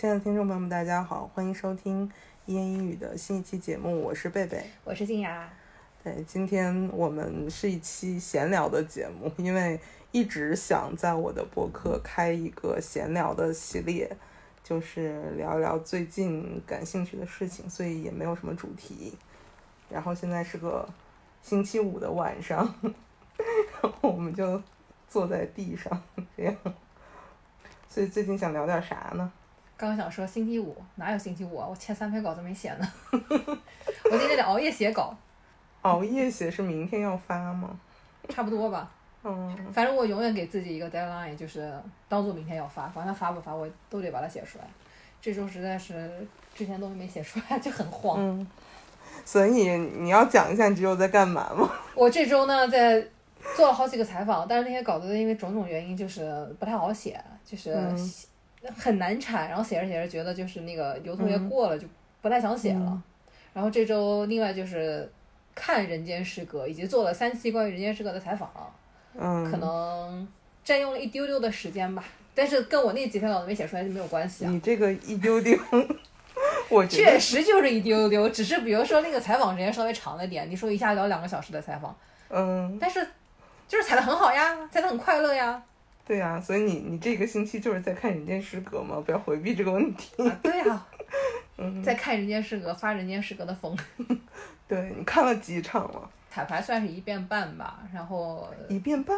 亲爱的听众朋友们，大家好，欢迎收听一言一语的新一期节目，我是贝贝。我是静雅。对，今天我们是一期闲聊的节目，因为一直想在我的博客开一个闲聊的系列，就是聊一聊最近感兴趣的事情，所以也没有什么主题。然后现在是个星期五的晚上，然 后我们就坐在地上这样。所以最近想聊点啥呢？刚想说星期五哪有星期五啊？我前三篇稿子没写呢，我今天得熬夜写稿。熬夜写是明天要发吗？差不多吧。嗯。反正我永远给自己一个 deadline，就是当做明天要发，管他发不发，我都得把它写出来。这周实在是之前东西没写出来，就很慌。嗯。所以你要讲一下你这周在干嘛吗？我这周呢，在做了好几个采访，但是那些稿子因为种种原因就是不太好写，就是很难产，然后写着写着觉得就是那个有同学过了就不太想写了。然后这周另外就是。看《人间失格》，以及做了三期关于《人间失格》的采访，嗯，可能占用了一丢丢的时间吧，但是跟我那几篇稿子没写出来就没有关系啊。你这个一丢丢，我确实就是一丢丢，只是比如说那个采访时间稍微长了点，你说一下聊两个小时的采访，嗯，但是就是采的很好呀，采的很快乐呀。对呀，所以你你这个星期就是在看《人间失格》吗？不要回避这个问题。对呀，在看《人间失格》，发《人间失格》的疯。对你看了几场了？彩排算是一遍半吧，然后一遍半。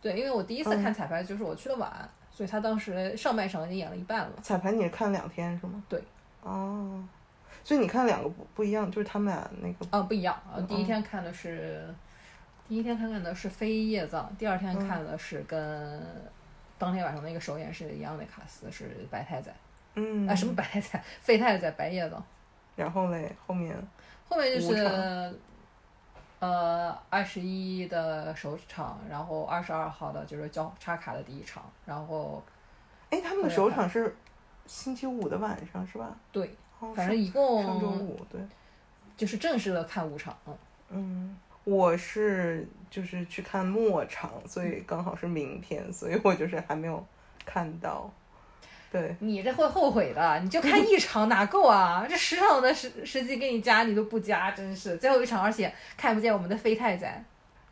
对，因为我第一次看彩排就是我去的晚，所以他当时上半场已经演了一半了。彩排你是看两天是吗？对。哦，所以你看两个不不一样，就是他们俩那个。哦，不一样啊！第一天看的是，第一天看看的是飞叶藏，第二天看的是跟当天晚上那个首演是一样的卡司，是白太宰。嗯。啊，什么白太宰？费太宰、白叶藏。然后嘞，后面。后面就是，呃，二十一的首场，然后二十二号的就是交叉卡的第一场，然后，哎，他们的首场是星期五的晚上是吧？对，反正一共上周五对，就是正式的看五场。嗯，我是就是去看末场，所以刚好是明天，所以我就是还没有看到。对你这会后悔的，你就看一场哪够啊？这十场的时时机给你加，你都不加，真是最后一场，而且看不见我们的飞太在。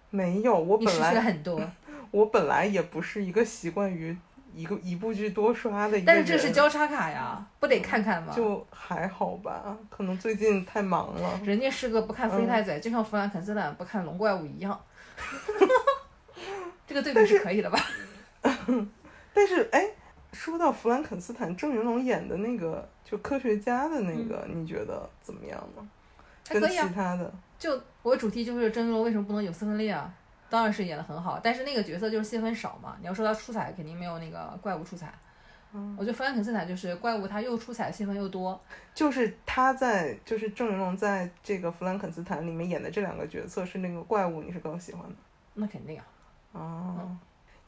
没有，我本来很多。我本来也不是一个习惯于一个一部剧多刷的一个但是这是交叉卡呀，不得看看吗？就还好吧，可能最近太忙了。人家是个不看飞太宰，就像弗兰肯斯坦不看龙怪物一样。这个对比是可以的吧？但是哎。说到弗兰肯斯坦，郑云龙演的那个就科学家的那个，你觉得怎么样呢？跟其他的，就我主题就是郑云龙为什么不能有斯分裂啊？当然是演的很好，但是那个角色就是戏份少嘛。你要说他出彩，肯定没有那个怪物出彩。嗯，我觉得弗兰肯斯坦就是怪物，他又出彩，戏份又多。就是他在，就是郑云龙在这个弗兰肯斯坦里面演的这两个角色是那个怪物，你是更喜欢的？那肯定啊。哦。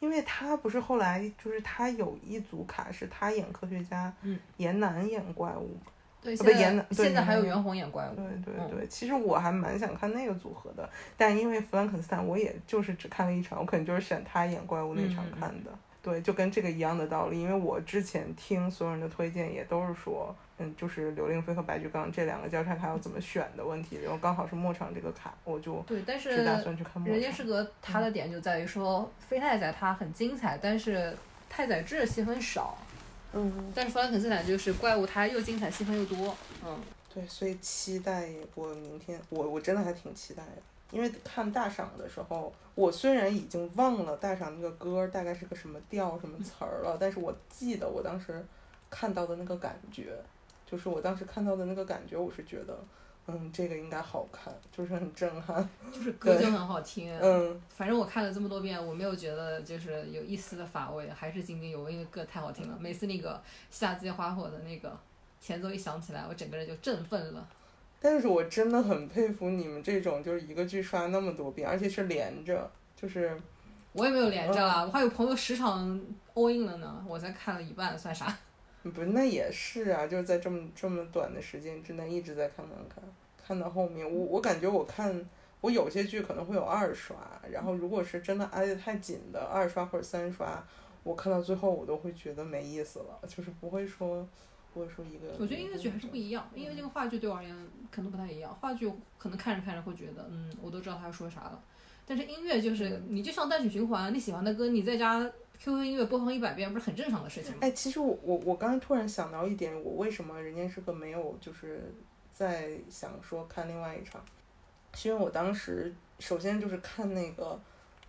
因为他不是后来就是他有一组卡是他演科学家，嗯，严楠演怪物，对，不严楠，现在还有袁弘演怪物，对对对。其实我还蛮想看那个组合的，但因为弗兰肯斯坦，我也就是只看了一场，我可能就是选他演怪物那场看的。对，就跟这个一样的道理，因为我之前听所有人的推荐也都是说。嗯，就是刘令飞和白举纲这两个交叉卡要怎么选的问题，然后刚好是末场这个卡，我就对，但是打算去看末场。人间失格他的点就在于说，飞太宰他很精彩，但是太宰治戏份少。嗯。但是弗兰肯斯坦就是怪物，它又精彩，戏份又多。嗯。对，所以期待我明天，我我真的还挺期待的，因为看大赏的时候，我虽然已经忘了大赏那个歌大概是个什么调、什么词儿了，但是我记得我当时看到的那个感觉。就是我当时看到的那个感觉，我是觉得，嗯，这个应该好看，就是很震撼，就是歌就很好听，嗯，反正我看了这么多遍，我没有觉得就是有一丝的乏味，还是津津有味，因为歌太好听了。每次那个夏季花火的那个前奏一响起来，我整个人就振奋了。但是我真的很佩服你们这种，就是一个剧刷那么多遍，而且是连着，就是我也没有连着啊，我还有朋友十场 all in 了呢，我才看了一半，算啥？不，那也是啊，就是在这么这么短的时间之内一直在看看看，看到后面，我我感觉我看我有些剧可能会有二刷，然后如果是真的挨得太紧的二刷或者三刷，我看到最后我都会觉得没意思了，就是不会说不会说一个。我觉得音乐剧还是不一样，因为这个话剧对我而言可能不太一样。话剧可能看着看着会觉得，嗯，我都知道他要说啥了。但是音乐就是你就像单曲循环，你喜欢的歌你在家 QQ 音乐播放一百遍，不是很正常的事情吗？哎，其实我我我刚才突然想到一点，我为什么《人间失格》没有就是在想说看另外一场，是因为我当时首先就是看那个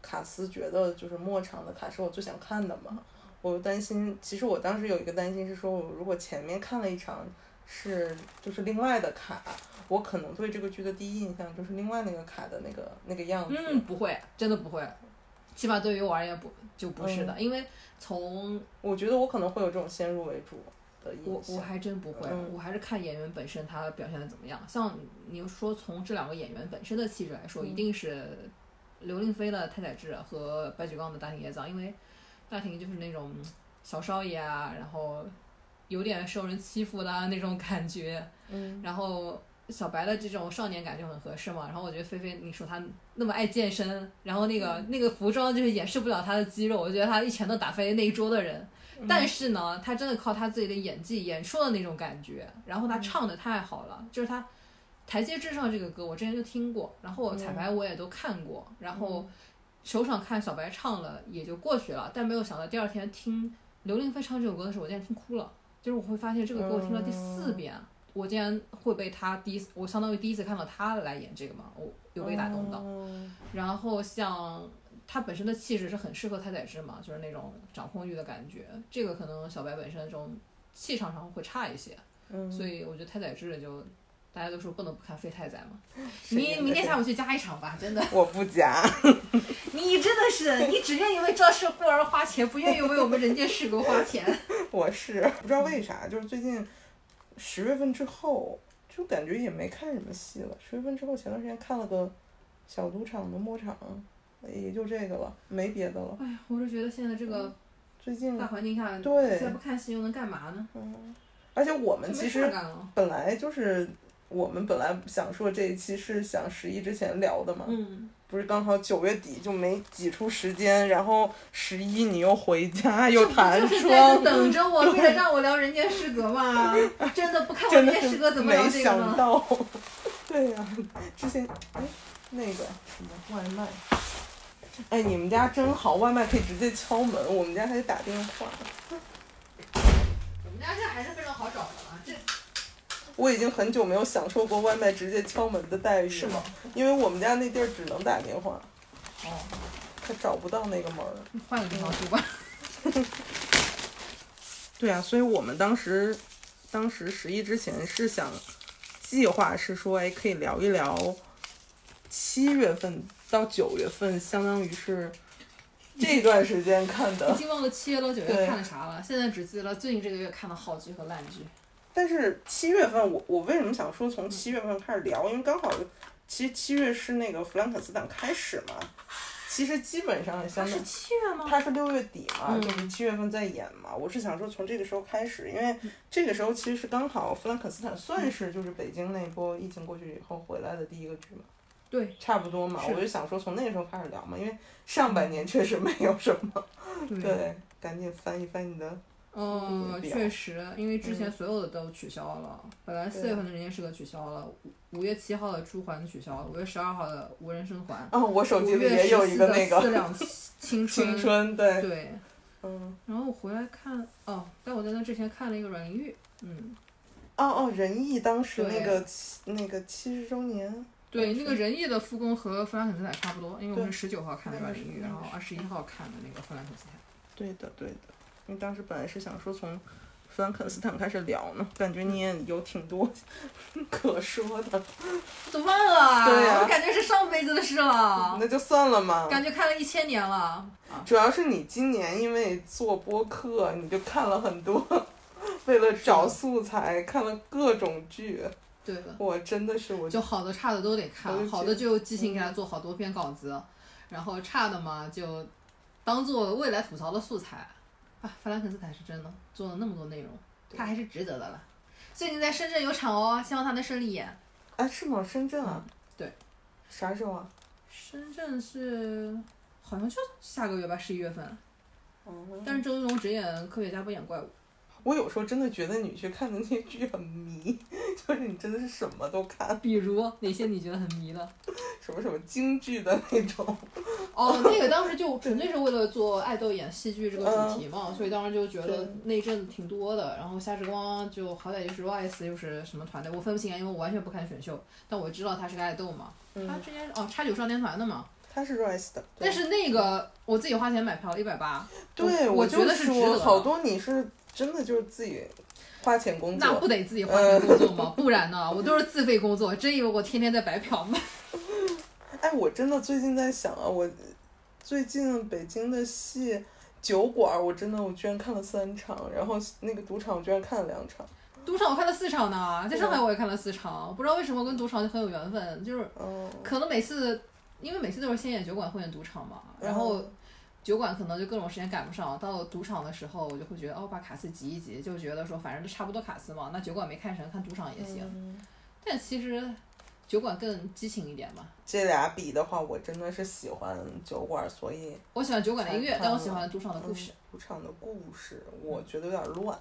卡斯，觉得就是末场的卡是我最想看的嘛。我担心，其实我当时有一个担心是说，我如果前面看了一场是就是另外的卡，我可能对这个剧的第一印象就是另外那个卡的那个那个样子。嗯，不会，真的不会。起码对于我而言不就不是的，因为从我觉得我可能会有这种先入为主的印象。我我还真不会，我还是看演员本身他表现的怎么样。像你说从这两个演员本身的气质来说，一定是刘令菲的太宰治和白举纲的大庭野藏，因为。大庭就是那种小少爷啊，然后有点受人欺负的那种感觉，嗯，然后小白的这种少年感就很合适嘛。然后我觉得菲菲，你说她那么爱健身，然后那个那个服装就是掩饰不了她的肌肉，我觉得她一拳都打飞那一桌的人。但是呢，她真的靠她自己的演技演出了那种感觉，然后她唱的太好了，就是她台阶之上这个歌我之前就听过，然后彩排我也都看过，然后。首场看小白唱了也就过去了，但没有想到第二天听刘令飞唱这首歌的时候，我竟然听哭了。就是我会发现这个歌我听了第四遍，我竟然会被他第一次，我相当于第一次看到他来演这个嘛，我有被打动到。然后像他本身的气质是很适合太宰治嘛，就是那种掌控欲的感觉。这个可能小白本身这种气场上会差一些，所以我觉得太宰治就。大家都说不能不看飞太宰嘛，你明天下午去加一场吧，真的。我不加。你真的是，你只愿意为《赵氏孤儿》花钱，不愿意为我们《人间世故》花钱。我是不知道为啥，就是最近十月份之后，就感觉也没看什么戏了。十月份之后，前段时间看了个小赌场的末场，也就这个了，没别的了。哎呀，我是觉得现在这个最近大环境下，对，再不看戏又能干嘛呢？嗯，而且我们其实本来就是。我们本来想说这一期是想十一之前聊的嘛，不是刚好九月底就没挤出时间，然后十一你又回家又弹窗，等着我，为了让我聊《人间失格》嘛，真的不看《人间失格》怎么聊这个没想到，对呀，之前哎那个什么外卖，哎你们家真好，外卖可以直接敲门，我们家还得打电话。我们家这还是非常好找的。我已经很久没有享受过外卖直接敲门的待遇了，是吗？因为我们家那地儿只能打电话，哦，他找不到那个门儿，换个地方住吧。对啊，所以我们当时，当时十一之前是想计划是说，哎，可以聊一聊七月份到九月份，相当于是这段时间看的。已经忘了七月到九月看的啥了，现在只记得最近这个月看的好剧和烂剧。但是七月份，我我为什么想说从七月份开始聊？因为刚好，其实七月是那个弗兰肯斯坦开始嘛。其实基本上相当。是七月吗？他是六月底嘛，就是七月份在演嘛。我是想说从这个时候开始，因为这个时候其实是刚好弗兰肯斯坦算是就是北京那波疫情过去以后回来的第一个剧嘛。对。差不多嘛，我就想说从那个时候开始聊嘛，因为上半年确实没有什么。对。赶紧翻一翻你的。嗯，确实，因为之前所有的都取消了。本来四月份的《人间失格》取消了，五五月七号的《朱环》取消了，五月十二号的《无人生还》。哦，我手机里也有一个那个。四两 青春。青春，对。对。嗯。然后我回来看，哦，但我在那之前看了一个阮玲玉，嗯。哦哦，仁义当时那个那个七十周年。对，那个仁义的复工和弗兰肯斯坦差不多，因为我们十九号看的阮玲玉，然后二十一号看的那个弗兰肯斯坦。对的，对的。因为当时本来是想说从弗兰肯斯坦开始聊呢，感觉你也有挺多 可说的。怎么忘了，对呀，我感觉是上辈子的事了。那就算了嘛。感觉看了一千年了。主要是你今年因为做播客，你就看了很多，为了找素材看了各种剧。对的。我真的是我。就好的差的都得看，好的就即兴给他做好多篇稿子，然后差的嘛就当做未来吐槽的素材。啊，弗兰肯斯坦是真的做了那么多内容，他还是值得的了。最近在深圳有场哦，希望他能顺利演。哎，是吗？深圳啊？对。啥时候啊？深圳是好像就下个月吧，十一月份。哦。但是周云龙只演科学家，不演怪物。好我有时候真的觉得你去看的那些剧很迷，就是你真的是什么都看。比如哪些你觉得很迷的？什么什么京剧的那种。哦，那个当时就纯粹是为了做爱豆演戏剧这个主题嘛，所以当时就觉得那阵子挺多的。然后夏之光就好歹就是 RISE 又是什么团队，我分不清啊，因为我完全不看选秀，但我知道他是个爱豆嘛。他之前哦，叉九少年团的嘛。他是 RISE 的。但是那个我自己花钱买票一百八。对，我觉得是值得。好多你是真的就是自己花钱工作。那不得自己花钱工作吗？不然呢？我都是自费工作，真以为我天天在白嫖吗？哎，我真的最近在想啊，我最近北京的戏酒馆，我真的我居然看了三场，然后那个赌场我居然看了两场。赌场我看了四场呢，在上海我也看了四场，不知道为什么跟赌场就很有缘分，就是可能每次因为每次都是先演酒馆后演赌场嘛，然后酒馆可能就各种时间赶不上，到赌场的时候我就会觉得哦把卡司挤一挤，就觉得说反正都差不多卡司嘛，那酒馆没看成看赌场也行，但其实。酒馆更激情一点嘛？这俩比的话，我真的是喜欢酒馆，所以我喜欢酒馆的音乐，但我喜欢赌场的故事。赌场的故事，我觉得有点乱。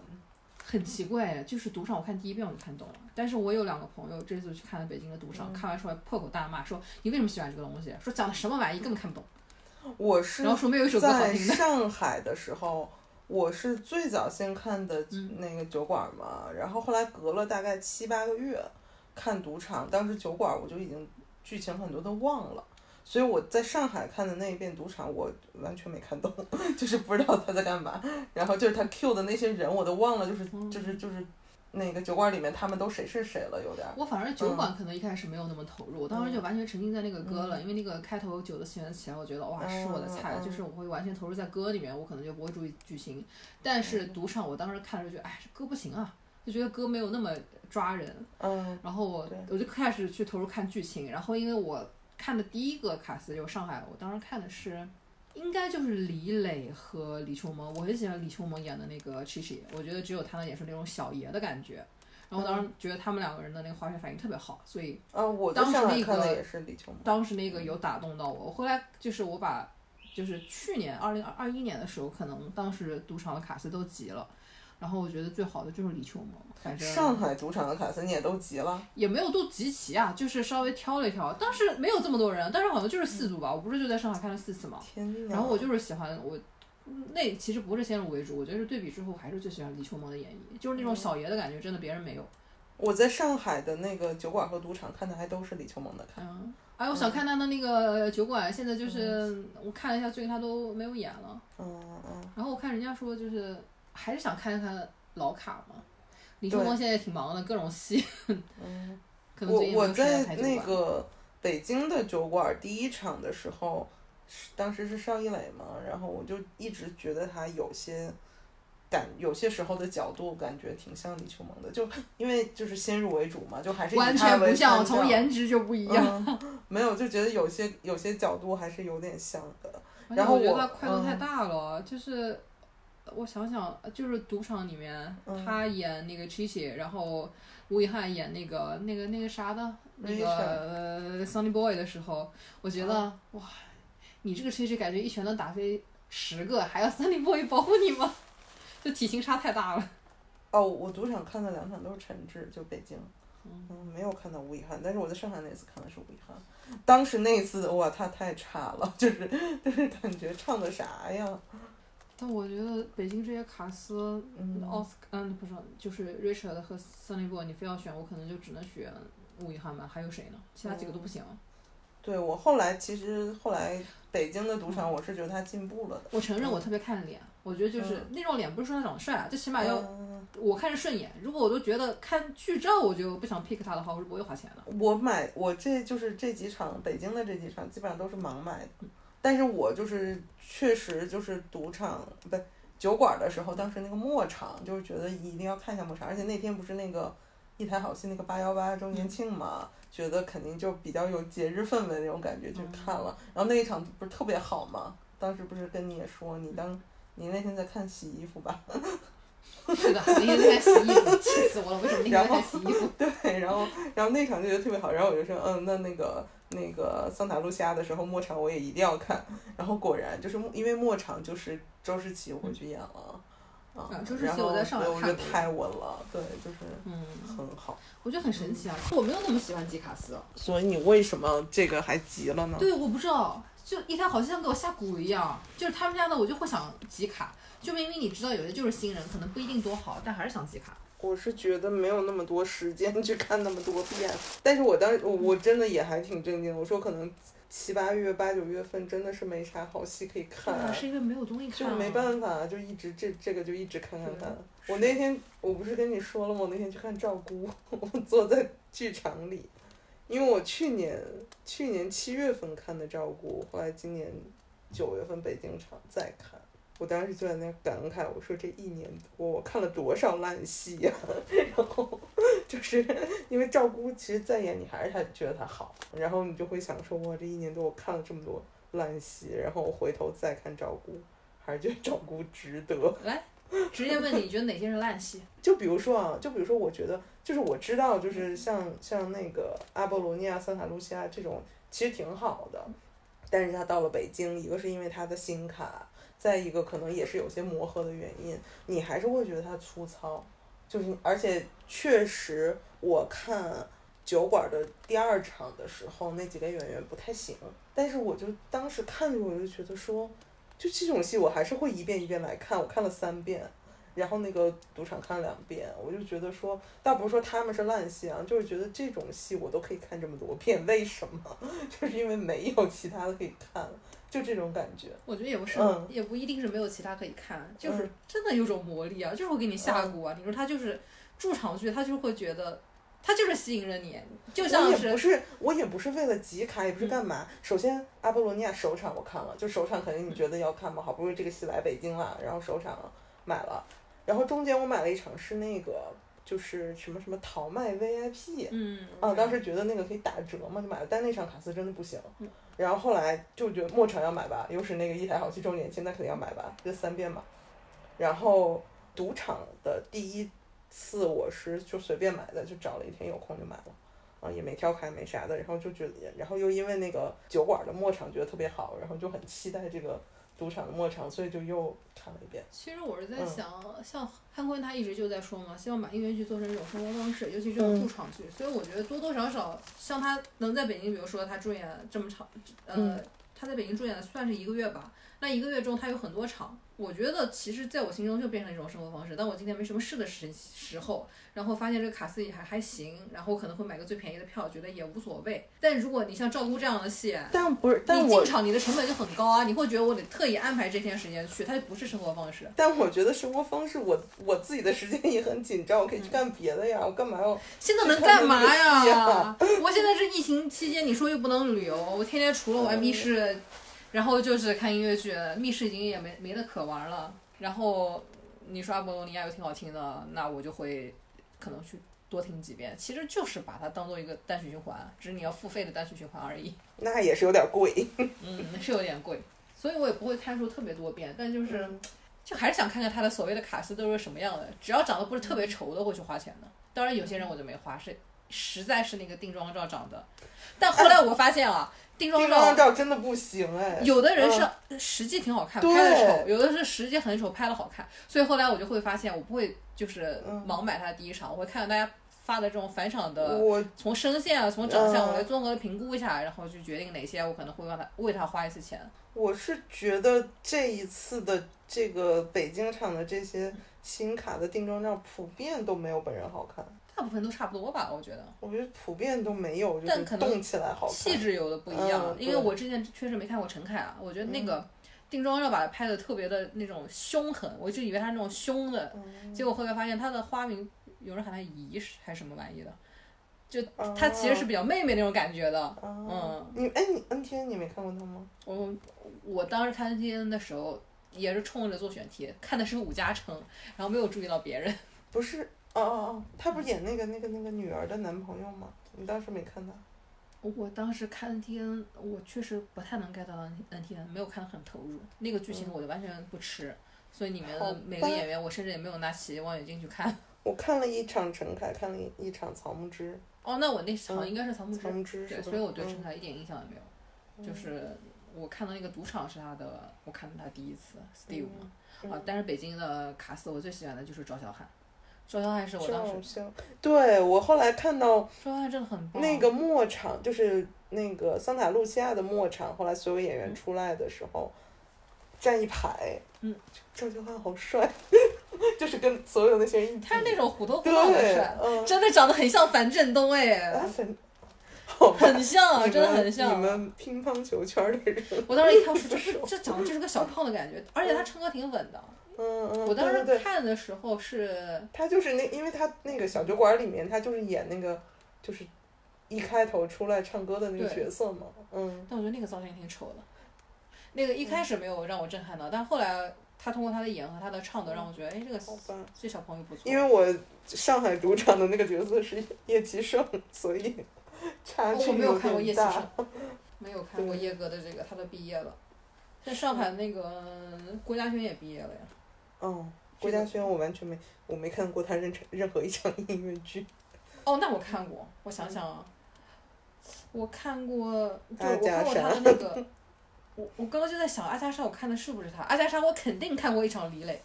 很奇怪，就是赌场，我看第一遍我就看懂了，但是我有两个朋友这次去看了北京的赌场，看完出来破口大骂，说你为什么喜欢这个东西？说讲的什么玩意，根本看不懂。我是然后说没有一首歌好听的。上海的时候，我是最早先看的那个酒馆嘛，然后后来隔了大概七八个月。看赌场，当时酒馆我就已经剧情很多都忘了，所以我在上海看的那一遍赌场，我完全没看懂，就是不知道他在干嘛。然后就是他 Q 的那些人我都忘了，就是就是就是那个酒馆里面他们都谁是谁了，有点。我反正酒馆可能一开始没有那么投入，我当时就完全沉浸在那个歌了，因为那个开头酒的起源起来，我觉得哇是我的菜，就是我会完全投入在歌里面，我可能就不会注意剧情。但是赌场我当时看着就觉得，哎，这歌不行啊，就觉得歌没有那么。抓人，嗯，然后我我就开始去投入看剧情，然后因为我看的第一个卡司就上海，我当时看的是，应该就是李磊和李秋萌，我很喜欢李秋萌演的那个 Chichi，我觉得只有他能演出那种小爷的感觉，然后当时觉得他们两个人的那个化学反应特别好，所以，嗯，我当时那个也是李秋萌，当时那个有打动到我，后来就是我把，就是去年二零二一年的时候，可能当时赌场的卡司都急了。然后我觉得最好的就是李秋萌，反正上海赌场的卡森你也都集了，也没有都集齐啊，就是稍微挑了一挑。当时没有这么多人，但是好像就是四组吧，我不是就在上海看了四次嘛。天然后我就是喜欢我，那其实不是先入为主，我觉得是对比之后还是最喜欢李秋萌的演绎，就是那种小爷的感觉，真的别人没有。我在上海的那个酒馆和赌场看的还都是李秋萌的看。嗯，哎，我想看他的那个酒馆，现在就是我看了一下，最近他都没有演了。嗯嗯。然后我看人家说就是。还是想看看老卡嘛，李秋萌现在挺忙的，各种戏。嗯，我我在那个北京的酒馆第一场的时候，当时是邵艺磊嘛，然后我就一直觉得他有些感，有些时候的角度感觉挺像李秋萌的，就因为就是先入为主嘛，就还是完全不像，从颜值就不一样。没有，就觉得有些有些角度还是有点像的。然后我觉得他块头太大了，就是。我想想，就是赌场里面，他演那个 Chichi，然后吴亦翰演那个那个那个啥的，那个呃 Sunny Boy 的时候，我觉得哇，你这个 Chichi 感觉一拳能打飞十个，还要 Sunny Boy 保护你吗？就体型差太大了。哦，我赌场看的两场都是陈志，就北京，嗯，没有看到吴亦翰，但是我在上海那次看的是吴亦翰，当时那次哇，他太差了，就是 就是感觉唱的啥呀？但我觉得北京这些卡司，奥斯嗯不是，就是 Richard 和 Sunny Boy，你非要选，我可能就只能选吴亦翰吧。还有谁呢？其他几个都不行。对我后来其实后来北京的赌场，我是觉得他进步了的。我承认我特别看脸，我觉得就是那种脸不是说他长得帅啊，最起码要我看着顺眼。如果我都觉得看剧照我就不想 pick 他的话，我是不会花钱的。我买我这就是这几场北京的这几场基本上都是盲买的。但是我就是确实就是赌场不酒馆的时候，当时那个末场就是觉得一定要看一下末场，而且那天不是那个一台好戏那个八幺八周年庆嘛，觉得肯定就比较有节日氛围那种感觉就看了。然后那一场不是特别好嘛，当时不是跟你也说，你当你那天在看洗衣服吧？是的，那天在洗衣服，气死我了！为什么那天在看洗衣服？对，然后然后那场就觉得特别好，然后我就说，嗯，那那个。那个桑塔露西亚的时候，末场我也一定要看。然后果然就是因为末场就是周诗琪回去演了，啊啊，周世奇我在上海我觉得看过太稳了，对，就是嗯，很好。我觉得很神奇啊，我没有那么喜欢吉卡斯。所以你为什么这个还急了呢？对，我不知道，就一开好像给我下蛊一样，就是他们家的我就会想集卡，就明明你知道有的就是新人，可能不一定多好，但还是想集卡。我是觉得没有那么多时间去看那么多遍，但是我当时我我真的也还挺震惊，我说可能七八月八九月份真的是没啥好戏可以看，是因为没有东西看、啊，就没办法，就一直这这个就一直看看看。我那天我不是跟你说了吗？我那天去看赵姑，我坐在剧场里，因为我去年去年七月份看的赵姑，后来今年九月份北京场再看。我当时就在那感慨，我说这一年多我看了多少烂戏呀、然后就是因为赵姑其实再演你还是还觉得她好，然后你就会想说哇这一年多我看了这么多烂戏，然后我回头再看赵姑，还是觉得赵姑值得。来，直接问你，你觉得哪些是烂戏？就比如说啊，就比如说，我觉得就是我知道，就是像像那个阿波罗尼亚、桑塔露西亚这种，其实挺好的。但是他到了北京，一个是因为他的新卡，再一个可能也是有些磨合的原因，你还是会觉得他粗糙。就是而且确实，我看酒馆的第二场的时候，那几个演员不太行。但是我就当时看着我就觉得说，就这种戏我还是会一遍一遍来看，我看了三遍。然后那个赌场看了两遍，我就觉得说，倒不是说他们是烂戏啊，就是觉得这种戏我都可以看这么多遍，为什么？就是因为没有其他的可以看了，就这种感觉。我觉得也不是，嗯也不一定是没有其他可以看，就是嗯真的有种魔力啊，就是会给你下蛊啊。你说他就是驻场剧，他就会觉得他就是吸引着你，就我像也不是，我也不是为了集卡，也不是干嘛。嗯首先，阿波罗尼亚首场我看了，就首场肯定你觉得要看嘛，好不容易这个戏来北京了，然后首场买了，然后中间我买了一场是那个就是什么什么淘麦 VIP，嗯啊，当时觉得那个可以打折嘛，就买了，但那场卡斯真的不行嗯。然后后来就觉得末场要买吧，又是那个一台好戏周年庆，那肯定要买吧，就三遍嘛。然后赌场的第一次我是就随便买的，就找了一天有空就买了，啊也没挑开没啥的，然后就觉得，然后又因为那个酒馆的末场觉得特别好，然后就很期待这个赌场的末场，所以就又看了一遍。其实我是在嗯想，像潘坤他一直就在说嘛，希望把音乐剧做成一种生活方式，尤其这种嗯驻场剧。所以我觉得多多少少，像他能在北京，比如说他驻演这么长，呃，嗯他在北京驻演算是一个月吧。那一个月中他有很多场，我觉得其实在我心中就变成一种生活方式。当我今天没什么事的时时候，然后发现这个卡司也还还行，然后可能会买个最便宜的票，觉得也无所谓。但如果你像赵姑这样的戏，但不是，但进场你的成本就很高啊，你会觉得我得特意安排这天时间去，它就不是生活方式。但我觉得生活方式我我自己的时间也很紧张，我可以去干别的呀，我干嘛要？现在能干嘛呀啊？我现在这疫情期间，你说又不能旅游，我天天除了玩密室，然后就是看音乐剧，密室已经也没没得可玩了。然后你说阿波罗尼亚又挺好听的，那我就会可能去多听几遍。其实就是把它当做一个单曲循环，只是你要付费的单曲循环而已。那也是有点贵。嗯，是有点贵，所以我也不会看出特别多遍，但就是。嗯就还是想看看他的所谓的卡斯都是什么样的，只要长得不是特别丑的，会去花钱的。当然有些人我就没花，是实在是那个定妆照长的。但后来我发现啊，定 妆定妆照照真的不行哎。有的人是实际挺好看，拍的丑；有的是实际很丑，拍的好看。所以后来我就会发现，我不会就是嗯盲买他的第一场，我会看看大家发的这种返场的，我从声线啊，从长相，嗯我来综合的评估一下，然后去决定哪些我可能会让他为他花一次钱。我是觉得这一次的这个北京场的这些新卡的定妆照普遍都没有本人好看，大部分都差不多吧，我觉得。我觉得普遍都没有就是但可能动起来好看。气质有的不一样，嗯因为我之前确实没看过陈凯啊，我觉得那个定妆照把他拍的特别的那种凶狠，我就以为他是那种凶的，嗯结果后来发现他的花名有人喊他姨是还是什么玩意的，就哦他其实是比较妹妹那种感觉的。嗯嗯，你哎你 N T N 你没看过他吗？我我当时看 N T N 的时候也是冲着做选题，看的是武嘉诚，然后没有注意到别人。不是，哦哦哦，他不是演那个那个那个女儿的男朋友吗？你当时没看他？我当时看 T N，我确实不太能 get 到 N T N，没有看得很投入。那个剧情我就完全不吃，所以里面的每个演员我甚至也没有拿起望远镜去看。我看了一场陈凯，看了一一场曹木之，哦，那我那场嗯应该是曹木之曹，木之对，所以我对陈嗯凯一点印象也没有，就是我看到那个赌场是他的，我看到他第一次 Steve 嘛，嗯啊，但是北京的卡斯我最喜欢的就是赵小涵，赵小涵是我当时，对我后来看到赵小涵真的很棒。那个末场，就是那个桑塔露西亚的末场，后来所有演员出来的时候，站一排，嗯，赵小涵好帅，就是跟所有那些人他是那种虎头虎脑的帅，，嗯，真的长得很像樊振东哎，啊，反，好很像，你真的很像你。们乒乓球圈的人，我当时一看，我说这是这长得就是个小胖的感觉，而且他唱歌挺稳的。嗯嗯，我当时看的时候是，他就是那，因为他那个小酒馆里面，他就是演那个，就是一开头出来唱歌的那个角色嘛，嗯，但我觉得那个造型挺丑的。那个一开始没有让我震撼到，但后来他通过他的演和他的唱的，让我觉得，哎，这个。这小朋友不错。因为我上海赌场的那个角色是叶启胜，所以 差哦距我没有看过叶启点大。胜，没有看过对叶哥的这个，他都毕业了。在上海那个郭嘉轩也毕业了呀。嗯，郭嘉轩我完全没，我没看过他任任何一场音乐剧。哦，那我看过，我想想啊，我看过，对，我看过他的那个，我我刚刚就在想阿加莎，我看的是不是他？阿加莎我肯定看过一场李磊，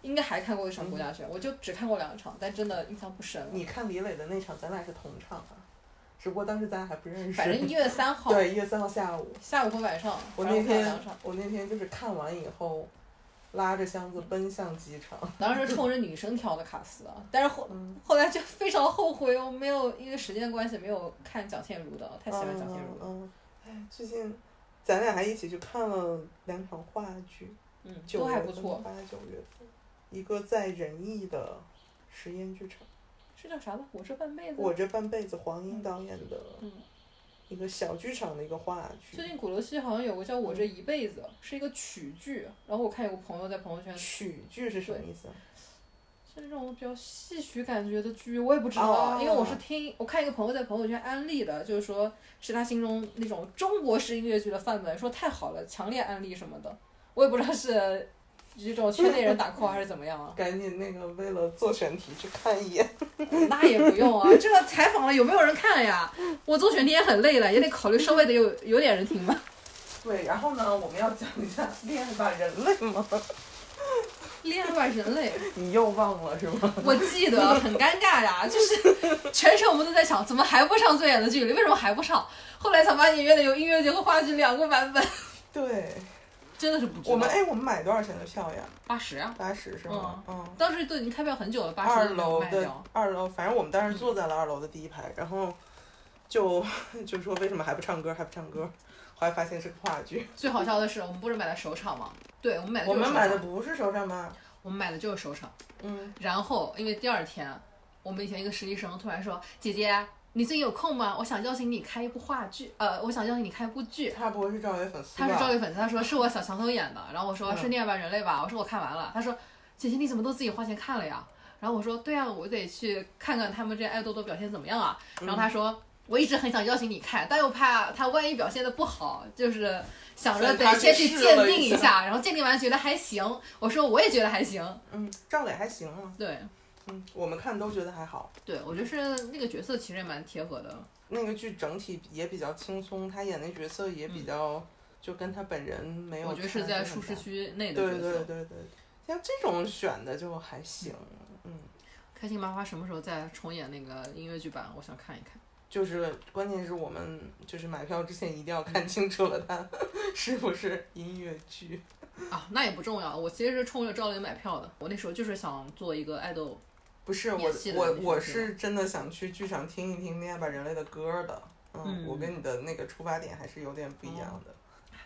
应该还看过一场郭嘉轩，我就只看过两场，但真的印象不深了。你看李磊的那场，咱俩是同场啊，只不过当时咱俩还不认识。反正一月三号对，一月三号下午，下午和晚上，我那天。我那天就是看完以后，拉着箱子奔向机场。当时冲着女生挑的卡斯啊，但是后嗯，后来就非常后悔，我没有因为时间关系没有看蒋倩茹的，太喜欢蒋倩茹了。嗯，嗯哎，最近咱俩还一起去看了两场话剧，嗯，都还不错。八九月份，一个在仁义的实验剧场，是叫啥吧？我这半辈子。我这半辈子黄英导演的嗯，一个小剧场的一个话剧最。近鼓楼西好像有个叫《我这一辈子》，是一个曲剧。然后我看有个朋友在朋友圈，曲剧是什么意思啊？是那种比较戏曲感觉的剧，我也不知道，哦因为我是听我看一个朋友在朋友圈安利的，就是说是他心中那种中国式音乐剧的范本，说太好了，强烈安利什么的。我也不知道是这种圈内人打 call 还是怎么样啊。赶紧那个为了做选题去看一眼。那也不用啊，这个采访了有没有人看呀？我做选题也很累了，也得考虑稍微得有有点人听吧。对，然后呢，我们要讲一下《恋爱吧人类》吗？恋爱吧人类，你又忘了是吗？我记得很尴尬呀，就是全程我们都在想，怎么还不上最远的距离？为什么还不上？后来才发现原来有音乐节和话剧两个版本，对，真的是不知道。我们哎，我们买多少钱的票呀？八十啊，八十是吗？嗯。当时都已经开票很久了，八二十没有楼的。二楼，反正我们当时坐在了二楼的第一排，然后就 就说为什么还不唱歌，还不唱歌？后来发现是个话剧。最好笑的是，我们不是买的首场吗？对，我们买的我们买的不是首场吗？我们买的就是首场。嗯，然后因为第二天，我们以前一个实习生突然说：“姐姐，你最近有空吗？我想邀请你开一部话剧，呃，我想邀请你开一部剧。”他不会是赵薇粉丝他是？赵薇粉丝，他说是我小强头演的，然后我说嗯是《恋爱吧人类》吧，我说我看完了，他说姐姐你怎么都自己花钱看了呀？然后我说对啊，我得去看看他们这爱豆的表现怎么样啊。然后他说我一直很想邀请你看，但又怕他万一表现的不好，就是想着得先去鉴定一下，然后鉴定完觉得还行，我说我也觉得还行，嗯，赵磊还行啊。对嗯，我们看都觉得还好。对，我觉得是那个角色其实也蛮贴合的，那个剧整体也比较轻松，他演的角色也比较，就跟他本人没有。我觉得是在舒适。区内的对角色。对对对，像这种选的就还行。嗯，开心麻花什么时候再重演那个音乐剧版？我想看一看。就是关键是我们就是买票之前一定要看清楚了，它 是不是音乐剧。啊，那也不重要。我其实是冲着赵雷买票的。我那时候就是想做一个爱豆，不是我我我是是真的想去剧场听一听《恋爱吧人类》的歌的。嗯，嗯我跟你的那个出发点还是有点不一样的。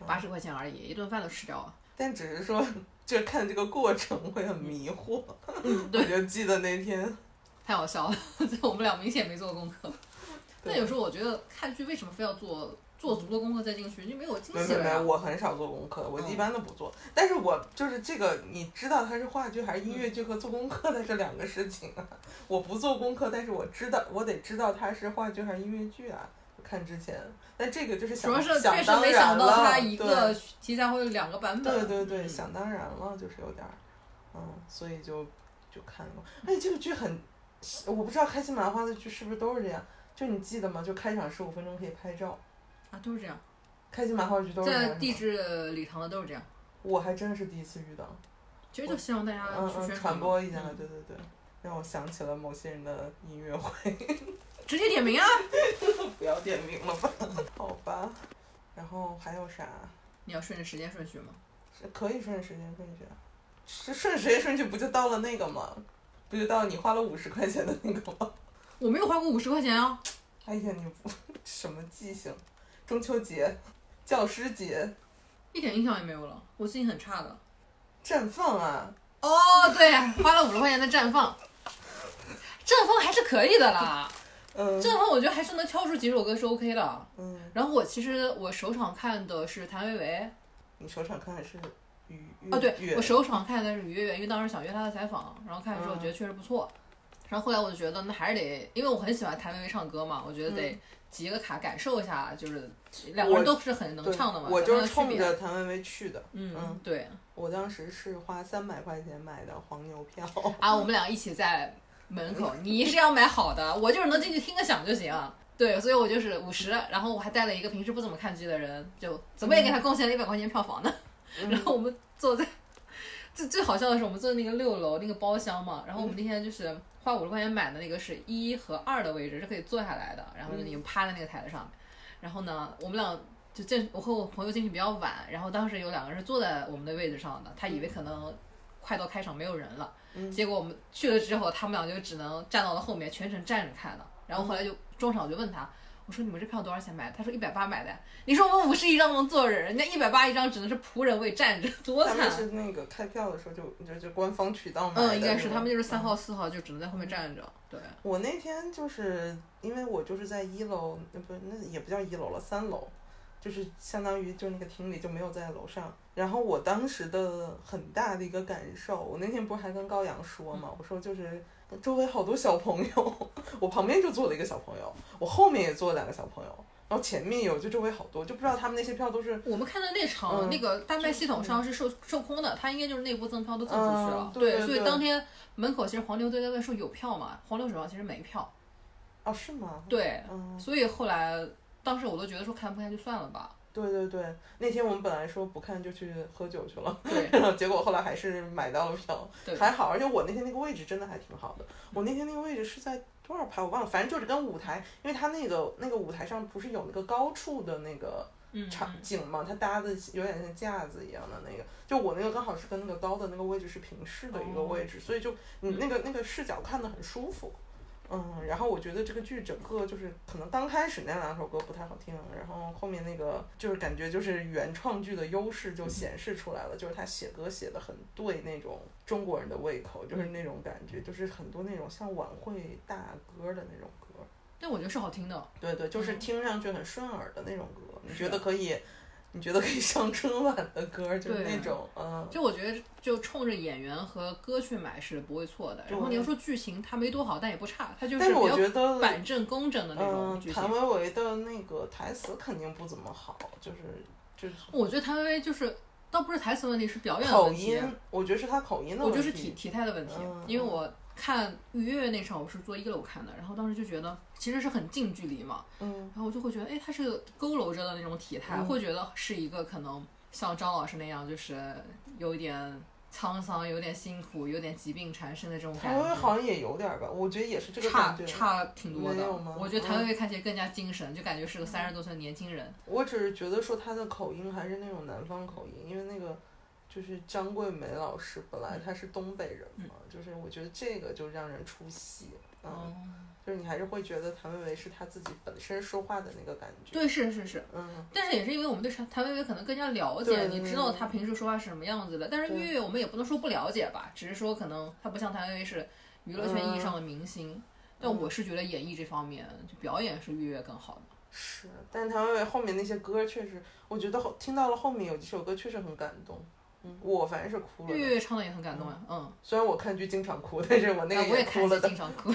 八十块钱而已，一顿饭都吃掉了。但只是说，就看这个过程会很迷惑。嗯，我对，就记得那天，太好笑了。我们俩明显没做功课。对但有时候我觉得看剧为什么非要做做足了功课再进去，就没有惊没有没有没有，喜了呀。我很少做功课，我嗯一般都不做。但是我就是这个，你知道它是话剧还是音乐剧和做功课的这两个事情啊。我不做功课，但是我知道，我得知道它是话剧还是音乐剧啊。看之前，但这个就是想主要是确实想当没想到然了它一个对题材会有两个版本。对对对，嗯想当然了，就是有点儿，嗯，所以就就看了。哎，这个剧很，我不知道开心麻花的剧是不是都是这样？就你记得吗？就开场十五分钟可以拍照，啊，都是这样。开心麻花剧都是这样。在地质礼堂的都是这样。我还真是第一次遇到。其实就希望大家嗯嗯去传播一下，嗯对对对，让我想起了某些人的音乐会。直接点名啊！不要点名了吧？好吧。然后还有啥？你要顺着时间顺序吗？可以顺着时间顺序啊。是顺着时间顺序不就到了那个吗？不就到你花了五十块钱的那个吗？我没有花过五十块钱啊！哎呀，你不 什么记性？中秋节、教师节、一点印象也没有了，我记性很差的。绽放啊！哦，对，花了五十块钱的绽放，绽放还是可以的啦。嗯绽放我觉得还是能挑出几首歌是 OK 的。嗯，然后我其实我首场看的是谭维维，你首场看还是雨啊，对我首场看的是于月月，因为当时想约她的采访，然后看的时候我觉得确实不错。然后后来我就觉得那还是得，因为我很喜欢谭维维唱歌嘛，我觉得得集个卡感受一下，就是两个人都是很能唱的嘛，我就是冲着谭维维去的。嗯嗯对我当时是花三百块钱买的黄牛票。啊，我们俩一起在门口，你是要买好的，我就是能进去听个响就行。对，所以我就是五十，然后我还带了一个平时不怎么看剧的人，就怎么也给他贡献了一百块钱票房呢。然后我们坐在，最最好笑的是我们坐在那个六楼那个包厢嘛，然后我们那天就是花五十块钱买的那个是一和二的位置是可以坐下来的，然后就你趴在那个台子上面，然后呢，我们俩就进，我和我朋友进去比较晚，然后当时有两个人是坐在我们的位置上的，他以为可能快到开场没有人了，结果我们去了之后，他们俩就只能站到了后面，全程站着看的。然后后来就中场我就问他，我说你们这票多少钱买的？他说一百八买的。你说我们五十一张能坐人，人家一百八一张只能是仆人位站着，多惨他们惨。是那个开票的时候就就就官方渠道买的。嗯，应该是他们就是三号、四号就只能在后面站着。对，我那天就是因为我就是在一楼，那不，那也不叫一楼了，三楼，就是相当于就那个厅里就没有在楼上。然后我当时的很大的一个感受，我那天不是还跟高阳说嘛，我说就是周围好多小朋友，我旁边就坐了一个小朋友，我后面也坐了两个小朋友，然后前面有，就周围好多，就不知道他们那些票都是。我们看的那场、嗯那个大麦系统上是售售空的，他应该就是内部赠票都赠出去了。嗯对对所以当天门口其实黄牛队在问说有票吗？黄牛手上其实没票。哦，是吗？对，嗯，所以后来当时我都觉得说看不看就算了吧。对对对，那天我们本来说不看就去喝酒去了。对然后结果后来还是买到了票，还好，而且我那天那个位置真的还挺好的。我那天那个位置是在多少排我忘了，反正就是跟舞台，因为它那个那个舞台上不是有那个高处的那个嗯，场景嘛，它搭的有点像架子一样的那个，就我那个刚好是跟那个高的那个位置是平视的一个位置，所以就你那个那个视角看得很舒服。嗯，然后我觉得这个剧整个就是可能刚开始那两首歌不太好听，然后后面那个就是感觉就是原创剧的优势就显示出来了，就是他写歌写的很对那种中国人的胃口，就是那种感觉，就是很多那种像晚会大歌的那种歌。但我觉得是好听的。对对，就是嗯听上去很顺耳的那种歌，你觉得可以，你觉得可以上春晚的歌，就是那种，嗯，就我觉得，就冲着演员和歌去买是不会错的。然后你要说剧情，它没多好，但也不差，它就是但是我觉得，板正工整的那种嗯，剧情谭。维维的那个台词肯定不怎么好，就是就是我觉得谭维维就是倒不是台词问题，是表演的口问题。音，我觉得是他口音的问题。我就是体体态的问题，嗯因为我看愉悦那场我是坐一楼看的，然后当时就觉得其实是很近距离嘛，嗯然后我就会觉得，哎，他是佝偻着的那种体态，嗯会觉得是一个可能像张老师那样，就是有一点沧桑、有点辛苦、有点疾病缠身的这种感谭维。好像也有点儿吧，我觉得也是这个差。差挺多的我觉得谭维维看起来更加精神，就感觉是个三十多岁的年轻人。我只是觉得说他的口音还是那种南方口音，因为那个就是张桂梅老师本来她是东北人嘛，就是我觉得这个就让人出戏，嗯，哦，就是你还是会觉得谭维维是她自己本身说话的那个感觉，对，是是是，嗯，但是也是因为我们对谭谭维维可能更加了解，你知道她平时说话是什么样子的。但是对。月月我们也不能说不了解吧，只是说可能她不像谭维维是娱乐圈意义上的明星。但我是觉得演绎这方面，就表演是月月更好的。是，但是谭维维后面那些歌确实，我觉得后听到了后面有几首歌确实很感动，嗯，我反正是哭了，月月唱的也很感动呀，嗯，虽然我看剧经常哭，但是我那个也看哭了的戏经，常哭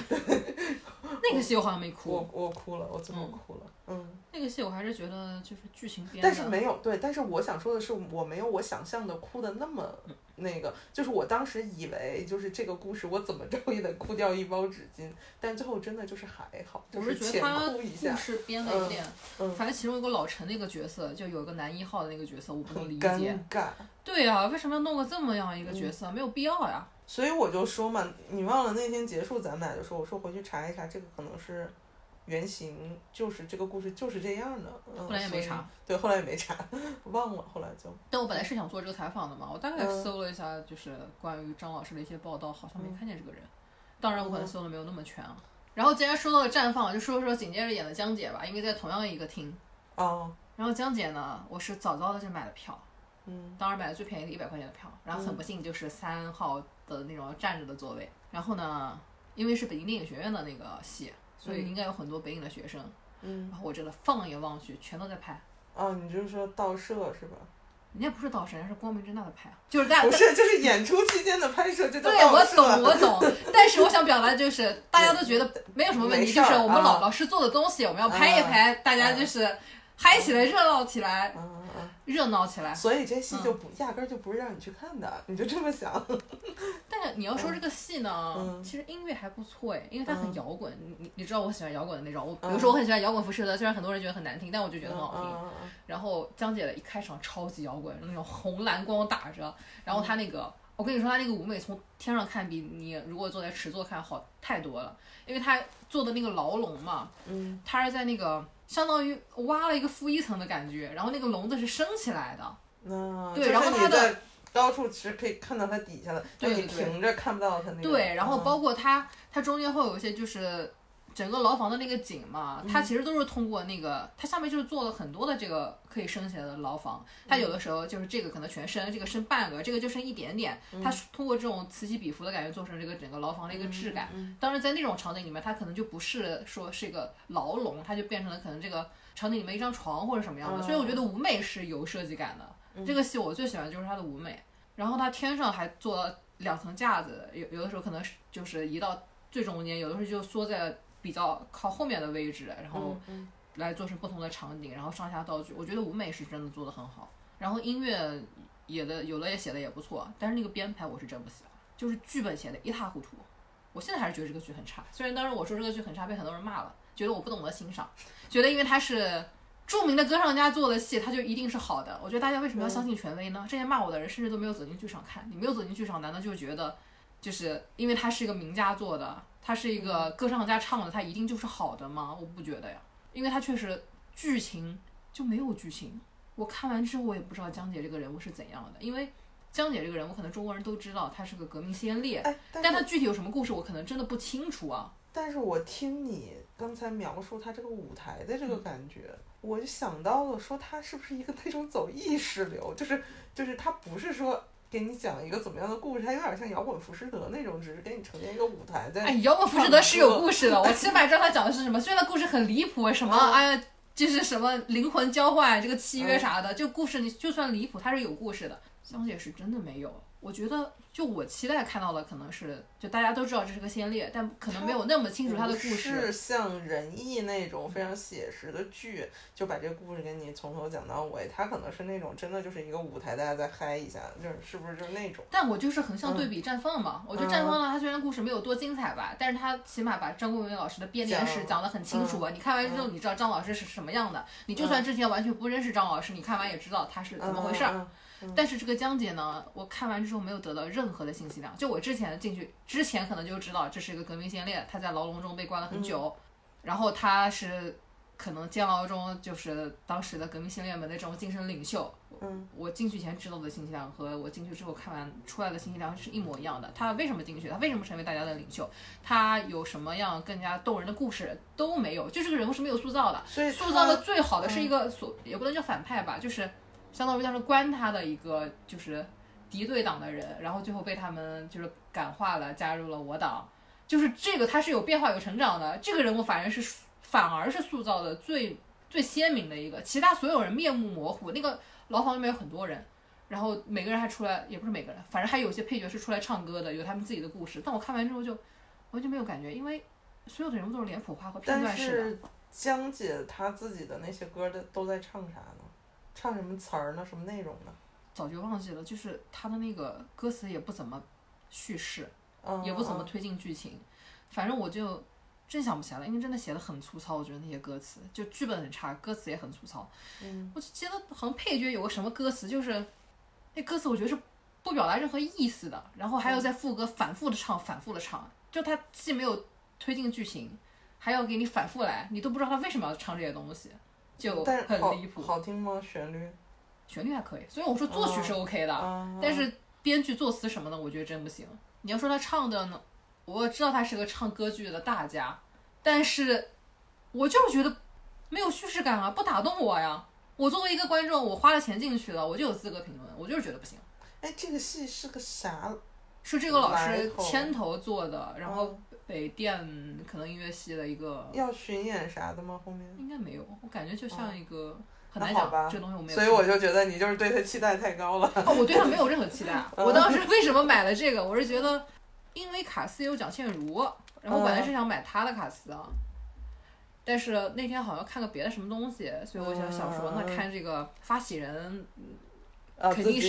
那个戏我好像没哭。我。我哭了，我最后嗯。哭了。嗯，那个戏我还是觉得就是剧情编的，但是没有对，但是我想说的是，我没有我想象的哭的那么那个，就是我当时以为就是这个故事我怎么着也得哭掉一包纸巾，但最后真的就是还好，就我是觉得浅他哭一下故，事编的有点，嗯反正其中有个老陈那个角色，就有一个男一号的那个角色，我不能理解尴解。尬。对啊，为什么要弄个这么样一个角嗯色？没有必要呀。所以我就说嘛，你忘了那天结束，咱们俩就说，我说回去查一查，这个可能是原型，就是这个故事就是这样的。嗯、后来也没查。对，后来也没查，忘了，后来就。但我本来是想做这个采访的嘛，我大概嗯搜了一下，就是关于张老师的一些报道，好像没看见这个人。当然，我可能搜的没有那么全啊。然后既然说到了绽放，就说说紧接着演的江姐吧，因为在同样一个厅。哦，然后江姐呢，我是早早的就买了票，嗯当时买了最便宜的一百块钱的票，然后很不幸就是三号的那种站着的座位。然后呢，因为是北京电影学院的那个戏，所以应该有很多北影的学生。嗯，然后我真的放眼望去，全都在拍。哦，你就是说盗摄是吧？人家不是盗摄，人家是光明正大的拍啊，就是大家不是，就是演出期间的拍摄，这叫对，我。懂，我懂。但是我想表达的就是，大家都觉得没有什么问题，就是我们老啊老师做的东西，我们要拍一拍，大家就是嗨起来，热闹起来。热闹起来。所以这戏就不、压根儿就不是让你去看的，你就这么想。但是你要说这个戏呢，嗯其实音乐还不错哎，因为它很嗯摇滚。你你你知道我喜欢摇滚的那种，我比嗯如说我很喜欢摇滚辐射的，虽然很多人觉得很难听，但我就觉得很好听。然后江姐的一开场超级摇滚，那种红蓝光打着，然后她那个，我跟你说，她那个舞美从天上看比你如果坐在池座看好太多了，因为她做的那个牢笼嘛，嗯他是在那个相当于挖了一个负一层的感觉，然后那个笼子是升起来的，嗯，对然后它的高处其实可以看到它底下的，但你平着看不到它那个。对，然后嗯包括它，它中间会有一些就是整个牢房的那个景嘛，它其实都是通过那个，它下面就是做了很多的这个可以升起来的牢房，它有的时候就是这个可能全升，这个升半个，这个就升一点点，它是通过这种此起彼伏的感觉做成这个整个牢房的一个质感。当然在那种场景里面，它可能就不是说是一个牢笼，它就变成了可能这个场景里面一张床或者什么样的，所以我觉得舞美是有设计感的。这个戏我最喜欢就是它的舞美，然后它天上还做了两层架子，有有的时候可能是就是移到最中间，有的时候就缩在比较靠后面的位置，然后嗯来做成不同的场景，然后上下道具，我觉得舞美是真的做的很好，然后音乐也的有的也写的也不错，但是那个编排我是真不喜欢，就是剧本写的一塌糊涂，我现在还是觉得这个剧很差，虽然当时我说这个剧很差，被很多人骂了，觉得我不懂得欣赏，觉得因为它是。著名的歌唱家做的戏，它就一定是好的。我觉得大家为什么要相信权威呢？这些骂我的人甚至都没有走进剧场看。你没有走进剧场，难道就觉得，就是因为他是一个名家做的，他是一个歌唱家唱的，他一定就是好的吗？我不觉得呀，因为他确实剧情就没有剧情。我看完之后，我也不知道江姐这个人物是怎样的，因为江姐这个人物可能中国人都知道，她是个革命先烈，哎，但她具体有什么故事，我可能真的不清楚啊。但是我听你刚才描述她这个舞台的这嗯个感觉，我就想到了说她是不是一个那种走意识流，就是就是她不是说。给你讲一个怎么样的故事，它有点像摇滚浮士德那种，只是给你呈现一个舞台在。哎，摇滚浮士德是有故事的，我起码知道他讲的是什么。虽然故事很离谱，什么嗯哎呀，就是什么灵魂交换这个契约啥的，就故事你就算离谱，它是有故事的。香姐是真的没有，我觉得就我期待看到的可能是，就大家都知道这是个先烈，但可能没有那么清楚他的故事。是像仁义那种非常写实的剧，就把这个故事给你从头讲到尾。他可能是那种真的就是一个舞台，大家再嗨一下，就是是不是就是那种？但我就是横向对比绽放嘛，我觉得绽放呢，它虽然故事没有多精彩吧，但是它起码把张国荣老师的编年史讲讲得很清楚啊。你看完之后，你知道张老师是什么样的，你就算之前完全不认识张老师，你看完也知道他是怎么回事儿。嗯但是这个江姐呢，我看完之后没有得到任何的信息量。就我之前进去之前，可能就知道这是一个革命先烈，他在牢笼中被关了很久，然后他是可能监牢中就是当时的革命先烈们的这种精神领袖。嗯，我进去前知道的信息量和我进去之后看完出来的信息量是一模一样的。他为什么进去？他为什么成为大家的领袖？他有什么样更加动人的故事都没有，就这个人物是没有塑造的。所以塑造的最好的是一个所，也不能叫反派吧，就是相当于当时关他的一个就是敌对党的人，然后最后被他们就是感化了，加入了我党。就是这个他是有变化有成长的，这个人物反而是反而是塑造的最最鲜明的一个，其他所有人面目模糊。那个牢房里面有很多人。然后每个人还出来，也不是每个人，反正还有些配角是出来唱歌的，有他们自己的故事。但我看完之后就完全没有感觉，因为所有的人物都是脸谱化和片段式的。是江姐她自己的那些歌的都在唱啥呢？唱什么词儿呢？什么内容呢？早就忘记了，就是他的那个歌词也不怎么叙事，嗯，也不怎么嗯推进剧情，反正我就真想不起来了，因为真的写的很粗糙，我觉得那些歌词就剧本很差，歌词也很粗糙。嗯，我就记得好像配角有个什么歌词，就是那歌词我觉得是不表达任何意思的，然后还嗯要在副歌反复的唱，反复的唱，就他既没有推进剧情，还要给你反复来，你都不知道他为什么要唱这些东西，就很离谱。好听吗？旋律？旋律还可以，所以我说作曲是 OK 的，啊，但是编剧作词什么的，我觉得真不行。你要说他唱的呢，我知道他是个唱歌剧的大家，但是我就是觉得没有叙事感啊，不打动我呀。我作为一个观众，我花了钱进去了，我就有资格评论，我就是觉得不行。哎，这个戏是个啥？是这个老师牵头做的，然后嗯北电可能音乐系的一个，要巡演啥的吗？后面？应该没有，我感觉就像一个很难讲，这东西我没有。所以我就觉得你就是对他期待太高了。哦，我对他没有任何期待。我当时为什么买了这个？我是觉得，因为卡斯有蒋倩茹，然后我本来是想买他的卡斯啊，但是那天好像看个别的什么东西，所以我想想说，那看这个发起人，啊，自己肯定是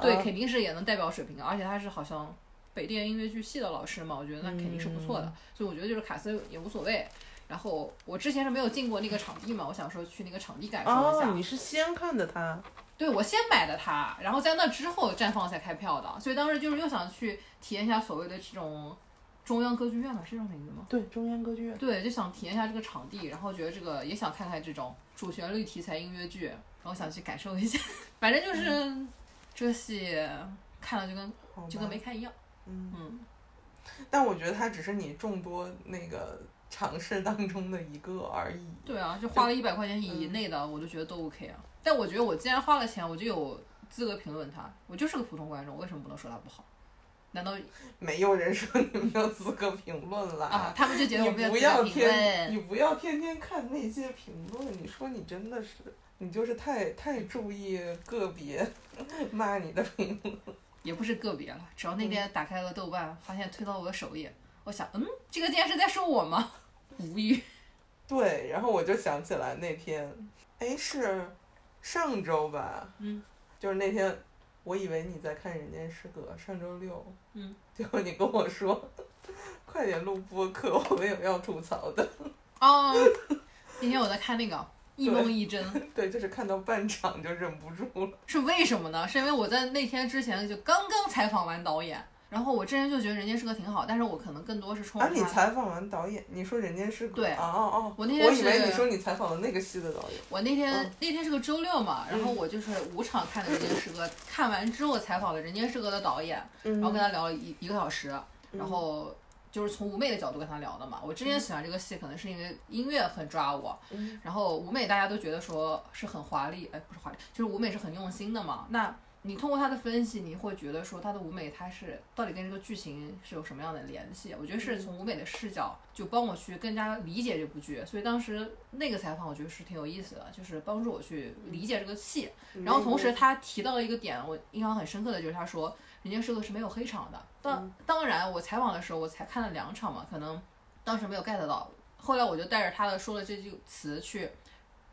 对，啊肯定是也能代表水平，而且他是好像北电音乐剧系的老师嘛，我觉得那肯定是不错的，所以我觉得就是卡斯也无所谓。然后我之前是没有进过那个场地嘛，我想说去那个场地感受一下。哦，你是先看的他，对，我先买的它，然后在那之后绽放才开票的，所以当时就是又想去体验一下所谓的这种中央歌剧院嘛，是这种名字吗？对，中央歌剧院。对，就想体验一下这个场地，然后觉得这个也想看看这种主旋律题材音乐剧，然后想去感受一下。反正就是、这戏看了就跟就跟没看一样。嗯，嗯，但我觉得它只是你众多那个尝试当中的一个而已。对啊，就花了一百块钱以内的，我就觉得都 OK 啊。但我觉得我既然花了钱，我就有资格评论它。我就是个普通观众，为什么不能说它不好？难道 没有人说你没有资格评论了。啊？他们就觉得我你没有不要资格评天，论？你不要天天看那些评论。你说你真的是，你就是太太注意个别 骂你的评论。也不是个别了，只要那天打开了豆瓣，发现推到我的首页，我想，嗯，这个竟然是在说我吗？无语。对，然后我就想起来那天，哎，是上周吧？嗯，就是那天，我以为你在看《人间失格》，上周六。嗯。结果你跟我说，快点录播客，我们有要吐槽的。哦，那天我在看那个《一梦一真》，对，就是看到半场就忍不住了。是为什么呢？是因为我在那天之前就刚刚采访完导演，然后我之前就觉得《人间失格》挺好，但是我可能更多是冲啊，着他。你采访完导演，你说《人间失格》？对哦哦哦，我那天我以为你说你采访了那个戏的导演。我那天、嗯那天是个周六嘛，然后我就是五场看的《人间失格》，看完之后采访了《人间失格》的导演，嗯然后跟他聊了一一个小时，然后就是从舞美的角度跟他聊的嘛。我之前喜欢这个戏，可能是因为音乐很抓我，嗯然后舞美大家都觉得说是很华丽，哎，不是华丽，就是舞美是很用心的嘛。那你通过他的分析，你会觉得说他的舞美它是到底跟这个剧情是有什么样的联系？我觉得是从舞美的视角就帮我去更加理解这部剧，所以当时那个采访我觉得是挺有意思的，就是帮助我去理解这个戏。然后同时他提到了一个点，我印象很深刻的就是他说《人间失格》是没有黑场的。当当然，我采访的时候我才看了两场嘛，可能当时没有 get 到。后来我就带着他的说了这句词去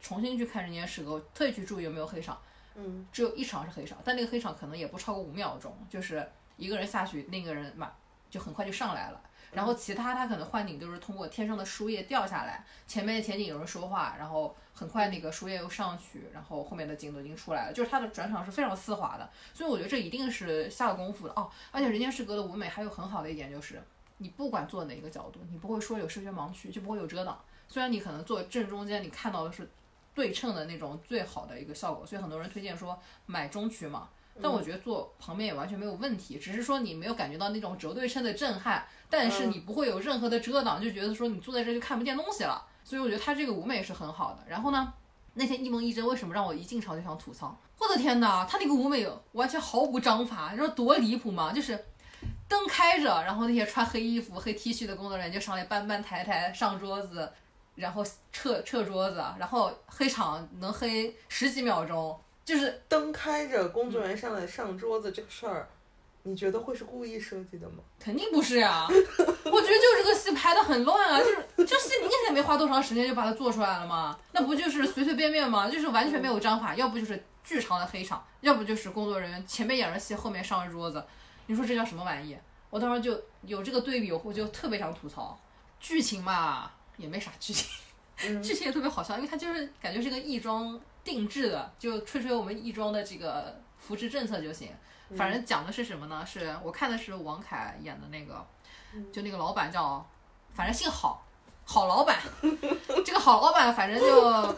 重新去看《人间失格》，我特意去注意有没有黑场。嗯，只有一场是黑场，但那个黑场可能也不超过五秒钟，就是一个人下去，另一个人马就很快就上来了。然后其他他可能幻景都是通过天上的树叶掉下来，前面的前景有人说话，然后很快那个树叶又上去，然后后面的景都已经出来了，就是它的转场是非常丝滑的，所以我觉得这一定是下了功夫的哦。而且《人间失格》的舞美还有很好的一点就是，你不管坐哪一个角度，你不会说有视觉盲区，就不会有遮挡。虽然你可能坐正中间，你看到的是对称的那种最好的一个效果，所以很多人推荐说买中区嘛。但我觉得坐旁边也完全没有问题，只是说你没有感觉到那种轴对称的震撼，但是你不会有任何的遮挡，就觉得说你坐在这就看不见东西了。所以我觉得它这个舞美是很好的。然后呢，那天一梦一真为什么让我一进场就想吐槽？我的天哪，他那个舞美完全毫无章法，你说多离谱吗？就是灯开着，然后那些穿黑衣服、黑 T 恤的工作人员就上来搬搬抬抬上桌子，然后撤撤桌子，然后黑场能黑十几秒钟，就是灯开着，工作人员上来上桌子这个事儿，你觉得会是故意设计的吗？肯定不是呀，我觉得就是这个戏拍的很乱啊，就是这戏明显没花多长时间就把它做出来了嘛，那不就是随随便便吗？就是完全没有章法，要不就是巨长的黑场，要不就是工作人员前面演着戏，后面上着桌子，你说这叫什么玩意？我当时就有这个对比，我就特别想吐槽。剧情嘛，也没啥剧情，剧情也特别好笑，因为它就是感觉是个亦庄定制的，就吹吹我们亦庄的这个扶持政策就行。反正讲的是什么呢？是我看的是王凯演的那个，就那个老板叫，反正姓郝，郝老板。这个郝老板反正就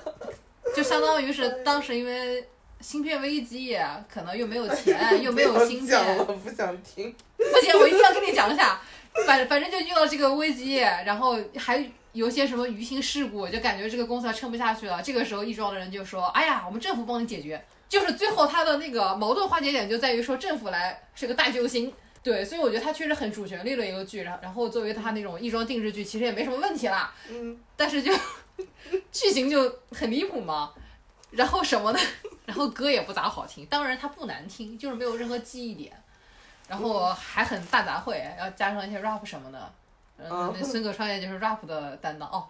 就相当于是当时因为芯片危机，可能又没有钱，又没有芯片。了，不想听。不行，我一定要跟你讲一下。反反正就遇到这个危机，然后还有些什么鱼腥事故，就感觉这个公司撑不下去了。这个时候，亦庄的人就说：“哎呀，我们政府帮你解决。”就是最后他的那个矛盾化解点就在于说政府来是个大救星，对，所以我觉得他确实很主旋律的一个剧，然后然后作为他那种亦庄定制剧，其实也没什么问题啦，嗯，但是就剧情就很离谱嘛，然后什么的，然后歌也不咋好听，当然它不难听，就是没有任何记忆点，然后还很大杂烩，要加上一些 rap 什么的，嗯，那孙可川也就是 rap 的担当哦。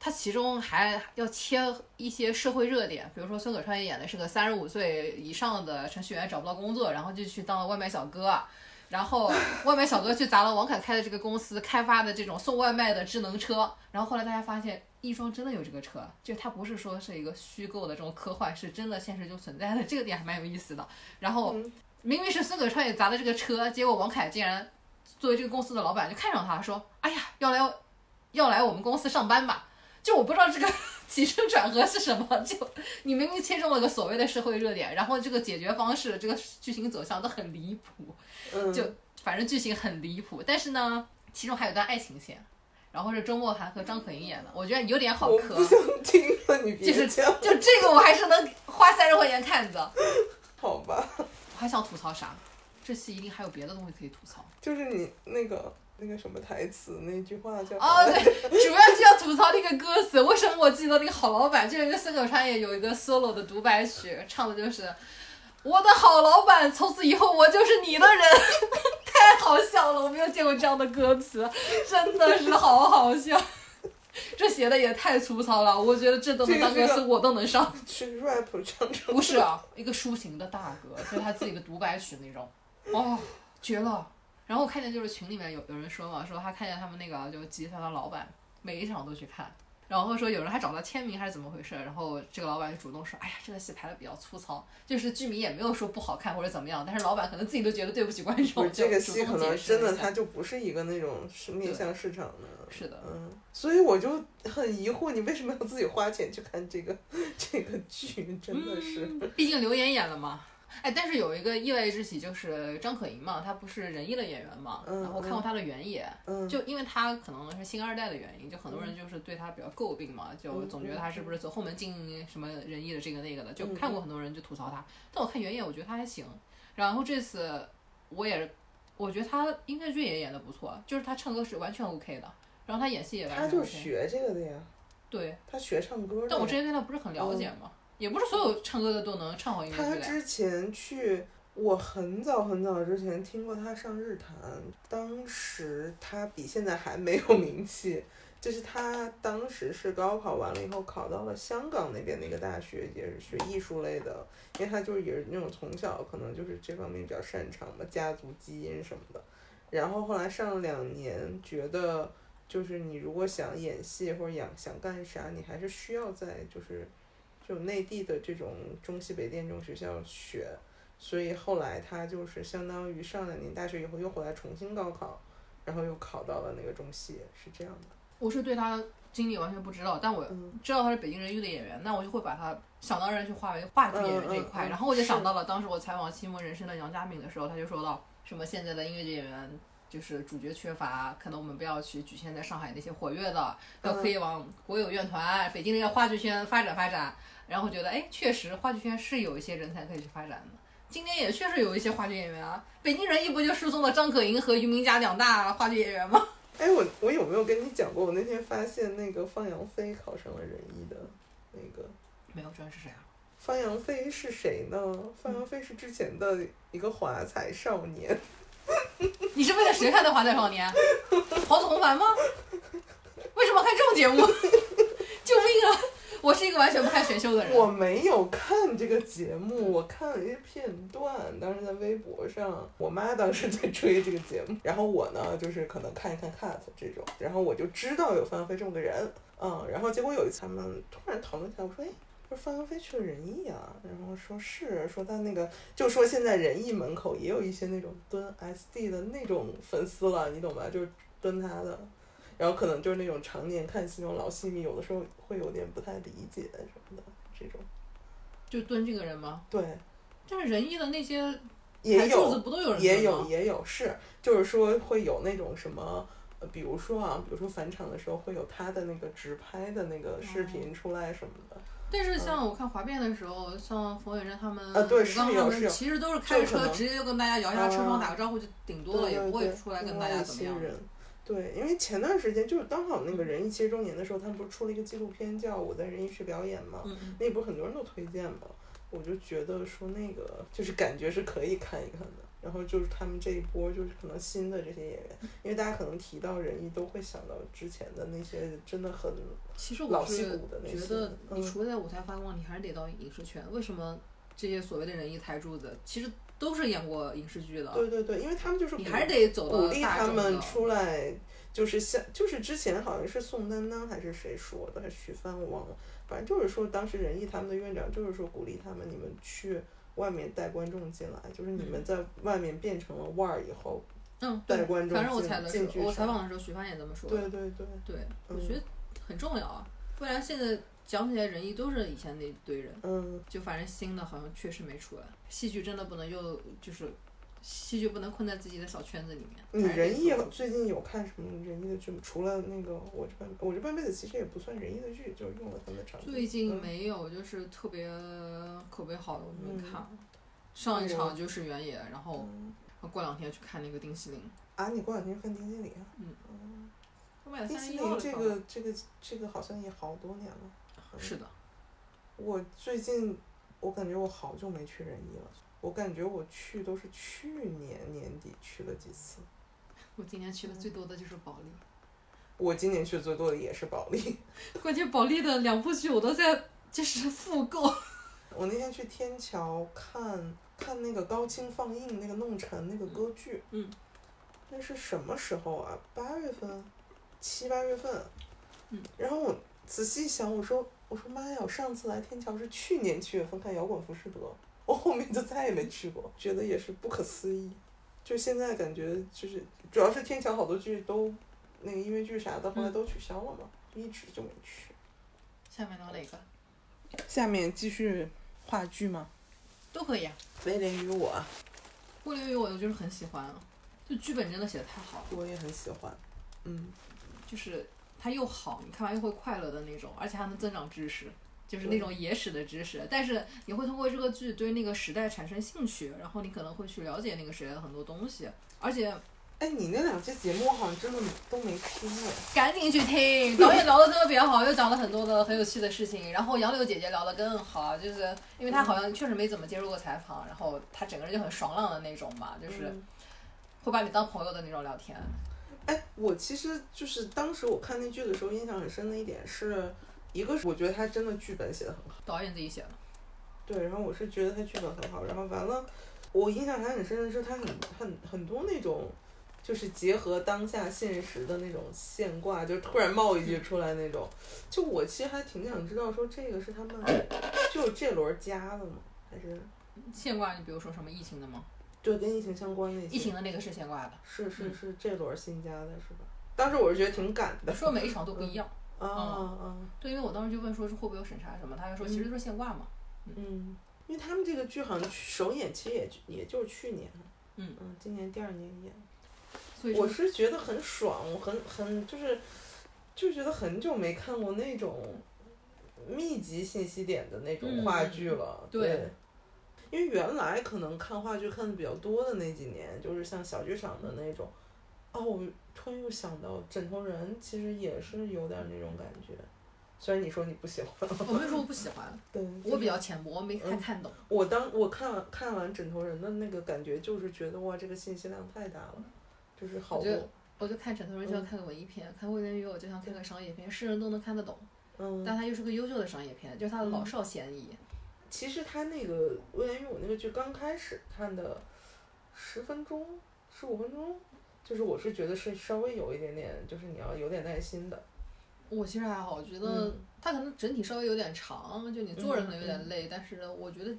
他其中还要切一些社会热点，比如说孙可川演的是个三十五岁以上的程序员找不到工作，然后就去当了外卖小哥，然后外卖小哥去砸了王凯开的这个公司开发的这种送外卖的智能车，然后后来大家发现亦庄真的有这个车，就它不是说是一个虚构的这种科幻，是真的现实就存在的，这个点还蛮有意思的。然后明明是孙可川也砸的这个车，结果王凯竟然作为这个公司的老板就看上他说，哎呀，要来要来我们公司上班吧。就我不知道这个 起承转合是什么，就你明明切中了个所谓的社会热点，然后这个解决方式、这个剧情走向都很离谱，就反正剧情很离谱。但是呢，其中还有段爱情线，然后是周墨涵和张可盈演的，我觉得有点好磕。不想听了，你 就是就这个我还是能花三十块钱看的。好吧。我还想吐槽啥？这戏一定还有别的东西可以吐槽。就是你那个。那个什么台词，那句话叫哦，对，主要就要吐槽那个歌词。为什么我记得那个好老板，就是那个孙可川也有一个 solo 的独白曲，唱的就是我的好老板，从此以后我就是你的人，太好笑了，我没有见过这样的歌词，真的是好好笑。这写的也太粗糙了，我觉得这都能当歌词，我都能上。是 rap 唱唱？不是啊，一个抒情的大歌，就是他自己的独白曲那种，哦，绝了。然后我看见就是群里面有有人说嘛，说他看见他们那个就集团的老板每一场都去看，然后说有人还找他签名还是怎么回事，然后这个老板就主动说，哎呀，这个戏拍的比较粗糙，就是剧迷也没有说不好看或者怎么样，但是老板可能自己都觉得对不起观众，这个戏可能真的他就不是一个那种是面向市场的，是的，嗯，所以我就很疑惑，你为什么要自己花钱去看这个 这个剧？真的是，毕竟刘岩演了嘛。哎，但是有一个意外之喜，就是张可盈嘛，她不是仁义的演员嘛，然后看过她的原野，就因为她可能是星二代的原因，就很多人就是对她比较诟病嘛，就总觉得她是不是走后门进什么仁义的这个那个的，就看过很多人就吐槽她。但我看原野，我觉得她还行。然后这次我也，我觉得她音乐剧也演的不错，就是她唱歌是完全 OK 的，然后她演戏也完全 OK。她就学这个的呀。对。她学唱歌。但我之前对她不是很了解嘛。也不是所有唱歌的都能唱好音乐剧他之前去，我很早很早之前听过他上日坛，当时他比现在还没有名气，就是他当时是高考完了以后考到了香港那边的一个大学，也是学艺术类的，因为他就是也是那种从小可能就是这方面比较擅长嘛，家族基因什么的，然后后来上了两年，觉得就是你如果想演戏或者想想干啥，你还是需要在就是。就内地的这种中西北电这种学校学，所以后来他就是相当于上两年大学以后又回来重新高考，然后又考到了那个中戏，是这样的。我是对他经历完全不知道，但我知道他是北京人艺的演员，那我就会把他想当然去划为话剧演员这一块。然后我就想到了当时我采访《新闻人生》的杨佳敏的时候，他就说到什么现在的音乐剧演员就是主角缺乏，可能我们不要去局限在上海那些活跃的，要可以往国有院团、北京的话剧圈发展发展。然后觉得，哎，确实话剧圈是有一些人才可以去发展的。今年也确实有一些话剧演员啊，北京人艺不就输送了张可盈和于明佳两大话剧演员吗？哎，我我有没有跟你讲过？我那天发现那个方杨飞考上了人艺的那个。没有，这是谁啊？方洋飞是谁呢？方洋飞是之前的一个华彩少年。你是为了谁看的《华彩少年》？黄子弘凡吗？为什么看这种节目？救命啊！我是一个完全不看选秀的人。我没有看这个节目，我看了一些片段，当时在微博上，我妈当时在追这个节目，然后我呢就是可能看一看 cut 这种，然后我就知道有方洋飞这么个人，嗯，然后结果有一次他们突然讨论起来，我说，哎。说方洋飞去了仁义啊，然后说是说他那个，就说现在仁义门口也有一些那种蹲 SD 的那种粉丝了，你懂吧？就是蹲他的，然后可能就是那种常年看戏那种老戏迷，有的时候会有点不太理解什么的这种。就蹲这个人吗？对。但是仁义的那些也有不都有人也有也有是，就是说会有那种什么，呃，比如说啊，比如说返场的时候会有他的那个直拍的那个视频出来什么的。但是像我看滑变的时候，像冯远征他们，呃，对，他们其实都是开着车直接就跟大家摇一下车窗打个招呼就顶多了，也不会出来跟大家怎么样。对，因为前段时间就是刚好那个仁义七十周年的时候，他们不是出了一个纪录片叫《我在仁义去表演》嘛，那不是很多人都推荐嘛，我就觉得说那个就是感觉是可以看一看的。然后就是他们这一波，就是可能新的这些演员，因为大家可能提到仁义，都会想到之前的那些真的很老戏骨的那些。觉得你除了在舞台发光，你还是得到影视圈。为什么这些所谓的人艺台柱子，其实都是演过影视剧的？对对对，因为他们就是你还是得走鼓励他们出来，就是像就是之前好像是宋丹丹还是谁说的，还是许帆我忘了，反正就是说当时仁义他们的院长就是说鼓励他们，你们去。外面带观众进来，就是你们在外面变成了腕儿以后，嗯，带观众进进剧我采访的时候，徐帆也这么说。对对对。对，我觉得很重要啊，不然现在讲起来仁义都是以前那堆人，嗯，就反正新的好像确实没出来。戏剧真的不能又就是。戏剧不能困在自己的小圈子里面。你仁义最近有看什么仁义的剧吗？除了那个我这半我这半辈子，其实也不算仁义的剧，就是用了他们的场。最近没有，就是特别口碑好的我没看。上一场就是原野，然后过两天去看那个丁西林。啊，你过两天看丁西林啊？嗯。丁西林这个这个这个好像也好多年了。是的。我最近我感觉我好久没去仁义了。我感觉我去都是去年年底去了几次，我今年去的最多的就是保利。我今年去的最多的也是保利，关键保利的两部剧我都在就是复购。我那天去天桥看看那个高清放映那个弄臣那个歌剧，嗯，那是什么时候啊？八月份，七八月份，嗯，然后我仔细想，我说我说妈呀，我上次来天桥是去年七月份看摇滚浮士德。我后面就再也没去过，觉得也是不可思议。就现在感觉就是，主要是天桥好多剧都，那个音乐剧啥的后来都取消了嘛，一直就没去。下面聊哪个？下面继续话剧吗？都可以啊。威廉与我。威廉与我，我就是很喜欢，就剧本真的写的太好了。我也很喜欢，嗯，就是它又好，你看完又会快乐的那种，而且还能增长知识。就是那种野史的知识，但是你会通过这个剧对那个时代产生兴趣，然后你可能会去了解那个时代的很多东西。而且，哎，你那两期节目好像真的都没听哎，赶紧去听！导演聊的特别好，又讲了很多的很有趣的事情。然后杨柳姐姐聊的更好，就是因为她好像确实没怎么接受过采访，然后她整个人就很爽朗的那种嘛，就是会把你当朋友的那种聊天。哎，我其实就是当时我看那剧的时候，印象很深的一点是。一个是我觉得他真的剧本写的很好，导演自己写的。对，然后我是觉得他剧本很好，然后完了，我印象还很深的是他很很很多那种，就是结合当下现实的那种现挂，就突然冒一句出来那种。就我其实还挺想知道，说这个是他们就这轮加的吗？还是现挂？你比如说什么疫情的吗？对，跟疫情相关那些。疫情的那个是先挂的。是是是，这轮新加的是吧？当时我是觉得挺赶的。说每一场都不一样。啊啊！对，因为我当时就问说是会不会有审查什么，他就说其实就是现挂嘛。嗯，因为他们这个剧好像首演其实也也就是去年。嗯嗯，今年第二年演。所以我是觉得很爽，我很很就是就觉得很久没看过那种密集信息点的那种话剧了。对。因为原来可能看话剧看的比较多的那几年，就是像小剧场的那种。哦，我突然又想到《枕头人》，其实也是有点那种感觉。虽然你说你不喜欢，我没说我不喜欢，对，我比较浅薄，我没太看懂。我当我看完看完枕头人的那个感觉，就是觉得哇，这个信息量太大了，就是好多。我就看枕头人就像看个文艺片，看威廉与我就像看个商业片，是人都能看得懂。嗯。但他又是个优秀的商业片，就是他的老少咸宜。其实他那个威廉与我那个剧刚开始看的十分钟、十五分钟，就是我是觉得是稍微有一点点，就是你要有点耐心的。我其实还好，我觉得它可能整体稍微有点长，就你坐着可能有点累，但是我觉得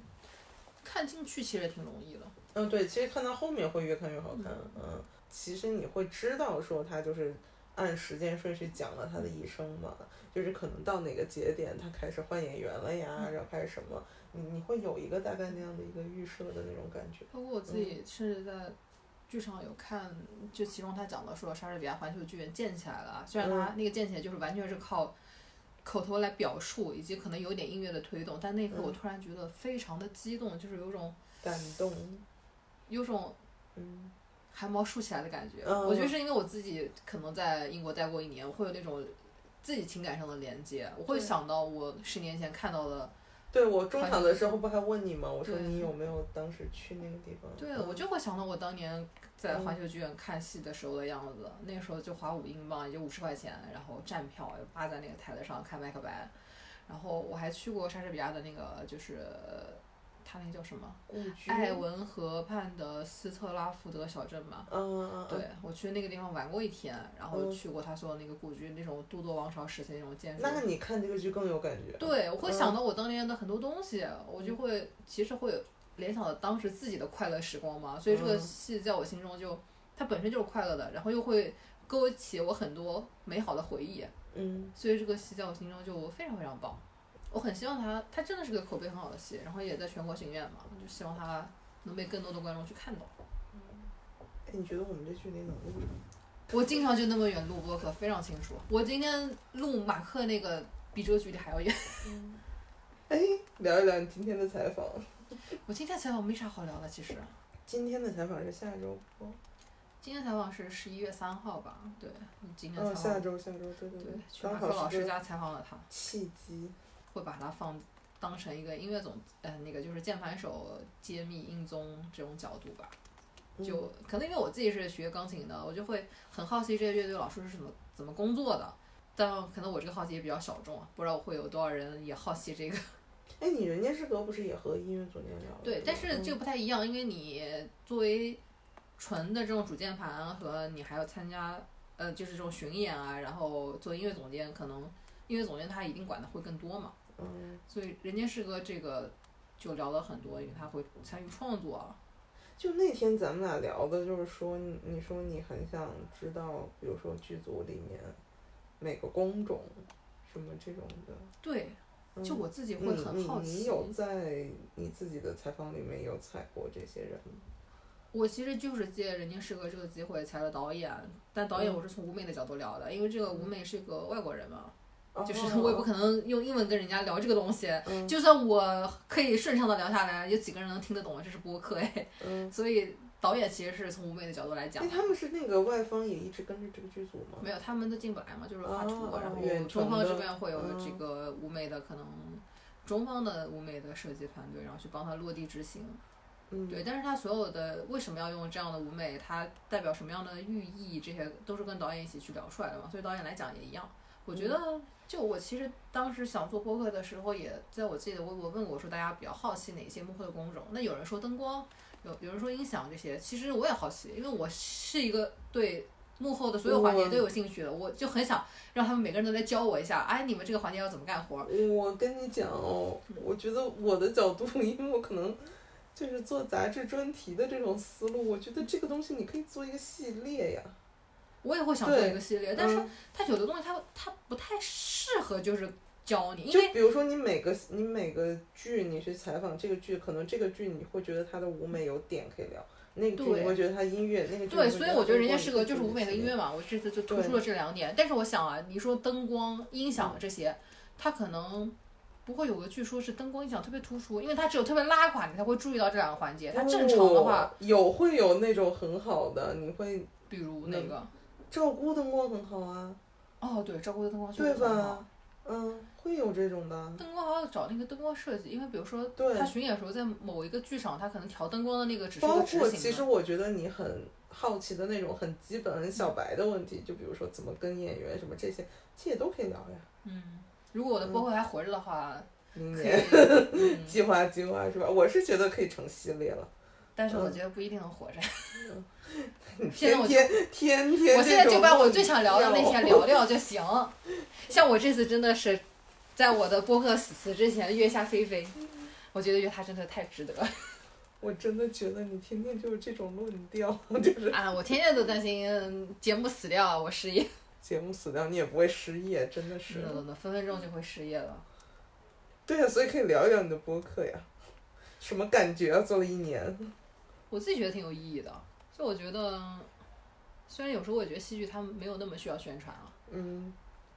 看进去其实也挺容易的。嗯，对，其实看到后面会越看越好看。嗯，其实你会知道说他就是按时间顺序讲了他的一生嘛，就是可能到哪个节点他开始换演员了呀，然后开始什么，你你会有一个大概那样的一个预设的那种感觉。包括我自己是在。剧场有看，就其中他讲到说莎士比亚环球剧院建起来了，虽然他那个建起来就是完全是靠口头来表述，以及可能有点音乐的推动，但那一刻我突然觉得非常的激动，就是有种感动，有种嗯汗毛竖起来的感觉。我觉得是因为我自己可能在英国待过一年，我会有那种自己情感上的连接，我会想到我十年前看到的。对我中场的时候不还问你吗？我说你有没有当时去那个地方？对，我就会想到我当年在环球剧院看戏的时候的样子。那时候就花五英镑，也就五十块钱，然后站票，扒在那个台子上看麦克白。然后我还去过莎士比亚的那个，就是。他那叫什么？艾文河畔的斯特拉福德小镇嘛。嗯嗯对，我去那个地方玩过一天，然后去过他说的那个故居，那种都铎王朝时期那种建筑。那你看这个剧更有感觉。对，我会想到我当年的很多东西，我就会其实会联想到当时自己的快乐时光嘛。所以这个戏在我心中就它本身就是快乐的，然后又会勾起我很多美好的回忆。嗯。所以这个戏在我心中就非常非常棒。我很希望他，他真的是个口碑很好的戏，然后也在全国巡演嘛，就希望他能被更多的观众去看到。嗯，哎，你觉得我们这距离能录上？我经常就那么远录播客，非常清楚。我今天录马克那个比这个距离还要远。哎，聊一聊你今天的采访。我今天采访没啥好聊的，其实。今天的采访是下周播。今天采访是十一月三号吧？对，今天采访。下周，下周，对对对。去马克老师家采访了他。契机。会把它放当成一个音乐总，呃，那个就是键盘手揭秘音综这种角度吧。就可能因为我自己是学钢琴的，我就会很好奇这些乐队老师是怎么怎么工作的。但可能我这个好奇也比较小众啊，不知道会有多少人也好奇这个。哎，你人间失格不是也和音乐总监聊？对，但是这个不太一样，因为你作为纯的这种主键盘和你还要参加，呃，就是这种巡演啊，然后做音乐总监，可能音乐总监他一定管的会更多嘛。嗯，所以人间失格这个就聊了很多，因为他会参与创作。就那天咱们俩聊的，就是说，你说你很想知道，比如说剧组里面每个工种什么这种的。对，就我自己会很好奇。你有在你自己的采访里面有采过这些人吗？我其实就是借人间失格这个机会采了导演，但导演我是从舞美的角度聊的，因为这个舞美是个外国人嘛。就是我也不可能用英文跟人家聊这个东西，就算我可以顺畅的聊下来，有几个人能听得懂？这是播客哎，所以导演其实是从舞美的角度来讲。他们是那个外方也一直跟着这个剧组吗？没有，他们都进不来嘛，就是画图，然后中方这边会有这个舞美的可能，中方的舞美的设计团队，然后去帮他落地执行。嗯，对，但是他所有的为什么要用这样的舞美，它代表什么样的寓意，这些都是跟导演一起去聊出来的嘛，所以导演来讲也一样，我觉得。就我其实当时想做播客的时候，也在我自己的微博问过，说大家比较好奇哪些幕后的工种。那有人说灯光，有有人说音响这些。其实我也好奇，因为我是一个对幕后的所有环节都有兴趣的，我就很想让他们每个人都来教我一下。哎，你们这个环节要怎么干活？我跟你讲哦，我觉得我的角度，因为我可能就是做杂志专题的这种思路，我觉得这个东西你可以做一个系列呀。我也会想做一个系列，但是它有的东西它它不太适合就是教你，就比如说你每个你每个剧你去采访这个剧，可能这个剧你会觉得它的舞美有点可以聊，那个剧你会觉得它音乐那个对，所以我觉得人家适合就是舞美和音乐嘛，我这次就突出了这两点。但是我想啊，你说灯光、音响这些，它可能不会有个剧说是灯光音响特别突出，因为它只有特别拉垮你才会注意到这两个环节。它正常的话有会有那种很好的，你会比如那个？赵姑灯光很好啊，哦对，照顾的灯光对吧？嗯，会有这种的。灯光还要找那个灯光设计，因为比如说对他巡演的时候在某一个剧场，他可能调灯光的那个只是包个执括其实。我觉得你很好奇的那种很基本、很小白的问题，就比如说怎么跟演员什么这些，其实也都可以聊呀。嗯，如果我的播客还活着的话，明年。嗯，计划计划是吧？我是觉得可以成系列了。但是我觉得不一定能活着。你现在我天天天天，我现在就把我最想聊的那些聊。聊就行。像我这次真的是，在我的播客死死之前约下菲菲，我觉得约她真的太值得。我真的觉得你天天就是这种论调，就是啊，我天天都担心节目死掉，我失业。节目死掉你也不会失业，真的是。分分钟就会失业了。对呀、所以可以聊一聊你的播客呀，什么感觉啊？做了一年，我自己觉得挺有意义的，就我觉得，虽然有时候我也觉得戏剧它没有那么需要宣传啊，嗯。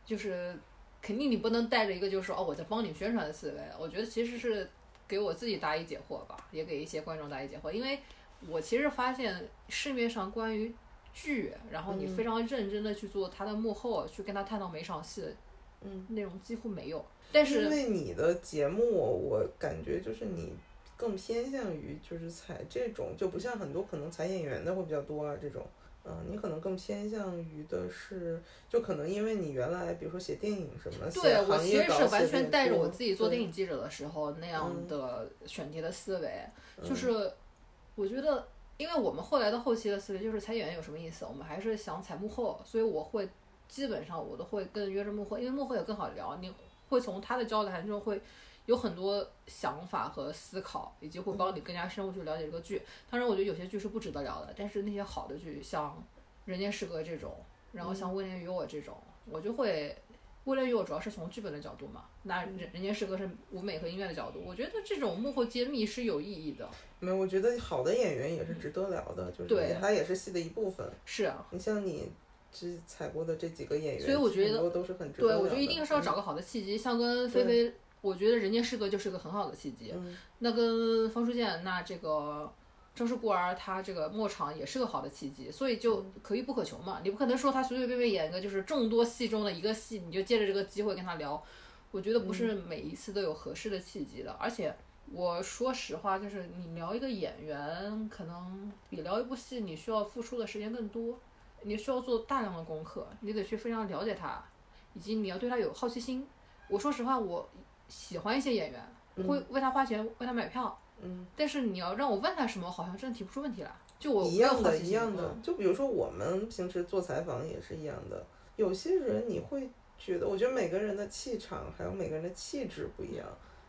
就是肯定你不能带着一个就是说哦我在帮你宣传的思维，我觉得其实是给我自己答疑解惑吧，也给一些观众答疑解惑，因为我其实发现市面上关于剧，然后你嗯。非常认真的去做它的幕后，去跟他探讨每场戏的嗯。内容几乎没有，但是因是为你的节目，我感觉就是你更偏向于就是采这种，就不像很多可能采演员的会比较多啊这种。嗯，你可能更偏向于的是，就可能因为你原来比如说写电影什么，对我其实是完全带着我自己做电影记者的时候那样嗯的选题的思维，就嗯是我觉得，因为我们后来的后期的思维就是采演员有什么意思，我们还是想采幕后，所以我会基本上我都会跟约着幕后，因为幕后也更好聊，你会从他的交谈中会有很多想法和思考，以及会帮你更加深入去了解这个剧。当然，我觉得有些剧是不值得聊的，但是那些好的剧，像《人间失格》这种，然后像《威廉与我》这种，我就会。威廉与我主要是从剧本的角度嘛，那人人间失格是舞美和音乐的角度，我觉得这种幕后揭秘是有意义的。没有，我觉得好的演员也是值得聊的，就是对他也是戏的一部分。是啊，你像你这采过的这几个演员，所以我觉得都是很值得对。我觉得一定是要找个好的契机，像跟菲菲，我觉得《人间失格》就是个很好的契机。嗯那跟方书建，那这个正是孤儿，他这个末场也是个好的契机，所以就可遇不可求嘛。你不可能说他随随便便演一个就是众多戏中的一个戏，你就借着这个机会跟他聊。我觉得不是每一次都有合适的契机的，而且我说实话，就是你聊一个演员，可能比聊一部戏你需要付出的时间更多，你需要做大量的功课，你得去非常了解他，以及你要对他有好奇心。我说实话，我喜欢一些演员，会为他花钱，为他买票。嗯，但是你要让我问他什么，好像真的提不出问题来。就我一样的，一样的嗯。就比如说我们平时做采访也是一样的，有些人你会觉得，我觉得每个人的气场还有每个人的气质不一样，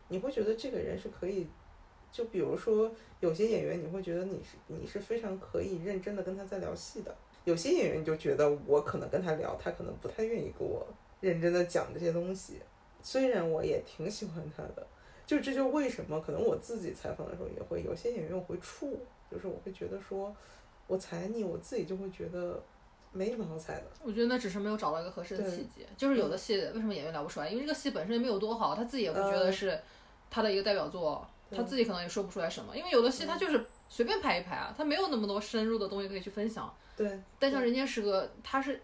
你会觉得这个人是可以，就比如说有些演员，你会觉得你是你是非常可以认真的跟他在聊戏的，有些演员你就觉得我可能跟他聊，他可能不太愿意跟我认真的讲这些东西，虽然我也挺喜欢他的。就这就为什么可能我自己采访的时候也会有些演员我会怵，就是我会觉得说，我踩你，我自己就会觉得没什么好踩的。我觉得那只是没有找到一个合适的契机。就是有的戏为什么演员聊不出来？因为这个戏本身也没有多好，他自己也不觉得嗯是他的一个代表作，对他自己可能也说不出来什么。因为有的戏他就是随便拍一拍啊，他没有那么多深入的东西可以去分享。对，但像《人间失格》，它是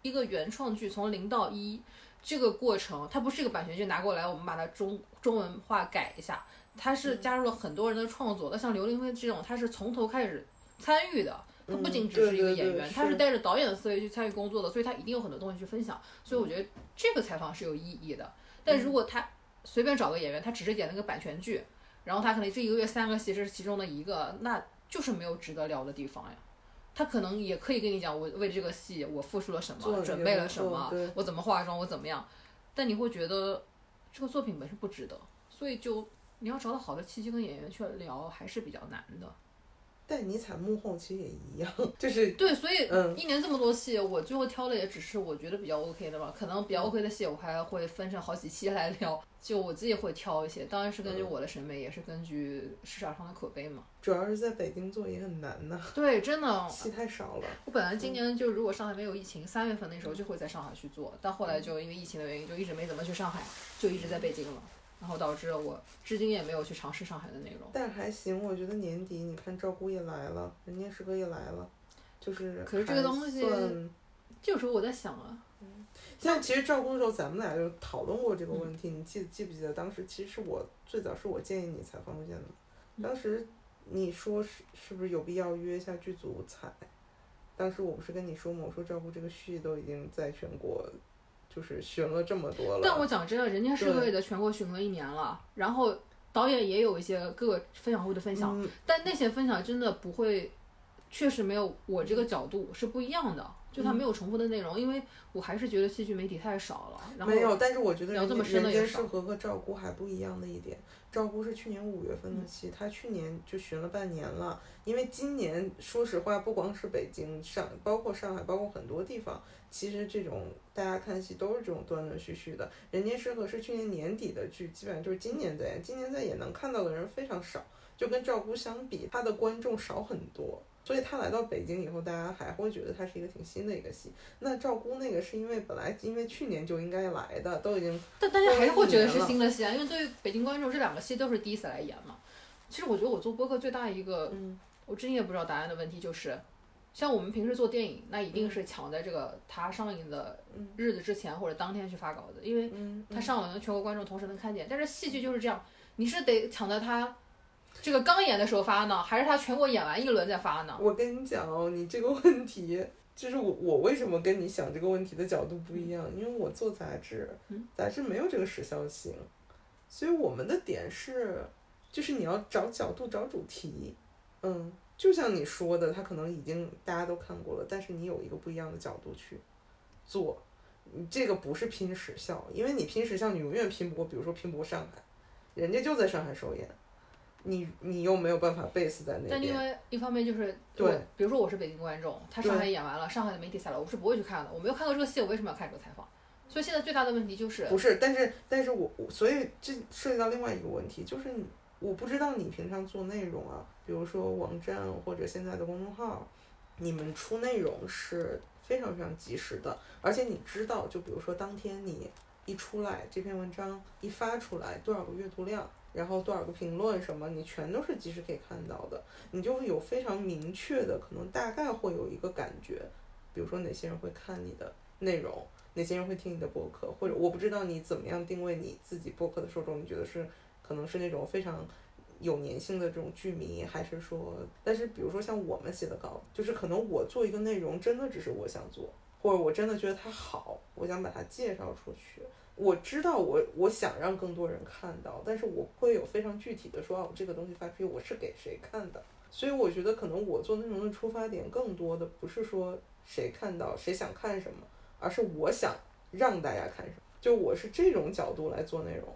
一个原创剧，从零到一这个过程，它不是一个版权剧拿过来，我们把它中中文化改一下，它是加入了很多人的创作。那像刘凌飞这种，他是从头开始参与的，他不仅嗯只是一个对对对演员，他是是带着导演的思维去参与工作的，所以他一定有很多东西去分享。所以我觉得这个采访是有意义的。但如果他随便找个演员，他只是演了个版权剧，然后他可能这一个月三个戏，这是其中的一个，那就是没有值得聊的地方呀。他可能也可以跟你讲，我为这个戏我付出了什么，准备了什么，我怎么化妆，我怎么样，但你会觉得这个作品本身不值得，所以就你要找到好的契机跟演员去聊，还是比较难的。但你采幕后其实也一样，就是对，所以嗯一年这么多戏，我最后挑的也只是我觉得比较 OK 的吧。可能比较 OK 的戏，我还会分成好几期来聊。就我自己会挑一些，当然是根据我的审美，也是根据市场上的口碑嘛。主要是在北京做也很难呐，对，真的，戏太少了。我本来今年就如果上海没有疫情，三月份那时候就会在上海去做，但后来就因为疫情的原因，就一直没怎么去上海，就一直在北京了，然后导致我至今也没有去尝试上海的内容。但还行，我觉得年底你看赵姑也来了，人间师哥也来了，就是可是这个东西有时候我在想啊，像其实赵工的时候，咱们俩就讨论过这个问题。你记记不记得当时其实是我最早是我建议你采方路线的，当时你说是是不是有必要约一下剧组采？当时我不是跟你说吗？我说赵姑这个戏都已经在全国就是巡了这么多了。但我讲真的，人家是为了全国巡了一年了，然后导演也有一些各个分享会的分享，但那些分享真的不会，确实没有我这个角度是不一样的。就它没有重复的内容，因为我还是觉得戏剧媒体太少了。然后没有，但是我觉得聊这么深人间的也少失和和赵姑还不一样的一点，赵姑是去年五月份的戏，他去年就巡了半年了。因为今年说实话，不光是北京、上，包括上海，包括很多地方，其实这种大家看戏都是这种断断续续的。人间失格是去年年底的剧，基本上就是今年在演，今年在演能看到的人非常少，就跟赵姑相比，他的观众少很多。所以他来到北京以后，大家还会觉得他是一个挺新的一个戏。那赵姑那个是因为本来因为去年就应该来的，都已经但大家还是会觉得是新的戏啊，因为对于北京观众，这两个戏都是第一次来演嘛。其实我觉得我做播客最大一个，嗯我至今也不知道答案的问题就是，像我们平时做电影，那一定是抢在这个它上映的日子之前或者当天去发稿子，因为嗯，它上了，全国观众同时能看见。但是戏剧就是这样，你是得抢在它这个刚演的时候发呢，还是它全国演完一轮再发呢？我跟你讲哦，你这个问题，就是我我为什么跟你想这个问题的角度不一样？因为我做杂志，杂志没有这个时效性，所以我们的点是，就是你要找角度、找主题，嗯，就像你说的，他可能已经大家都看过了，但是你有一个不一样的角度去做，你这个不是拼时效，因为你拼时效，你永远拼不过，比如说拼不过上海，人家就在上海首演。你你又没有办法 base 在那边，但另外一方面就是，对，比如说我是北京观众，他上海演完了，上海的媒体采了，我是不会去看的，我没有看过这个戏，我为什么要看这个采访？所以现在最大的问题就是，不是，但是但是我我所以这涉及到另外一个问题，就是你我不知道你平常做内容啊，比如说网站或者现在的公众号，你们出内容是非常非常及时的，而且你知道，就比如说当天你一出来这篇文章一发出来多少个阅读量。然后多少个评论什么，你全都是及时可以看到的，你就会有非常明确的，可能大概会有一个感觉，比如说哪些人会看你的内容，哪些人会听你的播客，或者我不知道你怎么样定位你自己播客的受众，你觉得是可能是那种非常有粘性的这种剧迷，还是说，但是比如说像我们写的稿，就是可能我做一个内容真的只是我想做，或者我真的觉得它好，我想把它介绍出去。我知道我我想让更多人看到，但是我会有非常具体的说，啊，我这个东西发出去我是给谁看的。所以我觉得可能我做内容的出发点更多的不是说谁看到谁想看什么，而是我想让大家看什么。就我是这种角度来做内容。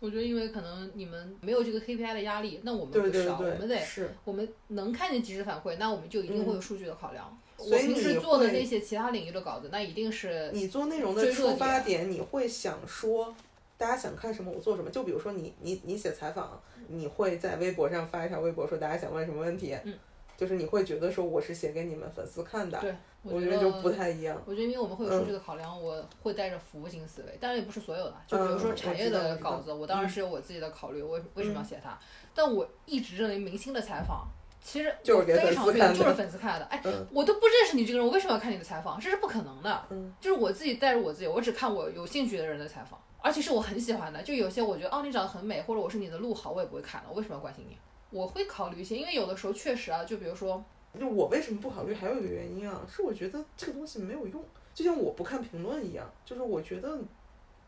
我觉得因为可能你们没有这个 KPI 的压力，那我们对不少，对对，我们得是。我们能看见及时反馈，那我们就一定会有数据的考量。所以你会做的那些其他领域的稿子，那一定是你做内容的出发点点，你会想说，大家想看什么，我做什么。就比如说你你你写采访，你会在微博上发一条微博说大家想问什么问题，嗯就是你会觉得说我是写给你们粉丝看的，对，我觉觉得就不太一样。我觉得因为我们会有数据的考量，我会带着服务性思维，当然也不是所有的。就比如说嗯产业的稿子，我当然是有我自己的考虑，我为为什么要写它？但我一直认为明星的采访。其实就是非常粉丝看的觉得就是粉丝看的，哎，嗯我都不认识你这个人，我为什么要看你的采访？这是不可能的。嗯，就是我自己带着我自己，我只看我有兴趣的人的采访，而且是我很喜欢的。就有些我觉得哦，你长得很美，或者我是你的路好，我也不会看的。我为什么要关心你？我会考虑一些，因为有的时候确实啊，就比如说就我为什么不考虑？还有一个原因啊，是我觉得这个东西没有用，就像我不看评论一样，就是我觉得，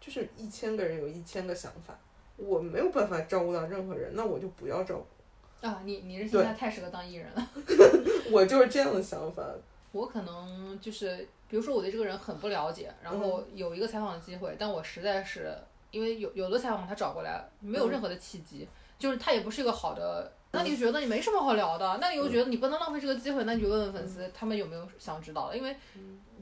就是一千个人有一千个想法，我没有办法照顾到任何人，那我就不要照顾。啊，你你是现在太适合当艺人了。我就是这样的想法。我可能就是，比如说我对这个人很不了解，然后有一个采访的机会，但我实在是因为有有的采访他找过来没有任何的契机，就是他也不是一个好的，那你就觉得你没什么好聊的，那你又觉得你不能浪费这个机会，那你就问问粉丝他们有没有想知道的，因为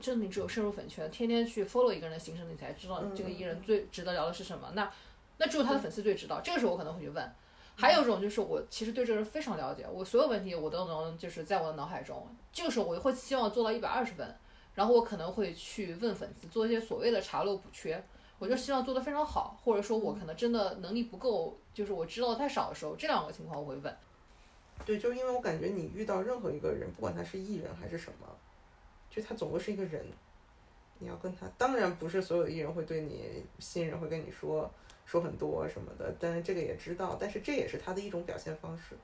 真的你只有深入粉圈，天天去 follow 一个人的行程，你才知道这个艺人最值得聊的是什么，那那只有他的粉丝最知道，这个时候我可能会去问。还有一种就是我其实对这个人非常了解，我所有问题我都能就是在我的脑海中，这个时候我会希望做到一百二十分，然后我可能会去问粉丝做一些所谓的查漏补缺，我就希望做得非常好，或者说我可能真的能力不够，就是我知道的太少的时候，这两个情况我会问。对，就是因为我感觉你遇到任何一个人，不管他是艺人还是什么，就他总归是一个人，你要跟他，当然不是所有艺人会对你新人会跟你说说很多什么的，但是这个也知道，但是这也是他的一种表现方式，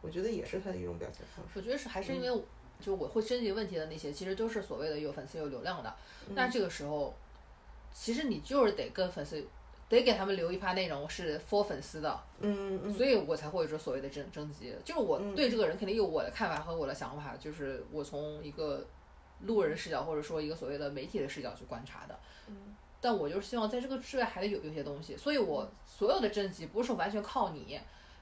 我觉得也是他的一种表现方式。我觉得是还是因为就我会升级问题的那些，其实都是所谓的有粉丝有流量的，那这个时候，其实你就是得跟粉丝。得给他们留一趴内容是 for 粉丝的，嗯嗯，所以我才会说所谓的征征集，就是我对这个人肯定有我的看法和我的想法，就是我从一个路人视角或者说一个所谓的媒体的视角去观察的，嗯，但我就是希望在这个之外还得有一些东西，所以我所有的征集不是说完全靠你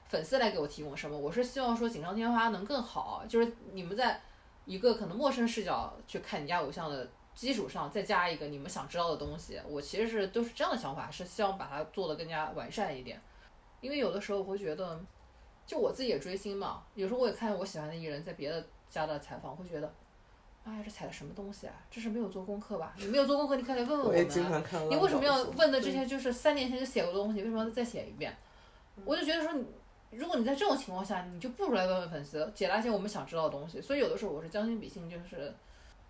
粉丝来给我提供什么，我是希望说锦上添花能更好，就是你们在一个可能陌生视角去看你家偶像的。基础上再加一个你们想知道的东西，我其实是都是这样的想法，是希望把它做得更加完善一点。因为有的时候我会觉得，就我自己也追星嘛，有时候我也看我喜欢的艺人，在别的家的采访，会觉得，哎呀，这采的什么东西啊？这是没有做功课吧？你没有做功课，你可以来问问我们。你为什么要问的这些？就是三年前就写过的东西，为什么要再写一遍？我就觉得说，如果你在这种情况下，你就不如来问问粉丝，解答一些我们想知道的东西。所以有的时候我是将心比心，就是。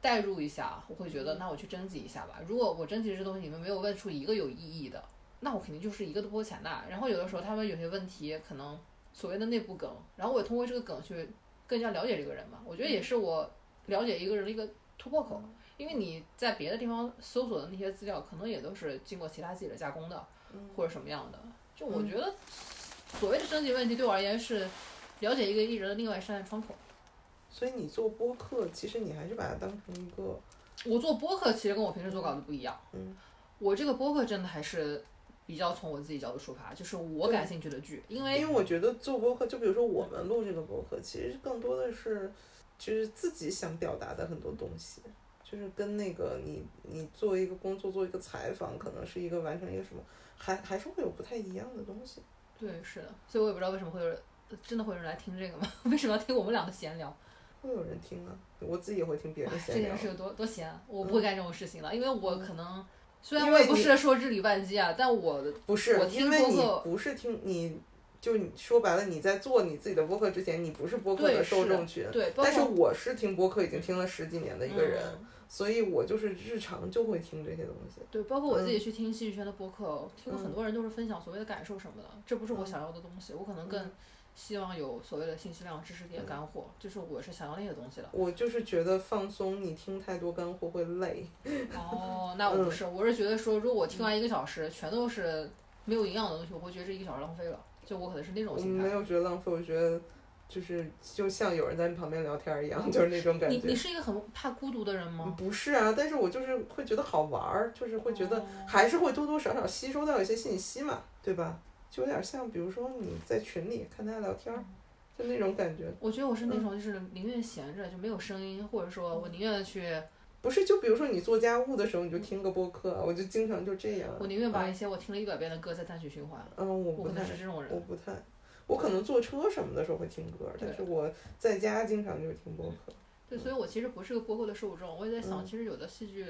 代入一下，我会觉得，那我去征集一下吧。如果我征集这东西，你们没有问出一个有意义的，那我肯定就是一个都不会采纳。然后有的时候他们有些问题，可能所谓的内部梗，然后我也通过这个梗去更加了解这个人嘛。我觉得也是我了解一个人的一个突破口。因为你在别的地方搜索的那些资料，可能也都是经过其他记者加工的，或者什么样的。就我觉得，所谓的征集问题，对我而言是了解一个艺人的另外一扇窗口。所以你做播客，其实你还是把它当成一个。我做播客其实跟我平时做稿子不一样。嗯。我这个播客真的还是比较从我自己角度出发，就是我感兴趣的剧，因为因为我觉得做播客，就比如说我们录这个播客，其实更多的是就是自己想表达的很多东西，就是跟那个你你作为一个工作做一个采访，可能是一个完成一个什么，还还是会有不太一样的东西。对，是的，所以我也不知道为什么会有人真的会有人来听这个吗？为什么要听我们俩的闲聊？会有人听啊，我自己也会听别人闲聊。这件事有多多闲，我不会干这种事情了，因为我可能虽然我也不是说日理万机啊，但我不是我听播客不是听你，就你说白了，你在做你自己的播客之前，你不是播客的受众群。对，但是我是听播客已经听了十几年的一个人，所以我就是日常就会听这些东西。对，包括我自己去听戏剧圈的播客，听了很多人都是分享所谓的感受什么的，这不是我想要的东西，我可能更。希望有所谓的信息量、知识点、干货，就是我是想要那些东西的。我就是觉得放松，你听太多干货会累。哦，那我不是，我是觉得说，如果我听完一个小时全都是没有营养的东西，我会觉得这一个小时浪费了。就我可能是那种心态。没有觉得浪费，我觉得就是就像有人在你旁边聊天一样，就是那种感觉。你你是一个很怕孤独的人吗？不是啊，但是我就是会觉得好玩儿，就是会觉得还是会多多少少吸收到一些信息嘛，对吧？就有点像，比如说你在群里看大家聊天儿，就那种感觉。我觉得我是那种，就是宁愿闲着就没有声音，或者说我宁愿去。不是，就比如说你做家务的时候，你就听个播客，我就经常就这样。我宁愿把一些我听了一百遍的歌再单曲循环。嗯，我不太。是这种人。我不太，我可能坐车什么的时候会听歌，但是我在家经常就是听播客。对，所以我其实不是个播客的受众。我也在想，其实有的戏剧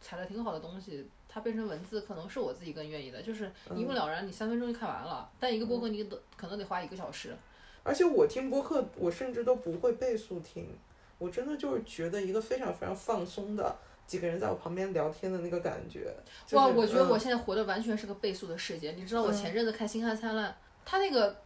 采的挺好的东西。它变成文字可能是我自己更愿意的，就是一目了然，你三分钟就看完了。但一个播客你得可能得花一个小时。而且我听播客，我甚至都不会倍速听，我真的就是觉得一个非常非常放松的几个人在我旁边聊天的那个感觉。哇，我觉得我现在活的完全是个倍速的世界。你知道我前阵子看《星汉灿烂》，它那个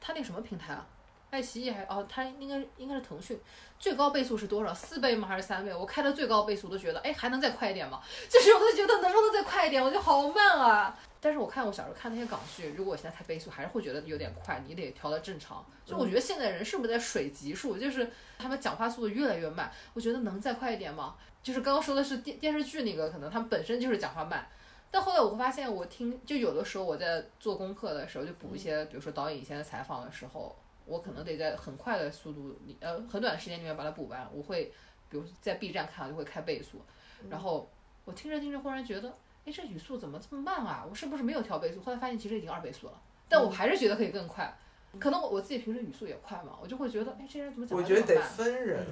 它那什么平台啊？爱奇艺还哦，它应该应该是腾讯，最高倍速是多少？四倍吗？还是三倍？我开的最高倍速都觉得，哎，还能再快一点吗？就是我都觉得能不能再快一点？我就好慢啊！但是我看我小时候看那些港剧，如果我现在开倍速，还是会觉得有点快，你得调到正常。就我觉得现在人是不是在水级数？就是他们讲话速度越来越慢，我觉得能再快一点吗？就是刚刚说的是电电视剧那个，可能他们本身就是讲话慢，但后来我会发现，我听就有的时候我在做功课的时候，就补一些，比如说导演以前的采访的时候。我可能得在很快的速度里，呃，很短的时间里面把它补完。我会，比如在 B 站看，就会开倍速。然后我听着听着，忽然觉得，哎，这语速怎么这么慢啊？我是不是没有调倍速？后来发现其实已经二倍速了，但我还是觉得可以更快。可能我我自己平时语速也快嘛，我就会觉得，哎，这人怎么讲我觉得得分人，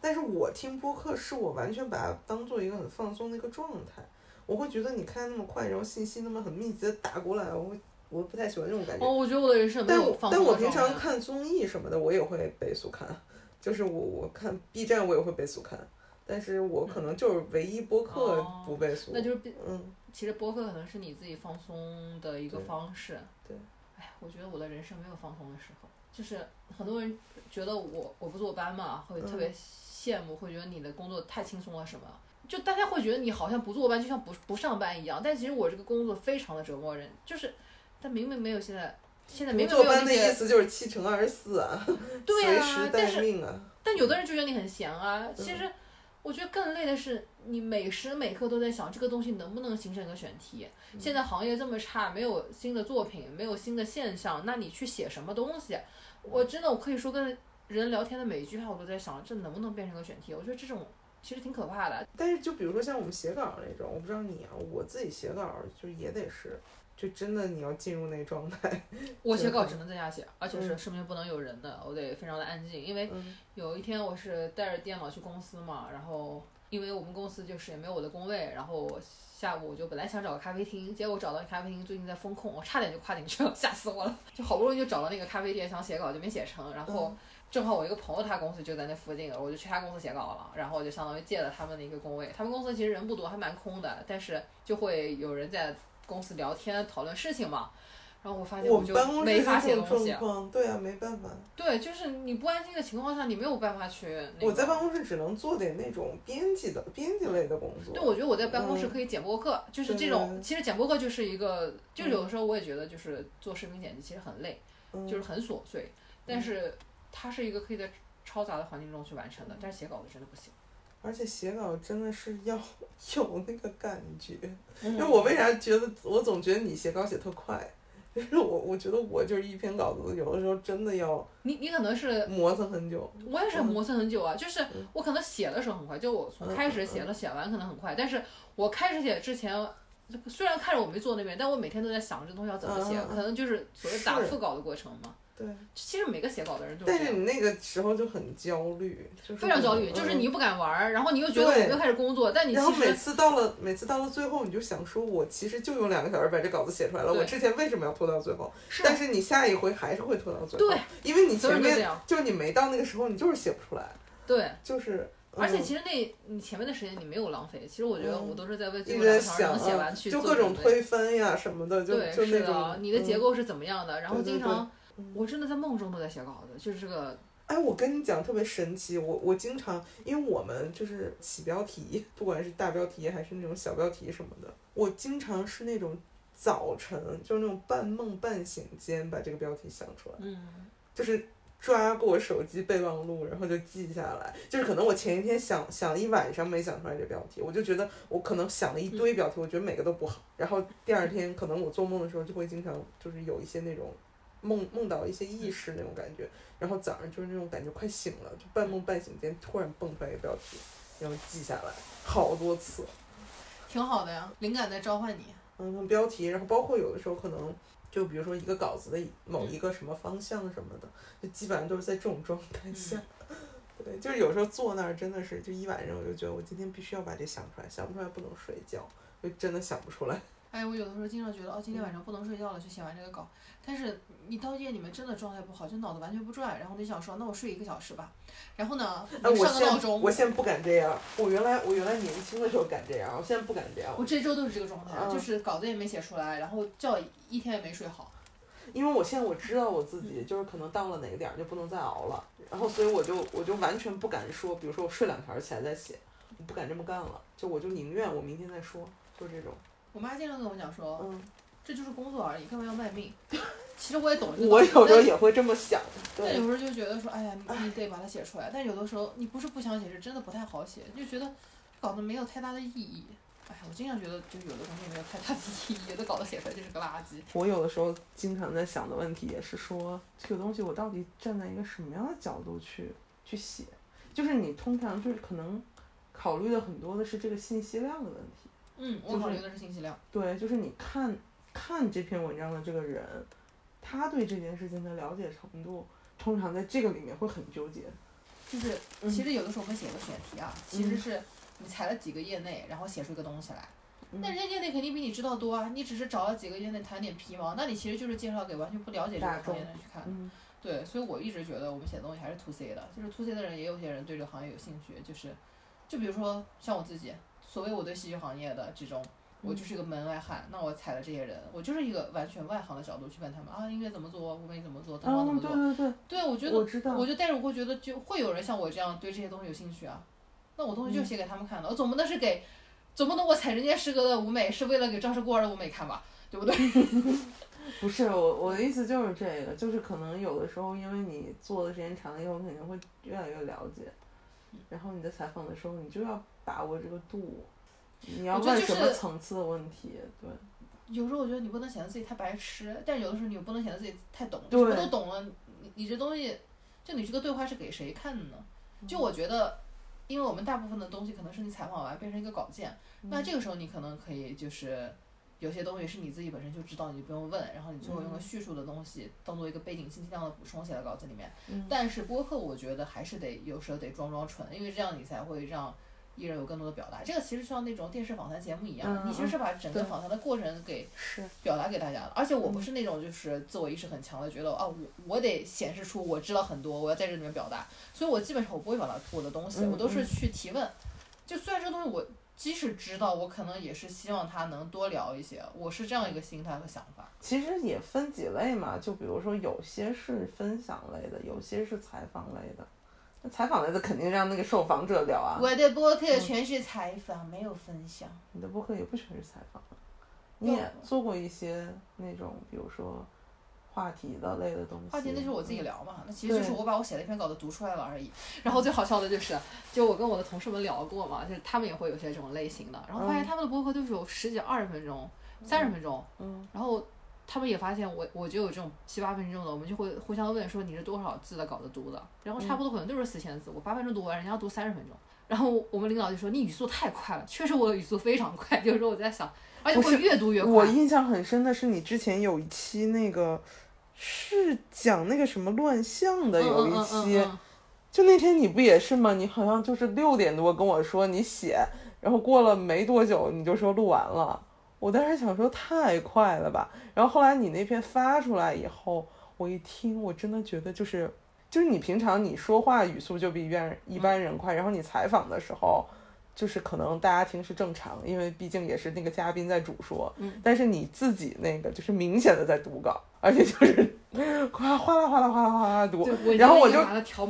但是我听播客是我完全把它当做一个很放松的一个状态。我会觉得你开那么快，然后信息那么很密集的打过来，我会。我不太喜欢这种感觉。哦，我觉得我的人生没有放但我平常看综艺什么的，我也会倍速看。就是我我看 B 站，我也会倍速看。但是我可能就是唯一播客哦不倍速。那就是嗯，其实播客可能是你自己放松的一个方式。对。哎，我觉得我的人生没有放松的时候，就是很多人觉得我我不坐班嘛，会特别嗯羡慕，会觉得你的工作太轻松了什么。就大家会觉得你好像不坐班，就像不不上班一样，但其实我这个工作非常的折磨人，就是，但明明没有现在，现在不明明坐班的意没有那些，思就是七乘二十四啊，对随啊时但是待命啊。但有的人就觉得你很闲啊。嗯其实我觉得更累的是，你每时每刻都在想这个东西能不能形成一个选题。嗯现在行业这么差，没有新的作品，没有新的现象，那你去写什么东西？我真的我可以说跟人聊天的每一句话，我都在想，这能不能变成个选题？我觉得这种其实挺可怕的。但是就比如说像我们写稿那种，我不知道你啊，我自己写稿就也得是，就真的你要进入那状态。我写稿只能在家写，而且是身边不能有人的，我得非常的安静。因为嗯有一天我是带着电脑去公司嘛，然后因为我们公司就是也没有我的工位，然后下午我就本来想找个咖啡厅，结果找到咖啡厅最近在封控，我差点就跨进去了，吓死我了。就好不容易就找到那个咖啡店想写稿就没写成，然后正好我一个朋友他公司就在那附近，我就去他公司写稿了，然后我就相当于借了他们的一个工位。他们公司其实人不多，还蛮空的，但是就会有人在公司聊天讨论事情嘛。然后我发现我就没法写东西对啊，没办法。对，就是你不安静的情况下，你没有办法去、那个。我在办公室只能做点那种编辑的编辑类的工作。对，我觉得我在办公室嗯可以剪播客，就是这种。其实剪播客就是一个，就有的时候我也觉得，就是做视频剪辑其实很累，嗯就是很琐碎，但是它是一个可以在嘈杂的环境中去完成的。但是写稿子真的不行。而且写稿真的是要 有那个感觉，因因为我为啥觉得我总觉得你写稿写特快，就是我我觉得我就是一篇稿子有的时候真的要你你可能是磨蹭很久。我也是嗯磨蹭很久啊，就是嗯我可能写的时候很快，就我从嗯开始嗯写了写完可能很快，但是我开始写之前，虽然看着我没坐那边，但我每天都在想这东西要怎么写，可能就是所谓打是副稿的过程嘛。对，其实每个写稿的人都。但是你那个时候就很焦虑，就是非常焦虑，嗯就是你又不敢玩儿，然后你又觉得我们又开始工作，但你然后每次到了每次到了最后，你就想说，我其实就用两个小时把这稿子写出来了，我之前为什么要拖到最后？是但是你下一回还是会拖到最后，对，因为你前面就你没到那个时候，你就是写不出来，对，就是。而且嗯其实那你前面的时间你没有浪费，其实我觉得嗯我都是在为最后想能写啊完去就各种。推分呀什么的，就对，就是那的种，你的结嗯构是怎么样的？然后经常嗯我真的在梦中都在写稿子，就是这个哎，我跟你讲特别神奇，我我经常，因为我们就是起标题，不管是大标题还是那种小标题什么的，我经常是那种早晨，就是那种半梦半醒间把这个标题想出来，嗯，就是抓过手机备忘录，然后就记下来。就是可能我前一天想想了一晚上没想出来这标题，我就觉得我可能想了一堆标题，我觉得每个都不好。然后第二天可能我做梦的时候就会经常就是有一些那种梦梦到一些意识那种感觉，然后早上就是那种感觉快醒了，就半梦半醒间突然蹦出来一个标题，然后记下来好多次。挺好的呀，灵感在召唤你。嗯，标题，然后包括有的时候可能就比如说一个稿子的某一个什么方向什么的，就基本上都是在这种状态下。对，就是有时候坐那儿真的是就一晚上，我就觉得我今天必须要把这想出来，想不出来不能睡觉，就真的想不出来。哎，我有的时候经常觉得，哦，今天晚上不能睡觉了，去写完这个稿。但是你到夜里面真的状态不好，就脑子完全不转，然后你想说，那我睡一个小时吧。然后呢，我上个闹钟我，现在不敢这样，我原来我原来年轻的时候敢这样，我现在不敢这样我，这周都是这个状态，嗯就是稿子也没写出来，然后觉一天也没睡好。因为我现在我知道我自己就是可能到了哪个点儿就不能再熬了，然后所以我就我就完全不敢说，比如说我睡两条起来再写，我不敢这么干了，就我就宁愿我明天再说，就这种，我妈经常跟我讲说，嗯。这就是工作而已，干嘛要卖命？其实我也懂这个我有时候也会这么想，对但有时候就觉得说，哎呀，你你得把它写出来。但有的时候你不是不想写，是真的不太好写，就觉得搞得没有太大的意义。哎，我经常觉得，就有的东西没有太大的意义，有的稿子写出来就是个垃圾。我有的时候经常在想的问题也是说，这个东西我到底站在一个什么样的角度去去写？就是你通常就是可能考虑的很多的是这个信息量的问题。嗯，我考虑的是信息量。对，就是你看看这篇文章的这个人，他对这件事情的了解程度，通常在这个里面会很纠结。就是嗯其实有的时候我们写个选题啊，其实是你踩了几个业内，然后写出一个东西来。嗯那人家业内肯定比你知道多啊，你只是找了几个业内谈点皮毛，那你其实就是介绍给完全不了解这个行业的人去看。嗯，对，所以我一直觉得我们写的东西还是 to C 的，就是 to C 的人也有些人对这个行业有兴趣，就是就比如说像我自己，所谓我对戏剧行业的这种，我就是一个门外汉，那我踩了这些人，我就是一个完全外行的角度去问他们啊，音乐怎么做，舞美怎么做，灯光怎么做。对对对，对，我觉得我知道我就代入会觉得就会有人像我这样对这些东西有兴趣啊。那我东西就写给他们看的，我总不能是给，总不能我踩人家师哥的舞美是为了给赵氏孤儿的舞美看吧，对不对？不是我我的意思就是这个，就是可能有的时候因为你做的时间长了以后，你肯定会越来越了解，然后你在采访的时候，你就要把握这个度，你要问什么是层次的问题，对。有时候我觉得你不能显得自己太白痴，但有的时候你又不能显得自己太懂，对什么都懂了，你你这东西，就你这个对话是给谁看的呢？就我觉得，因为我们大部分的东西可能是你采访完变成一个稿件，那这个时候你可能可以就是。有些东西是你自己本身就知道，你就不用问，然后你最后用个叙述的东西当做一个背景信息量的补充写在稿子里面。嗯但是播客我觉得还是得有时候得装装纯，因为这样你才会让艺人有更多的表达。这个其实像那种电视访谈节目一样，嗯你其实是把整个访谈的过程给是，表达给大家的。而且我不是那种就是自我意识很强的，觉得啊我我得显示出我知道很多，我要在这里面表达，所以我基本上我不会表达我的东西，嗯我都是去提问。就虽然这个东西我即使知道，我可能也是希望他能多聊一些，我是这样一个心态和想法。其实也分几类嘛，就比如说有些是分享类的，有些是采访类的。那采访类的肯定让那个受访者聊啊，我的播客全是采访，没有分享。你的播客也不全是采访，你也做过一些那种，比如说话题的类的东西。话题那就是我自己聊嘛，那其实就是我把我写的一篇稿子读出来了而已。然后最好笑的就是，就我跟我的同事们聊过嘛，就是他们也会有些这种类型的，然后发现他们的播客都是有十几、二十分钟、三十分钟，嗯，然后他们也发现我我就有这种七八分钟的，我们就会互相问说你是多少字的稿子读的，然后差不多可能都是四千字，我八分钟读完，人家要读三十分钟。然后我们领导就说你语速太快了，确实我的语速非常快，就是说我在想，而且会越读越快。我印象很深的是你之前有一期那个是讲那个什么乱象的，有一期，嗯嗯就那天你不也是吗？你好像就是六点多跟我说你写，然后过了没多久你就说录完了。我当时想说太快了吧，然后后来你那篇发出来以后，我一听，我真的觉得就是就是你平常你说话语速就比一般一般人快，然后你采访的时候。就是可能大家听是正常，因为毕竟也是那个嘉宾在主说，嗯但是你自己那个就是明显的在读稿，而且就是 哗哗啦哗啦哗啦哗啦读，然后我就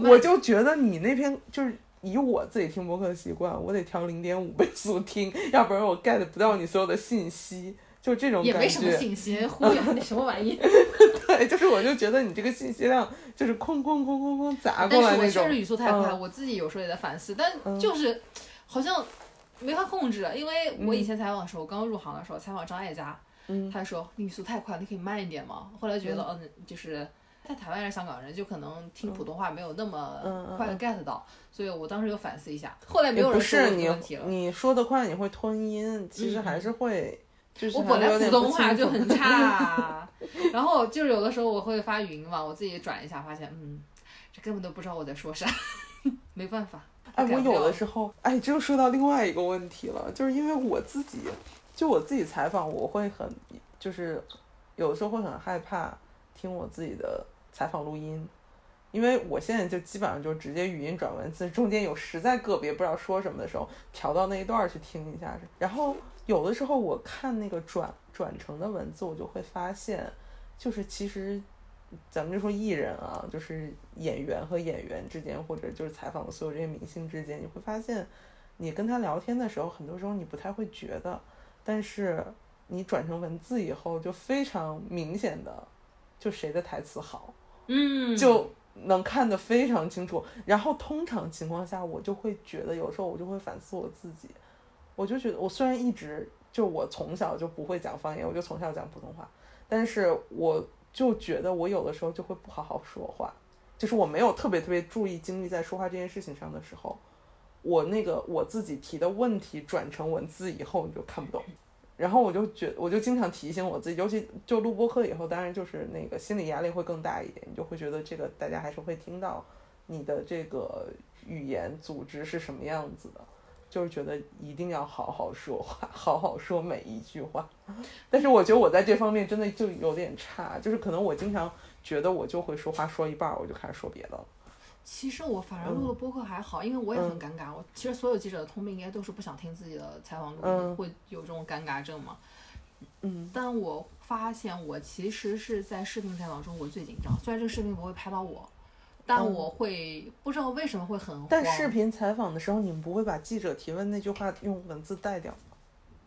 我就觉得你那篇就是以我自己听播客的习惯，我得调零点五倍速听，要不然我 get 不到你所有的信息，就这种感也没什么。信息，忽悠那什么玩意。对，就是我就觉得你这个信息量就是哐哐哐哐哐砸过但来那种是我确实。语速太快，嗯我自己有时候也在反思，但嗯就是好像没法控制，因为我以前采访的时候，刚刚入行的时候采访张艾嘉，嗯他说你语速太快，你可以慢一点吗？后来觉得，嗯，就是。在台湾人、香港人就可能听普通话没有那么快的 get 到，所以我当时就反思一下。后来没有人说问题了。你说的快，你会吞音，其实还是会，就是我本来普通话就很 差，然后就是有的时候我会发语音嘛，我自己转一下，发现嗯，这根本都不知道我在说啥，没办法。哎，我有的时候，哎，这又说到另外一个问题了，就是因为我自己，就我自己采访，我会很，就是有的时候会很害怕听我自己的采访录音，因为我现在就基本上就直接语音转文字，中间有实在个别不知道说什么的时候，调到那一段去听一下，然后有的时候我看那个转转成的文字，我就会发现，就是其实咱们就说艺人啊，就是演员和演员之间，或者就是采访的所有这些明星之间，你会发现，你跟他聊天的时候，很多时候你不太会觉得，但是你转成文字以后，就非常明显的，就谁的台词好，嗯，就能看得非常清楚。然后通常情况下，我就会觉得，有时候我就会反思我自己，我就觉得我虽然一直就我从小就不会讲方言，我就从小讲普通话，但是我就觉得我有的时候就会不好好说话，就是我没有特别特别注意精力在说话这件事情上的时候，我那个我自己提的问题转成文字以后你就看不懂。然后我就觉，我就经常提醒我自己，尤其就录播课以后，当然就是那个心理压力会更大一点，你就会觉得这个大家还是会听到你的这个语言组织是什么样子的，就是觉得一定要好好说话，好好说每一句话。但是我觉得我在这方面真的就有点差，就是可能我经常觉得我就会说话说一半，我就开始说别的了。其实我反而录了播客还好，因为我也很尴尬。我其实所有记者的通病应该都是不想听自己的采访录音，嗯会有这种尴尬症嘛。嗯但我发现我其实是在视频采访中我最紧张，虽然这个视频不会拍到我，但嗯我会不知道为什么会很慌。但视频采访的时候，你们不会把记者提问那句话用文字带掉吗？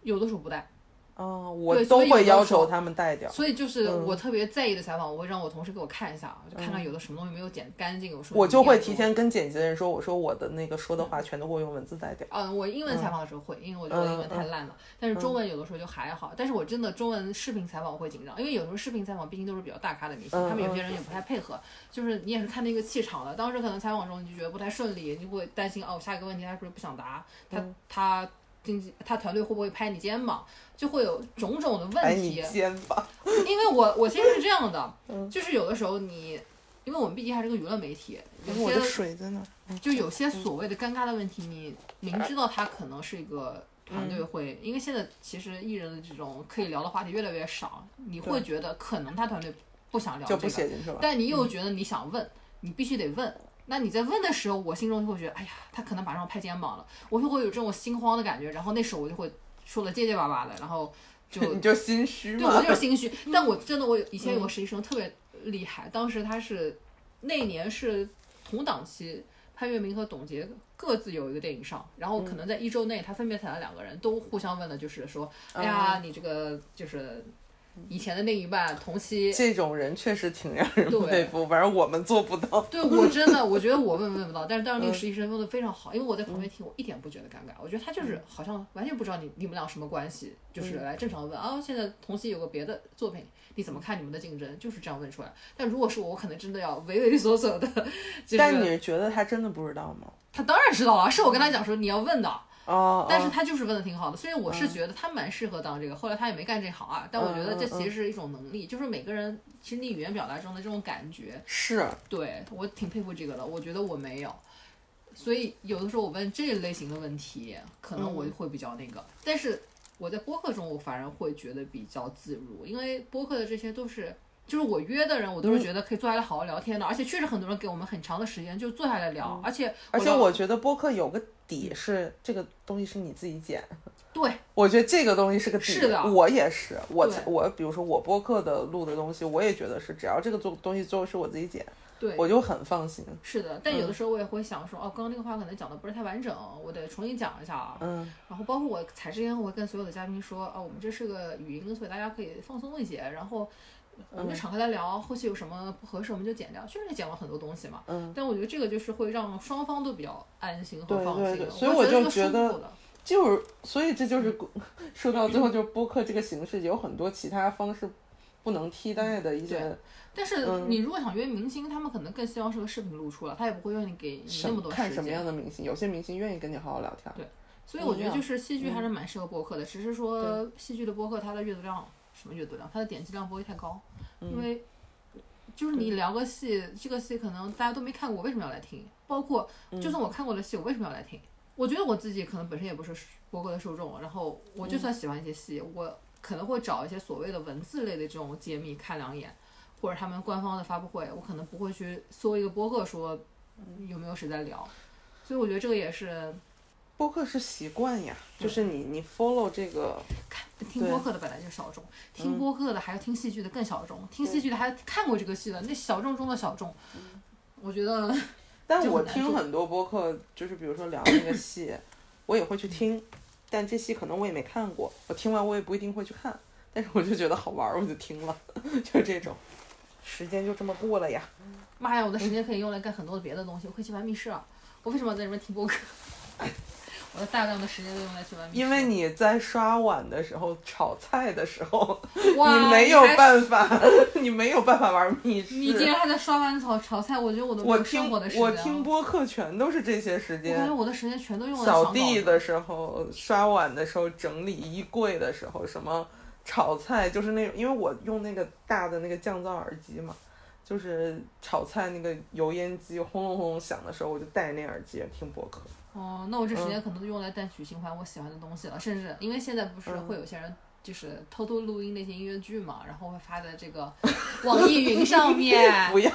有的时候不带，啊，我都会要求他们带掉。所以就是嗯我特别在意的采访，我会让我同事给我看一下，就看看有的什么东西没有剪干净，我说我就会提前跟剪辑的人说，我说我的那个说的话全都会用文字带掉。嗯，我英文采访的时候会，因为我觉得英文太烂了。但是中文有的时候就还好。但是我真的中文视频采访我会紧张，因为有时候视频采访毕竟都是比较大咖的明星，嗯他们有些人也不太配合，就是你也是看那个气场的。当时可能采访中你就觉得不太顺利，你会担心哦，下一个问题他是不是不想答？他、嗯他经纪他团队会不会拍你肩膀？就会有种种的哎，问题。肩膀。因为我我其实是这样的，嗯就是有的时候你，因为我们毕竟还是个娱乐媒体，有些水在哪儿？嗯就有些所谓的尴尬的问题，你明知道他可能是一个团队会，因为现在其实艺人的这种可以聊的话题越来越少，你会觉得可能他团队不想聊这个。但你又觉得你想问，你必须得问。那你在问的时候，我心中就会觉得，哎呀，他可能马上拍肩膀了，我就会有这种心慌的感觉，然后那时候我就会说的结结巴巴的，然后就 你就心虚对，我。就是心虚。但我真的，我以前有个实习生特别厉害，当时他是那年是同档期，潘粤明和董洁各自有一个电影上，然后可能在一周内，他分别采了两个人，都互相问的就是说，哎呀，你这个就是以前的另一半同期。这种人确实挺让人佩服，反正我们做不到。对我真的，我觉得我问问不到，但是当时那个实习生问的非常好，因为我在旁边听，我一点不觉得尴尬，我觉得他就是好像完全不知道你你们俩什么关系，就是来正常问啊，现在同期有个别的作品，你怎么看你们的竞争？就是这样问出来。但如果是我，我可能真的要畏畏缩缩的，就是但你觉得他真的不知道吗？他当然知道了，是我跟他讲说你要问的，哦，但是哦他就是问的挺好的，所以我是觉得他蛮适合当这个。后来他也没干这行啊，但我觉得这其实是一种能力，就是每个人其实你语言表达中的这种感觉，是。对我挺佩服这个的，我觉得我没有，所以有的时候我问这类型的问题，可能我会比较那个，但是我在播客中我反而会觉得比较自如，因为播客的这些都是。就是我约的人，我都是觉得可以坐下来好好聊天的，而且确实很多人给我们很长的时间就坐下来聊，而且而且我觉得播客有个底是这个东西是你自己剪，对我觉得这个东西是个底。是的我也是，我对我比如说我播客的录的东西，我也觉得是只要这个做东西最后是我自己剪，对，我就很放心。是的，但有的时候我也会想说，哦，刚刚那个话可能讲的不是太完整，我得重新讲一下啊。嗯然后包括我采之前，我会跟所有的嘉宾说，啊，我们这是个语音，所以大家可以放松一些，然后我们就敞开来聊，后期有什么不合适我们就剪掉，确实也剪了很多东西嘛。嗯，但我觉得这个就是会让双方都比较安心和放心，对对所以我就觉得就是所以这就是 说到最后，就是播客这个形式有很多其他方式不能替代的一些。但是嗯你如果想约明星，他们可能更希望是个视频露出了，他也不会愿意给你那么多时看什么样。的明星，有些明星愿意跟你好好聊天。对所以我觉得就是戏剧还是蛮适合播客的，只是说戏剧的播客它的阅读量什么阅读量，它的点击量不会太高，因为就是你聊个戏，这个戏可能大家都没看过，为什么要来听？包括就算我看过的戏，我为什么要来听？我觉得我自己可能本身也不是播客的受众，然后我就算喜欢一些戏，我可能会找一些所谓的文字类的这种揭秘看两眼，或者他们官方的发布会，我可能不会去搜一个播客说有没有谁在聊，所以我觉得这个也是播客是习惯呀，就是你你 follow 这个，看听播客的本来就小众，听播客的还要听戏剧的更小众，听戏剧的还要看过这个戏的那小众中的小众，我觉得 但我听很多播客，就是比如说聊那个 戏，我也会去听，但这戏可能我也没看过，我听完我也不一定会去看，但是我就觉得好玩儿，我就听了，就这种，时间就这么过了呀。妈呀，我的时间可以用来干很多别的东西，我可以去玩密室啊！我为什么要在这边听播客？我的大量的时间都用来去玩，因为你在刷碗的时候、炒菜的时候，你没有办法，你没有办法玩密室。你竟然还在刷碗炒炒菜，我觉得我都没我听活的时间了。我听播客全都是这些时间我感觉间，我的时间全都用来扫地的时候、刷碗的时候、整理衣柜的时候，什么炒菜，就是那种，因为我用那个大的那个降噪耳机嘛，就是炒菜那个油烟机轰隆轰隆响的时候，我就戴那耳机听播客。哦，那我这时嗯间可能都用来单曲循环我喜欢的东西了，甚至因为现在不是嗯会有些人就是偷偷录音那些音乐剧嘛，然后会发在这个 网易云上面。不要，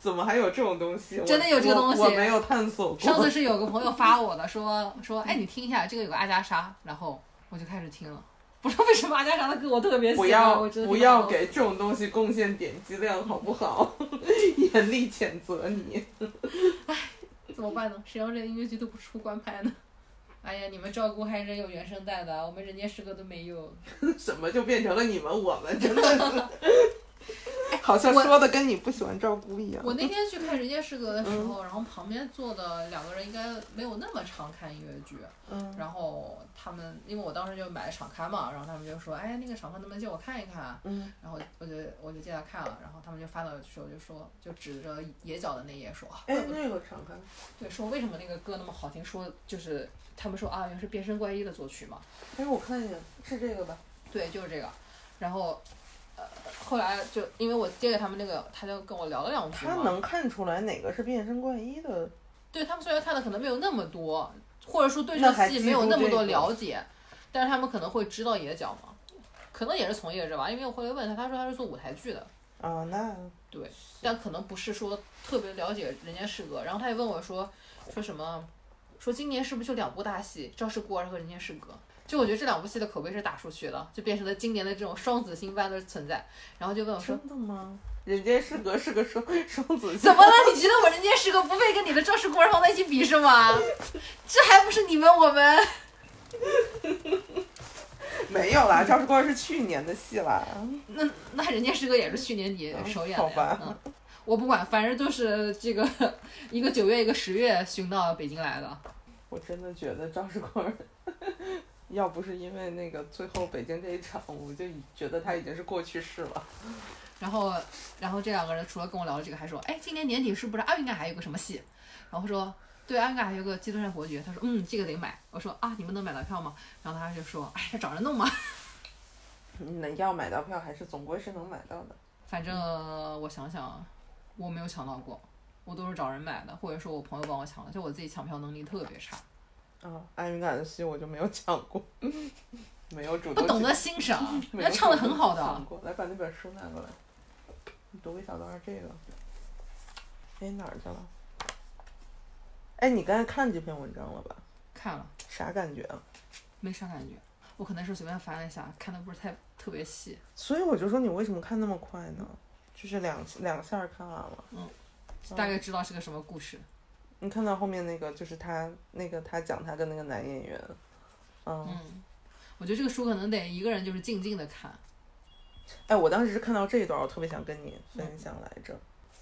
怎么还有这种东西？真的有这个东西我没有探索过。上次是有个朋友发 我的，说说，哎，你听一下，这个有个阿加莎，然后我就开始听了。不知道为什么阿加莎的歌我特别喜欢，不要不要给这种东西贡献点击量，好不好？严厉谴责你。怎么办呢？谁让这音乐剧都不出官拍呢？哎呀，你们照顾还真有原声带的，我们人间失格都没有。怎么就变成了你们我们？真的是。好像说的跟你不喜欢照顾一样。我那天去看《人间失格》的时候，然后旁边坐的两个人应该没有那么常看音乐剧。嗯。然后他们，因为我当时就买了场刊嘛，然后他们就说：“哎，那个场刊能不能借我看一看？”嗯。然后我就我就借他看了，然后他们就发到时候就说，就指着野角的那页说：“哎，那个场刊。”对，说为什么那个歌那么好听？说就是他们说啊，原来是变身怪医的作曲嘛。哎，我看一眼，是这个吧？对，就是这个。然后。呃，后来就因为我借给他们那个，他就跟我聊了两句他能看出来哪个是变身怪医的？对他们虽然看的可能没有那么多，或者说对这个戏没有那么多了解，但是他们可能会知道野角嘛，可能也是从业者吧。因为我后来问他，他说他是做舞台剧的。啊，那对，但可能不是说特别了解人间失格。然后他也问我说，说什么？说今年是不是就两部大戏，《赵氏孤儿》和《人间失格》？就我觉得这两部戏的口碑是打出去的，就变成了今年的这种双子星般的存在。然后就问我说：“真的吗？人间失格是个双双子星？怎么了？你觉得我人间失格不配跟你的赵氏孤儿放在一起比是吗？这还不是你们我们？没有啦，赵氏孤儿是去年的戏啦。那那人间失格也是去年底首演的。好吧，我不管，反正就是这个一个九月一个十月寻到北京来的。我真的觉得赵氏孤儿。要不是因为那个最后北京这一场，我就觉得他已经是过去式了。然后，然后这两个人除了跟我聊了这个，还说，哎，今年年底是不是奥运该还有个什么戏？然后说，对，阿云嘎还有个《基督山伯爵》。他说，嗯，这个得买。我说，啊，你们能买到票吗？然后他就说，哎，他找人弄嘛。能要买到票，还是总归是能买到的。反正我想想，我没有抢到过，我都是找人买的，或者说我朋友帮我抢的，就我自己抢票能力特别差。啊，安云感的戏我就没有抢过，没有主动。不懂得欣赏，人家唱的很好的。来把那本书拿过来，你读一小段这个。哎，哪儿去了？哎，你刚才看这篇文章了吧？看了。啥感觉啊？没啥感觉，我可能是随便翻了一下，看的不是太特别细。所以我就说你为什么看那么快呢？就是两两下看完了。嗯。大概知道是个什么故事。你看到后面那个，就是他那个他讲他跟那个男演员，嗯，我觉得这个书可能得一个人就是静静的看。哎，我当时是看到这一段，我特别想跟你分享来着。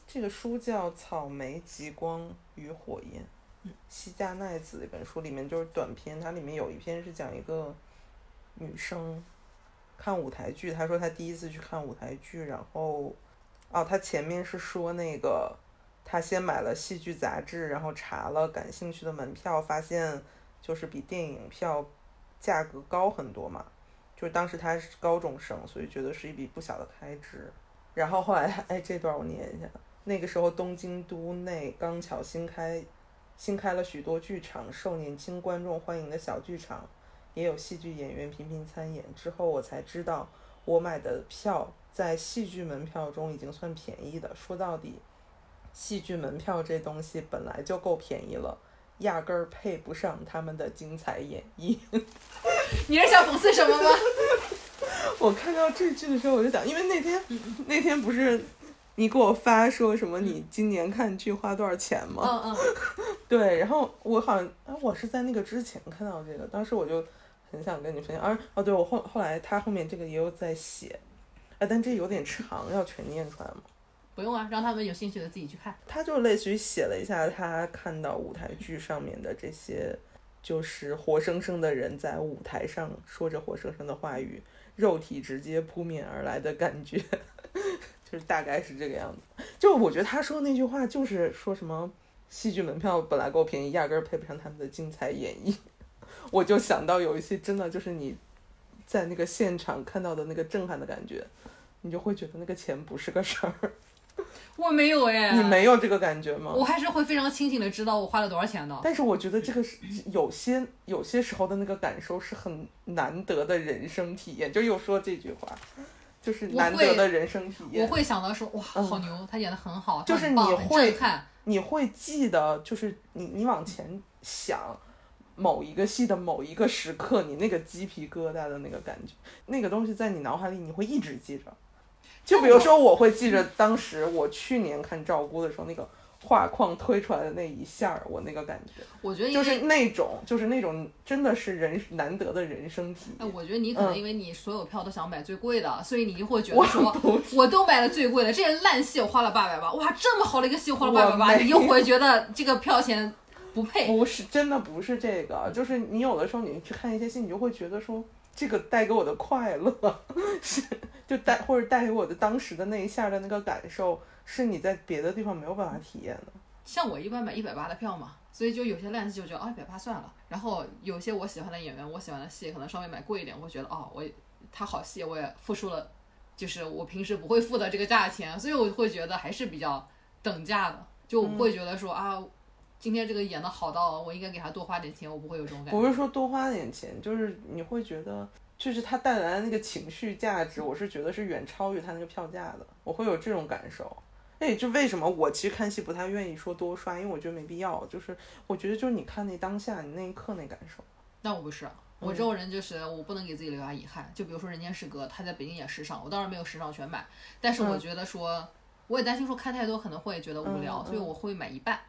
这个书叫《草莓、极光与火焰》，西加奈子的一本书，里面就是短篇，它里面有一篇是讲一个女生看舞台剧，她说她第一次去看舞台剧，然后，哦，她前面是说那个。他先买了戏剧杂志，然后查了感兴趣的门票，发现就是比电影票价格高很多嘛。就当时他是高中生，所以觉得是一笔不小的开支。然后后来，哎，这段我念一下。那个时候，东京都内刚巧新开新开了许多剧场，受年轻观众欢迎的小剧场，也有戏剧演员频频参演。之后我才知道，我买的票在戏剧门票中已经算便宜的。说到底。戏剧门票这东西本来就够便宜了，压根儿配不上他们的精彩演绎。你是想讽刺什么吗？我看到这句的时候，我就想，因为那天那天不是你给我发说什么你今年看剧花多少钱吗？嗯嗯。对，然后我好像啊，我是在那个之前看到这个，当时我就很想跟你分享。而哦，对我后后来他后面这个也有在写，哎，但这有点长，要全念出来吗？不用啊，让他们有兴趣的自己去看。他就类似于写了一下他看到舞台剧上面的这些，就是活生生的人在舞台上说着活生生的话语，肉体直接扑面而来的感觉，就是大概是这个样子。就我觉得他说那句话就是说什么戏剧门票本来够便宜，压根儿配不上他们的精彩演绎。我就想到有一些真的就是你在那个现场看到的那个震撼的感觉，你就会觉得那个钱不是个事儿。我没有哎，你没有这个感觉吗？我还是会非常清醒的知道我花了多少钱的。但是我觉得这个是有些有些时候的那个感受是很难得的人生体验。就又说这句话，就是难得的人生体验。我会想到说哇，好牛，他演的很好，嗯就是你会震撼。你会记得，就是你你往前想某一个戏的某一个时刻，你那个鸡皮疙瘩的那个感觉，那个东西在你脑海里你会一直记着。就比如说，我会记着当时我去年看赵姑的时候，那个画框推出来的那一下儿，我那个感觉，我觉得就是那种，就是那种真的是人难得的人生体哎，验。我觉得你可能嗯因为你所有票都想买最贵的，所以你就会觉得说，我都买了最贵的，这些烂戏我花了八百八，哇，这么好的一个戏我花了八百八，你就会觉得这个票钱不配。不是，真的不是这个，就是你有的时候你去看一些戏，你就会觉得说，这个带给我的快乐 是，就带或者带给我的当时的那一下的那个感受，是你在别的地方没有办法体验的。像我一般买一百八的票嘛，所以就有些烂戏就觉得哦一百八算了，然后有些我喜欢的演员，我喜欢的戏可能稍微买贵一点，我觉得哦我他好戏我也付出了，就是我平时不会付的这个价钱，所以我会觉得还是比较等价的，就我不会觉得说、啊。今天这个演的好到我应该给他多花点钱，我不会有这种感觉。不是说多花点钱，就是你会觉得，就是他带来的那个情绪价值，我是觉得是远超于他那个票价的，我会有这种感受。哎，就为什么我其实看戏不太愿意说多刷，因为我觉得没必要。就是我觉得就是你看那当下，你那一刻那感受。那我不是，我这种人就是我不能给自己留下遗憾。就比如说《人间失格》，他在北京演时尚，我当然没有时尚全买，但是我觉得说，我也担心说看太多可能会觉得无聊，嗯嗯所以我会买一半。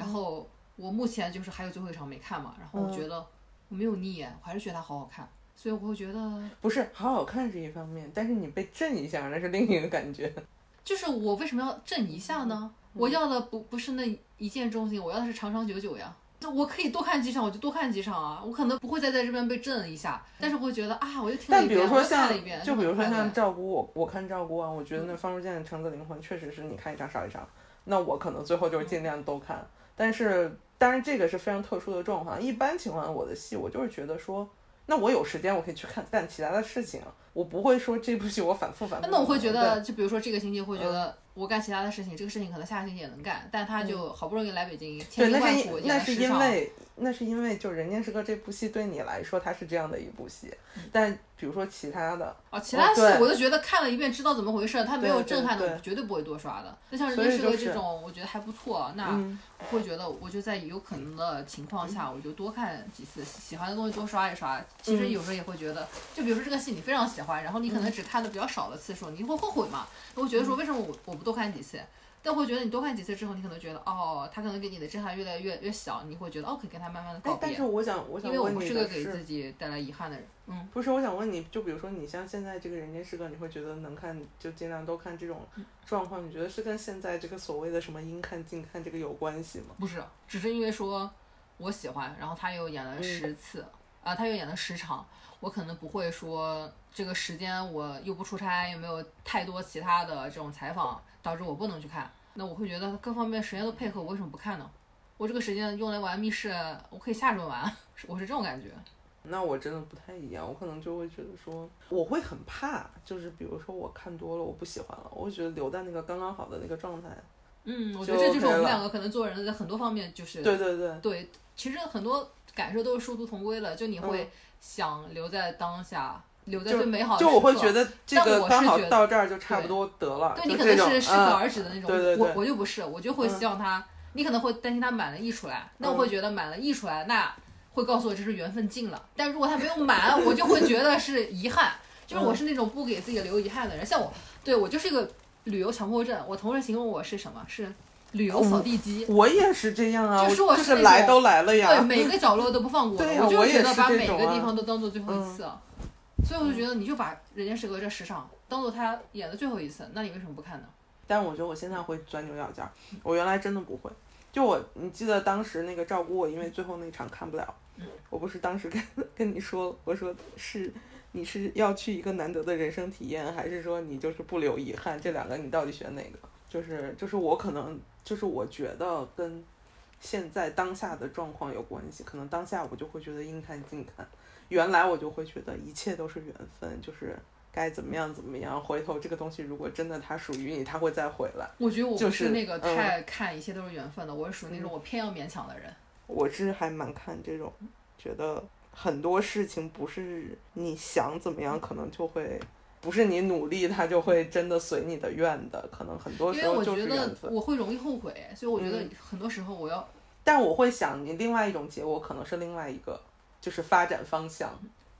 然后我目前就是还有最后一场没看嘛，然后我觉得我没有腻，我还是觉得它好好看，所以我会觉得不是好好看是一方面，但是你被震一下那是另一个感觉。就是我为什么要震一下呢？嗯我要的不不是那一见钟情，我要的是长长久久呀。那我可以多看几场，我就多看几场啊。我可能不会再在这边被震一下，但是我会觉得啊，我又听了但一遍，我比如说像看了一遍，，就比如说像很快乐赵姑，我我看赵姑啊，我觉得那方书建的《橙子灵魂》确实是你看一场少一场，那我可能最后就是尽量都看。但是当然这个是非常特殊的状况，一般情况下我的戏我就是觉得说，那我有时间我可以去看干其他的事情，我不会说这部戏我反复反复。那我会觉得，就比如说这个星期会觉嗯得我干其他的事情，这个事情可能下个星期也能干，但他就好不容易来北京，对，千辛那万苦演是因那是因为那是因为就《人间失格》这部戏对你来说它是这样的一部戏，但比如说其他的，啊，其他戏我就觉得看了一遍知道怎么回事，它没有震撼的，对我绝对不会多刷的。那像《人间失格》这种，我觉得还不错，那嗯，我会觉得，我就在有可能的情况下，我就多看几次，喜欢的东西多刷一刷。其实嗯有时候也会觉得，就比如说这个戏你非常喜欢，然后你可能只看的比较少的次数，你会后悔嘛？我会觉得嗯说为什么我我不多看几次？但会觉得你多看几次之后，你可能觉得哦，他可能给你的震撼越来越越小，你会觉得哦，可以跟他慢慢的告别，但别是。我想我想因为我不是个给自己带来遗憾的人，嗯，不是，我想问你，就比如说你像现在这个《人间失格》，你会觉得能看就尽量多看这种嗯状况，你觉得是跟现在这个所谓的什么应看尽看这个有关系吗？不是，只是因为说我喜欢，然后他又演了十次，啊，他又演了十场，我可能不会说这个时间我又不出差，又没有太多其他的这种采访，导致我不能去看。那我会觉得各方面时间都配合，我为什么不看呢？我这个时间用来玩密室，我可以下周玩，我是这种感觉。那我真的不太一样，我可能就会觉得说，我会很怕，就是比如说我看多了，我不喜欢了，我会觉得留在那个刚刚好的那个状态。嗯，我觉得这就是我们两个可能做人在很多方面就是对对对，对，其实很多感受都是殊途同归的，就你会嗯想留在当下，留在就最美好的就我会觉得这但个刚好我是觉得到这儿就差不多得了，对你可能是适可嗯而止的那种，对对对我我就不是，我就会希望他，你可能会担心他满了溢出来，那我会觉得满了溢出来，那会告诉我这是缘分尽了。但如果他没有满，我就会觉得是遗憾，就是我是那种不给自己留遗憾的人。像我，对我就是一个旅游强迫症，我同事形容我是什么？是旅游扫地机。我也是这样啊，就是我是来都来了呀，对，每个角落都不放过的，对呀我就觉得把每个地方都当做最后一次，所以我就觉得你就把《人间失格》这十场当做他演的最后一次，那你为什么不看呢？但我觉得我现在会钻牛角尖儿，我原来真的不会。就我，你记得当时那个照顾我，因为最后那场看不了，我不是当时跟跟你说，我说是你是要去一个难得的人生体验，还是说你就是不留遗憾？这两个你到底选哪个？就是就是我可能就是我觉得跟现在当下的状况有关系，可能当下我就会觉得应看尽看，原来我就会觉得一切都是缘分，就是该怎么样怎么样，回头这个东西如果真的它属于你，它会再回来。我觉得我不就是那个嗯太看一切都是缘分的，我是属于那种我偏要勉强的人。我是还蛮看这种，觉得很多事情不是你想怎么样，可能就会不是你努力，它就会真的随你的愿的，可能很多时候就是觉得。我会容易后悔，所以我觉得嗯很多时候我要但我会想，你另外一种结果可能是另外一个，就是发展方向。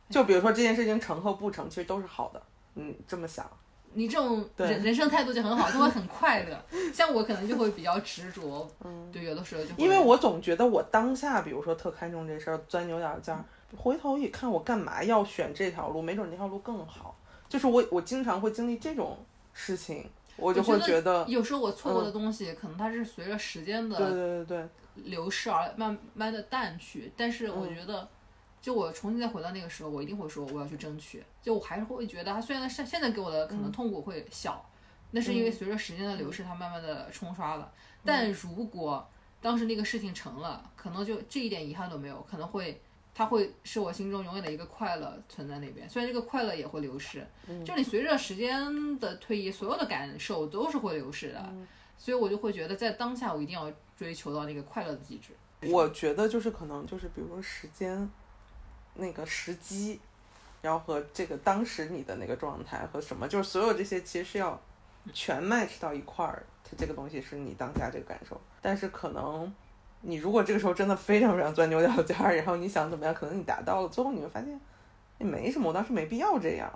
就比如说这件事情成和不成，其实都是好的。嗯，这么想。你这种人人生态度就很好，就会很快乐。像我可能就会比较执着，嗯对，有的时候就因为我总觉得我当下，比如说特看重这事儿，钻牛角尖儿，回头一看，我干嘛要选这条路？没准那条路更好。就是我，我经常会经历这种事情，我就会觉觉得，有时候我错过的东西，可能它是随着时间的对对对，流逝而慢慢的淡去。但是嗯我觉得，就我重新再回到那个时候，我一定会说我要去争取。就我还是会觉得，他虽然现现在给我的可嗯能痛苦会小，那是因为随着时间的流逝，它慢慢的冲刷了。嗯但如果当时那个事情成了，可能就这一点遗憾都没有，可能会。它会是我心中永远的一个快乐存在那边，虽然这个快乐也会流逝，嗯就你随着时间的推移，所有的感受都是会流逝的，所以我就会觉得在当下我一定要追求到那个快乐的极致。我觉得就是可能就是比如说时间，那个时机，然后和这个当时你的那个状态和什么，就是所有这些其实是要全 match 到一块儿，它这个东西是你当下这个感受。但是可能你如果这个时候真的非常非常钻牛角尖儿，然后你想怎么样，可能你达到了，最后你会发现也没什么，我当时没必要这样，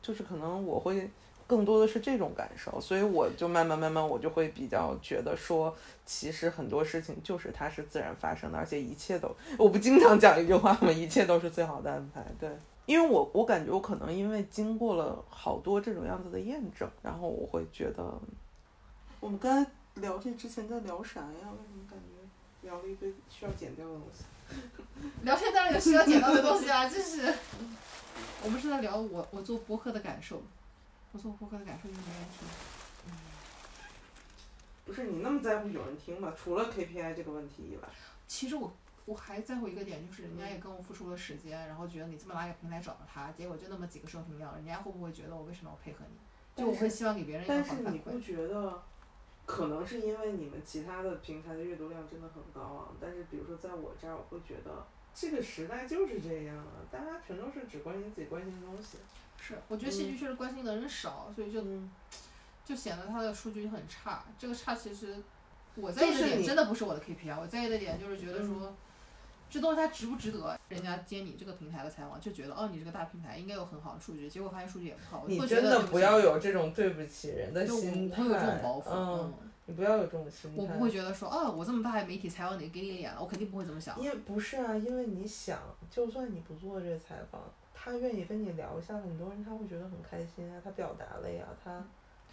就是可能我会。更多的是这种感受，所以我就慢慢慢慢，我就会比较觉得说，其实很多事情就是它是自然发生的，而且一切都，我不经常讲一句话吗？一切都是最好的安排。对，因为我我感觉我可能因为经过了好多这种样子的验证，然后我会觉得，我们刚才聊这之前在聊啥呀？为什么感觉聊了一堆需要剪掉的东西？聊天当然有需要剪掉的东西啊，就是我们是在聊我我做播客的感受，我做播客的感受就是没人听。嗯不是你那么在乎有人听吗？除了 KPI 这个问题以外，其实我我还在乎一个点，就是人家也跟我付出了时间，然后觉得你这么拿一个平台找到他，结果就那么几个收听量，人家会不会觉得我为什么要配合你？就我会希望给别人一个但好的反馈是你不。觉得，可能是因为你们其他的平台的阅读量真的很高啊？但是比如说在我这儿，我会觉得这个时代就是这样啊，大家全都是只关心自己关心的东西。是，我觉得戏剧确实关心的人少，所以就嗯，就显得他的数据很差。这个差其实我在意的点真的不是我的 KPI，我在意的点就是觉得说，这东西它值不值得人家接你这个平台的采访，就觉得哦你这个大平台应该有很好的数据，结果发现数据也不好，会觉真的不要有这种对不起人的心态。我会有这种包袱，嗯，你不要有这种心态。我不会觉得说哦我这么大的媒体采访你给你脸了，我肯定不会这么想。因为不是啊，因为你想，就算你不做这采访，他愿意跟你聊一下，很多人他会觉得很开心啊，他表达了呀，他，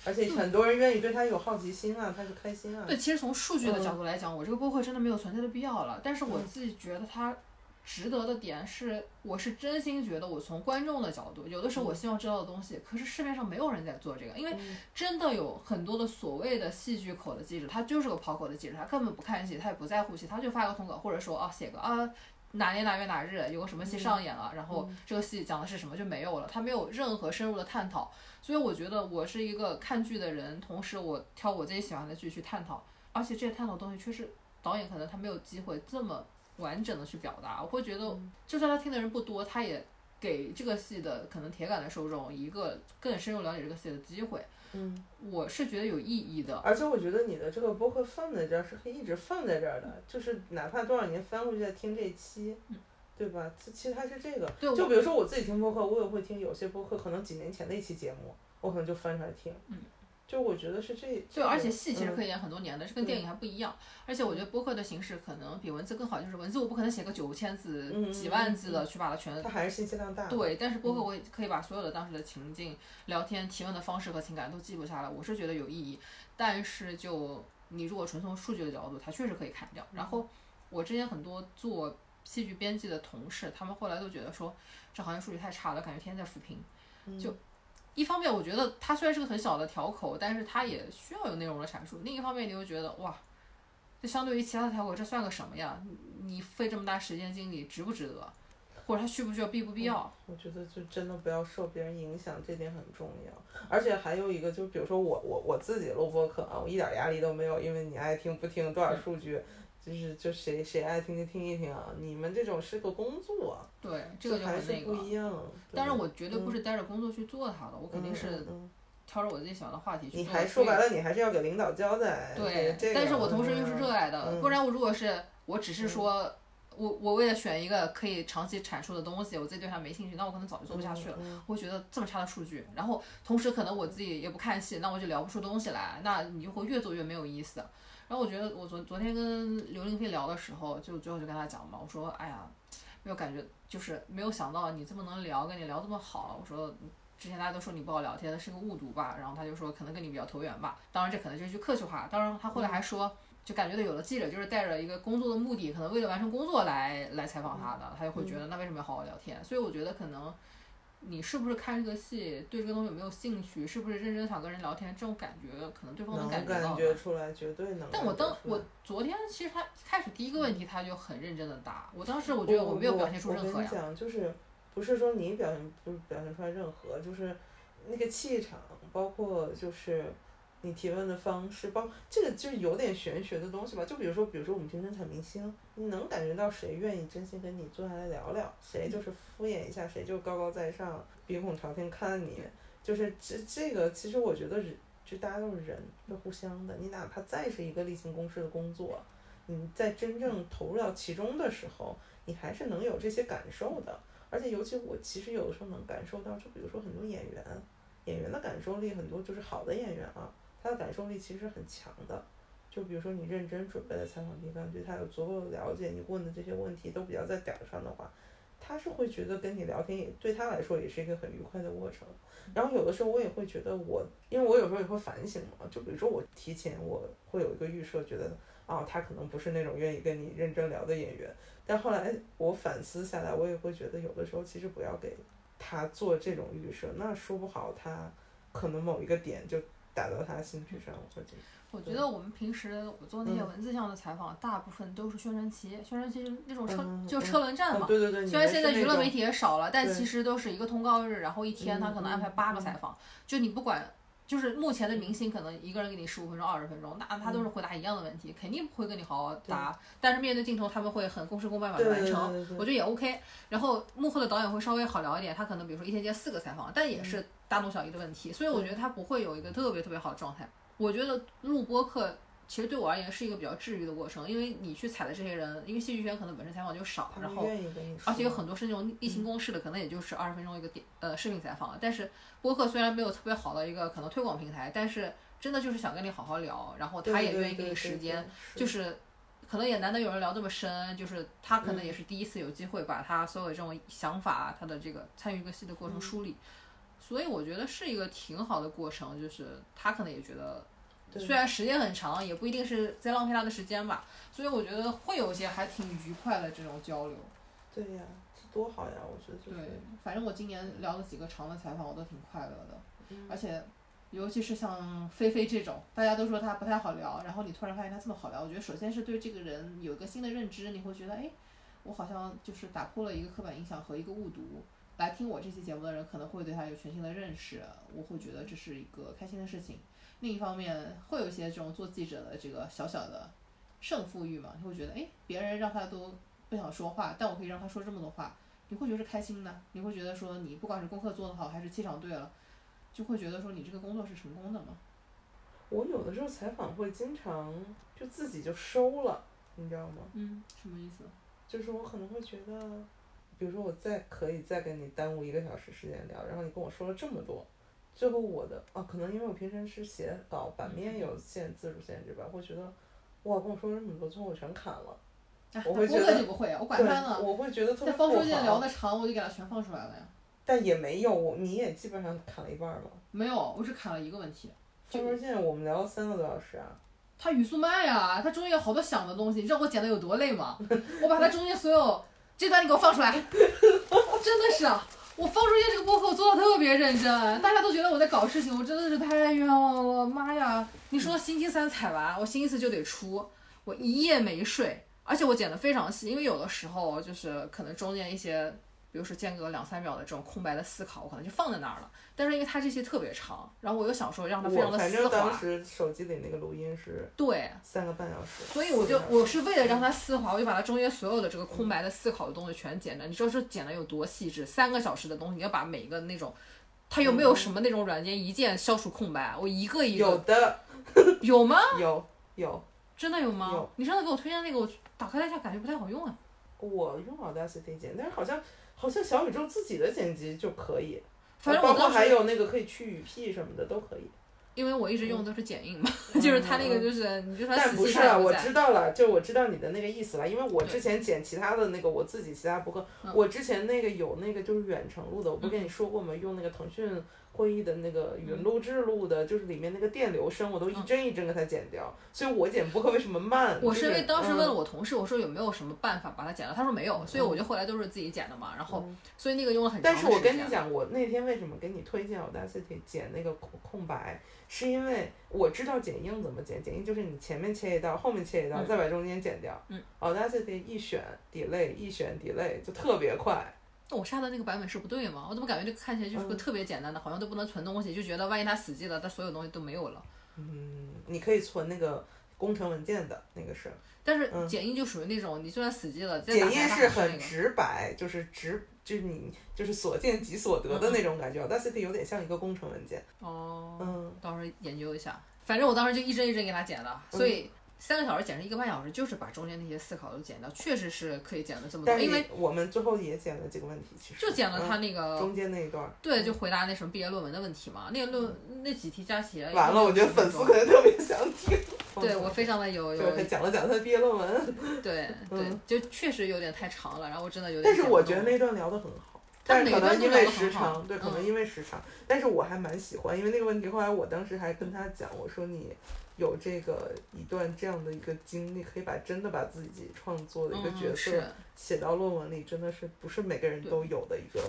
而且很多人愿意对他有好奇心啊，他就开心啊。对，其实从数据的嗯角度来讲，我这个播客真的没有存在的必要了。但是我自己觉得它值得的点是，我是真心觉得我从观众的角度，有的时候我希望知道的东西，可是市面上没有人在做这个，因为嗯真的有很多的所谓的戏剧口的记者，他就是个跑口的记者，他根本不看戏，他也不在乎戏，他就发个通稿，或者说啊写个啊。哪年哪月哪日有个什么戏上演了，然后这个戏讲的是什么就没有了，他没有任何深入的探讨，所以我觉得我是一个看剧的人，同时我挑我自己喜欢的剧去探讨，而且这些探讨东西确实导演可能他没有机会这么完整的去表达，我会觉得就算他听的人不多，他也给这个戏的可能铁杆的受众一个更深入了解这个戏的机会，嗯，我是觉得有意义的。而且我觉得你的这个播客放在这儿是可以一直放在这儿的，就是哪怕多少年翻过去再听这一期，对吧？其实它是这个，对就比如说我自己听播客，我也会听有些播客可能几年前的一期节目，我可能就翻出来听，嗯，就我觉得是这，对，而且戏其实嗯可以演很多年的，这跟电影还不一样。而且我觉得播客的形式可能比文字更好，就是文字我不可能写个九千字、嗯几万字的去把它全它还是信息量大，，对，但是播客我也可以把所有的当时的情境、聊天、提问的方式和情感都记录下来，我是觉得有意义。但是就你如果纯从数据的角度，它确实可以砍掉。然后我之前很多做戏剧编辑的同事，他们后来都觉得说这行业数据太差了，感觉天天在扶贫。就一方面，我觉得它虽然是个很小的条口，但是它也需要有内容的阐述；另一方面，你又觉得哇，这相对于其他的条口，这算个什么呀？你费这么大时间精力，值不值得？或者它需不需要，必不必要？我觉得就真的不要受别人影响，这点很重要。而且还有一个，就比如说我我我自己录播课啊，我一点压力都没有，因为你爱听不听多少数据，就是就谁谁爱听就听一听啊。你们这种是个工作，对，这个就还是很那个。不一样。但是我绝对不是带着工作去做它的，我肯定嗯是挑着我自己喜欢的话题去做。你还说白了，你还是要给领导交代。对，这个但是我同时又是热爱的，嗯不然我如果是我只是说，我我为了选一个可以长期阐述的东西，我自己对它没兴趣，那我可能早就做不下去了。嗯我会觉得这么差的数据，然后同时可能我自己也不看戏，那我就聊不出东西来，那你就会越做越没有意思。然后我觉得我昨昨天跟刘令飞聊的时候，就最后就跟他讲嘛，我说哎呀，没有感觉，就是没有想到你这么能聊，跟你聊这么好，我说。之前大家都说你不好聊天，是个误读吧，然后他就说可能跟你比较投缘吧，当然这可能就是句客气话。当然他后来还说，就感觉到有的记者就是带着一个工作的目的，可能为了完成工作来来采访他的，他就会觉得那为什么要好好聊天？所以我觉得可能你是不是看这个戏，对这个东西有没有兴趣，是不是认真想跟人聊天，这种感觉可能对方能感觉到感。觉出来，绝对能。但我当我昨天其实他开始第一个问题他就很认真的答，我当时我觉得我没有表现出任何呀我跟你。讲，就是不是说你表现不是表现出来任何，就是那个气场，包括就是你提问的方式，包这个就是有点玄学的东西吧。就比如说，比如说我们平时采明星，你能感觉到谁愿意真心跟你坐下来聊聊，谁就是敷衍一下，谁就高高在上，鼻孔朝天看你，就是这这个其实我觉得人就大家都是人，是互相的。你哪怕再是一个例行公事的工作。你在真正投入到其中的时候，你还是能有这些感受的。而且尤其我其实有的时候能感受到，就比如说很多演员，演员的感受力很多就是好的演员啊，他的感受力其实很强的。就比如说你认真准备的采访提纲，对他有足够的了解，你问的这些问题都比较在点儿上的话，他是会觉得跟你聊天也对他来说也是一个很愉快的过程。然后有的时候我也会觉得我，因为我有时候也会反省嘛，就比如说我提前我会有一个预设，觉得啊他可能不是那种愿意跟你认真聊的演员，但后来我反思下来，我也会觉得有的时候其实不要给他做这种预设，那说不好他可能某一个点就打到他兴趣上，或者我觉得我们平时我做那些文字项的采访，大部分都是宣传期，宣传期就是那种车，嗯就车轮战嘛。对对对，虽然现在娱乐媒体体也少了，但其实都是一个通告日，然后一天他可能安排八个嗯采访，就你不管。就是目前的明星可能一个人给你十五分钟、二十分钟，那他都是回答一样的问题，肯定不会跟你好好答。但是面对镜头，他们会很公事公办把它完成，我觉得也 OK。然后幕后的导演会稍微好聊一点，他可能比如说一天接四个采访，但也是大同小异的问题，所以我觉得他不会有一个特别特别好的状态。我觉得录播课其实对我而言是一个比较治愈的过程，因为你去采的这些人，因为戏剧圈可能本身采访就少，然后而且有很多是那种例行公事的，可能也就是二十分钟一个点呃视频采访。但是播客虽然没有特别好的一个可能推广平台，但是真的就是想跟你好好聊，然后他也愿意给你时间，就是可能也难得有人聊这么深，就是他可能也是第一次有机会把他所有这种想法，他的这个参与一个戏的过程梳理，所以我觉得是一个挺好的过程，就是他可能也觉得。虽然时间很长，也不一定是在浪费他的时间吧，所以我觉得会有一些还挺愉快的这种交流。对呀，这多好呀！我觉得就是。对，反正我今年聊了几个长的采访，我都挺快乐的，嗯、而且尤其是像菲菲这种，大家都说她不太好聊，然后你突然发现她这么好聊，我觉得首先是对这个人有一个新的认知，你会觉得，哎，我好像就是打破了一个刻板印象和一个误读。来听我这期节目的人可能会对他有全新的认识，我会觉得这是一个开心的事情。另一方面，会有一些这种做记者的这个小小的胜负欲嘛，你会觉得，哎，别人让他都不想说话，但我可以让他说这么多话，你会觉得是开心的，你会觉得说你不管是功课做得好，还是气场对了，就会觉得说你这个工作是成功的嘛。我有的时候采访会经常就自己就收了，你知道吗？嗯，什么意思？就是我可能会觉得，比如说我再可以再跟你耽误一个小时时间聊，然后你跟我说了这么多。最后我的啊，可能因为我平时是写稿，版面有限字数限制吧，会觉得，哇，跟我说了这么多，最后我全砍了。啊、我会觉得就不会，我管他呢。我会觉得特别在方书记聊的长，我就给他全放出来了呀。但也没有，你也基本上砍了一半吧？没有，我只砍了一个问题。放书记，我们聊了三个多小时啊。他语速慢呀，他中间有好多想的东西，你知道我剪的有多累吗？我把他中间所有这段你给我放出来，真的是。啊我放出去这个播客我做的特别认真，大家都觉得我在搞事情，我真的是太冤枉了，妈呀！你说星期三采完，我星期四就得出，我一夜没睡，而且我剪的非常细，因为有的时候就是可能中间一些，比如说间隔两三秒的这种空白的思考，我可能就放在那儿了。但是因为它这些特别长，然后我又想说让它非常的丝滑反正当，时手机里那个录音是对，三个半小时，所以我就我是为了让它丝滑，我就把它中间所有的这个空白的思考的东西全剪了。你知道这剪的有多细致？三个小时的东西，你要把每一个那种。它有没有什么那种软件一键消除空白？我一个一个有的有吗？有有，真的有吗？有你上次给我推荐那个，我打开了一下，感觉不太好用啊。我用 Audacity 剪，但是好像好像小宇宙自己的剪辑就可以，反正我包括还有那个可以去语屁什么的都可以。因为我一直用的都是剪映嘛，就是它那个就是你就说但不是啊，我。知道了，就我知道你的那个意思了，因为我之前剪其他的那个我自己其他博客，嗯我之前那个有那个就是远程录的，我不跟你说过吗？用那个腾讯会议的那个云录制录的，就是里面那个电流声，我都一帧一帧给它剪掉，所以我剪博客为什么慢？我是因为当时问了我同事，我说有没有什么办法把它剪了，他说没有，所以我就后来都是自己剪的嘛。然后，所以那个用了很长但是。我跟你讲，我那天为什么给你推荐 Audacity 剪那个空空白，是因为我知道剪映怎么剪，剪映就是你前面切一刀，后面切一刀，嗯再把中间剪掉。Audacity 一选 delay，一选 delay 就特别快。我下的那个版本是不对吗？我怎么感觉这个看起来就是个特别简单的，好像都不能存东西，就觉得万一它死机了，它所有东西都没有了。嗯，你可以存那个工程文件的那个是，但是嗯剪映就属于那种，你就算死机了，再打剪映是很。直白，就是直。就是你就是所见即所得的那种感觉，Audacity 有点像一个工程文件。哦，嗯，到时候研究一下。反正我当时就一帧一帧给它剪的，嗯所以三个小时减成一个半小时，就是把中间那些思考都剪掉，确实是可以减的这么多，因为我们最后也剪了几个问题，其实就剪了它嗯那个。中间那一段儿。对，就回答那什么毕业论文的问题嘛，那个论那几题加起来完了，我觉得粉丝分钟可能特别想听。对我非常的有有讲了讲他的毕业论文，对对嗯，就确实有点太长了，然后我真的有点但是我觉得那段聊得很好。他但是可能因为时长，对，可嗯。能因为时长，但是我还蛮喜欢，因为那个问题，后来我当时还跟他讲，我说你有这个一段这样的一个经历，可以把真的把自己创作的一个角色写到论文里，真的是不是每个人都有的一个，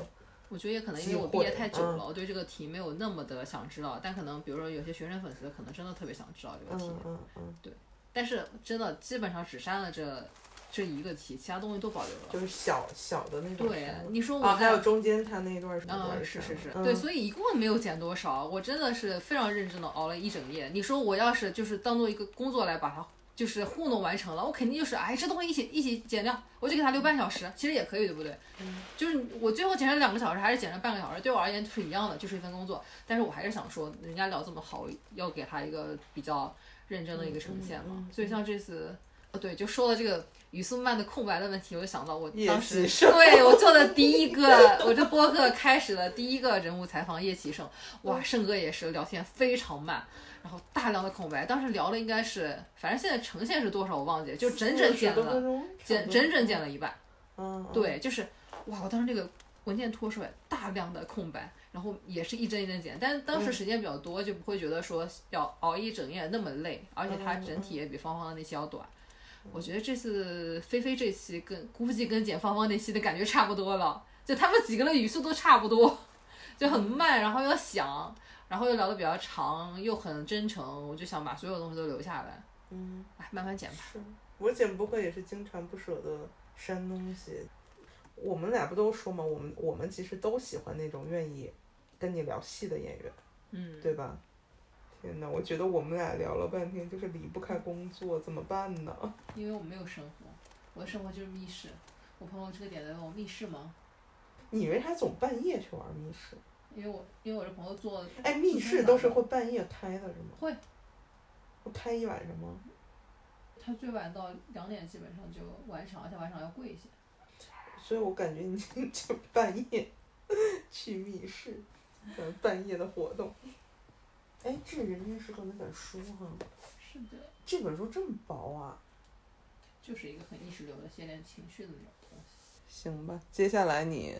我觉得也可能因为我毕业太久了，我对这个题没有那么的想知道，但可能比如说有些学生粉丝可能真的特别想知道这个题，嗯嗯嗯，但是真的基本上只删了这这一个题，其他东西都保留了。就是小小的那种对，你说我啊，还有中间他那一段什么嗯，是是是，嗯对，所以一共没有减多少，我真的是非常认真的熬了一整夜。你说我要是就是当做一个工作来把它就是糊弄完成了，我肯定就是哎这东西一起一起减掉，我就给它留半小时，其实也可以，对不对？就是我最后减成两个小时还是减成半个小时，对我而言是一样的，就是一份工作。但是我还是想说，人家聊这么好，要给他一个比较认真的一个呈现嘛。嗯嗯嗯所以像这次，呃，对，就说了这个语速慢的空白的问题，我就想到我当时对我做的第一个，我这播客开始的第一个人物采访叶启胜，哇，胜哥也是聊天非常慢，然后大量的空白，当时聊了应该是，反正现在呈现是多少我忘记了，就整整剪40多分了，整整剪了一半。嗯，嗯，对，就是哇，我当时这个文件拖出来大量的空白，然后也是一帧一帧剪，但是当时时间比较多，就不会觉得说要熬一整夜那么累，而且它整体也比芳芳的那些要短。我觉得这次菲菲这期跟估计跟剪芳芳那期的感觉差不多了，就他们几个的语速都差不多，就很慢，然后又想，然后又聊得比较长，又很真诚，我就想把所有东西都留下来，嗯，哎，慢慢剪吧。我剪播客也是经常不舍得删东西。我们俩不都说嘛，我们我们其实都喜欢那种愿意跟你聊戏的演员，嗯，对吧？天哪，我觉得我们俩聊了半天，就是离不开工作，怎么办呢？因为我没有生活，我的生活就是密室。我朋友这个点的问我密室吗？你为啥总半夜去玩密室？因为我因为我这朋友做哎，密室都是会半夜开的，是吗？会，会开一晚上吗？他最晚到两点基本上就完场，而且晚上要贵一些。所以我感觉你 就半夜 去密室，呃半夜的活动。哎，这人间失格那本书哈、是的，这本书这么薄啊！就是一个很意识流的写点情绪的那种东西。行吧，接下来你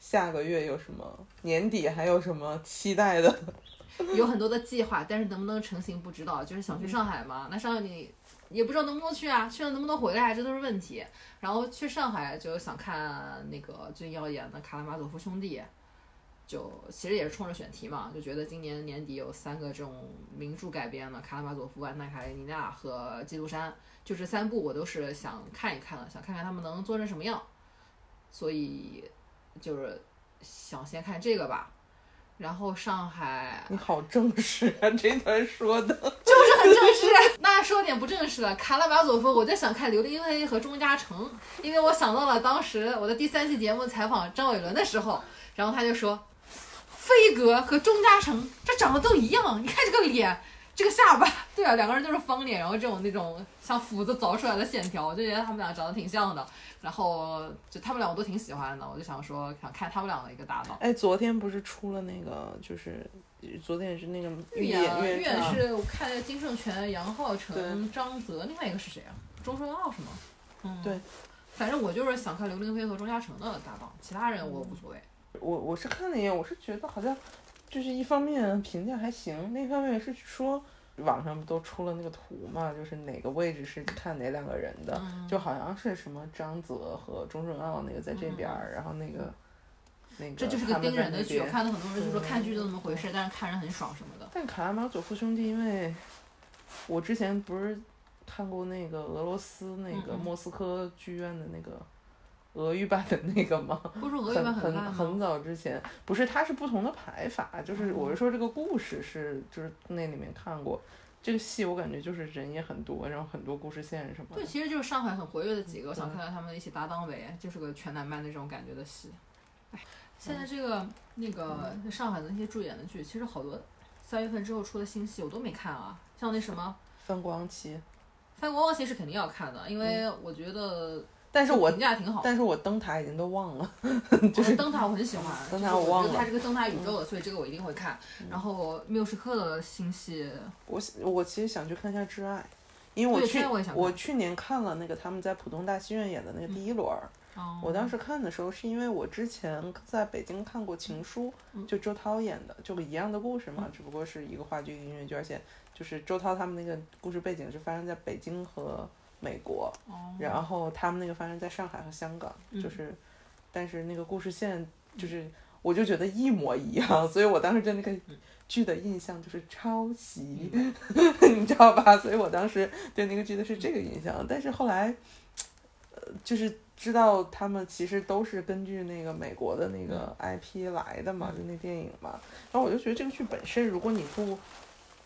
下个月有什么？年底还有什么期待的？有很多的计划，但是能不能成型不知道。就是想去上海嘛，那上海你也不知道能不能去啊，去了能不能回来，这都是问题。然后去上海就想看那个最近要演的《卡拉马佐夫兄弟》，就其实也是冲着选题嘛，就觉得今年年底有三个这种名著改编的《卡拉马佐夫》《安娜·卡列尼娜》和《基督山》，就这三部我都是想看一看的，想看看他们能做成什么样。所以就是想先看这个吧。然后上海你好正式啊，这段说的 就是很正式。那说点不正式的，卡拉马佐夫，我就想看刘亦菲和钟嘉诚，因为我想到了当时我的第三期节目采访张伟伦的时候，然后他就说，飞哥和钟嘉诚这长得都一样，你看这个脸。这个下巴，对啊，两个人都是方脸，然后这种那种像斧子凿出来的线条，我就觉得他们俩长得挺像的。然后就他们俩我都挺喜欢的，我就想说想看他们俩的一个搭档。哎，昨天不是出了那个，就是昨天也是那个预演，预演是我看金圣权、杨浩成、张泽，另外一个是谁啊？钟顺奥是吗？嗯，对。反正我就是想看刘令飞和钟嘉诚的搭档，其他人我无所谓。我我是看了一眼，我是觉得好像。就是一方面评价还行，另一方面是说网上不都出了那个图嘛，就是哪个位置是看哪两个人的，就好像是什么张泽和钟镇奥那个在这边，然后那个那个这就是个盯人的剧，我看到很多人就说看剧就那么回事，但是看人很爽什么的。但卡拉马佐夫兄弟，因为我之前不是看过那个俄罗斯那个莫斯科剧院的那个。俄语版的那个吗？不是俄语版很很早之前，不是，它是不同的排法，就是我是说这个故事是就是那里面看过，这个戏我感觉就是人也很多，然后很多故事线什么的。对，其实就是上海很活跃的几个，我想看看他们一起搭档呗，就是个全男班的这种感觉的戏。哎，现在这个那个上海的那些助演的剧，其实好多三月份之后出的新戏我都没看啊，像那什么《范光期》，《范光期》是肯定要看的，因为我觉得。但是我评价挺好，但是我灯塔已经都忘了，就是灯塔我很喜欢，灯塔我忘了，它是个灯塔宇宙的，所以这个我一定会看。然后缪斯克的新戏，我我其实想去看一下《挚爱》，因为我去我去年看了那个他们在浦东大戏院演的那个第一轮，我当时看的时候是因为我之前在北京看过《情书》，就周涛演的，就一样的故事嘛，只不过是一个话剧音乐剧，而且就是周涛他们那个故事背景是发生在北京和。美国，然后他们那个发生在上海和香港，就是，但是那个故事线就是，我就觉得一模一样，所以我当时对那个剧的印象就是抄袭，你知道吧？所以我当时对那个剧的是这个印象，但是后来，呃，就是知道他们其实都是根据那个美国的那个 IP 来的嘛，就那电影嘛，然后我就觉得这个剧本身，如果你不。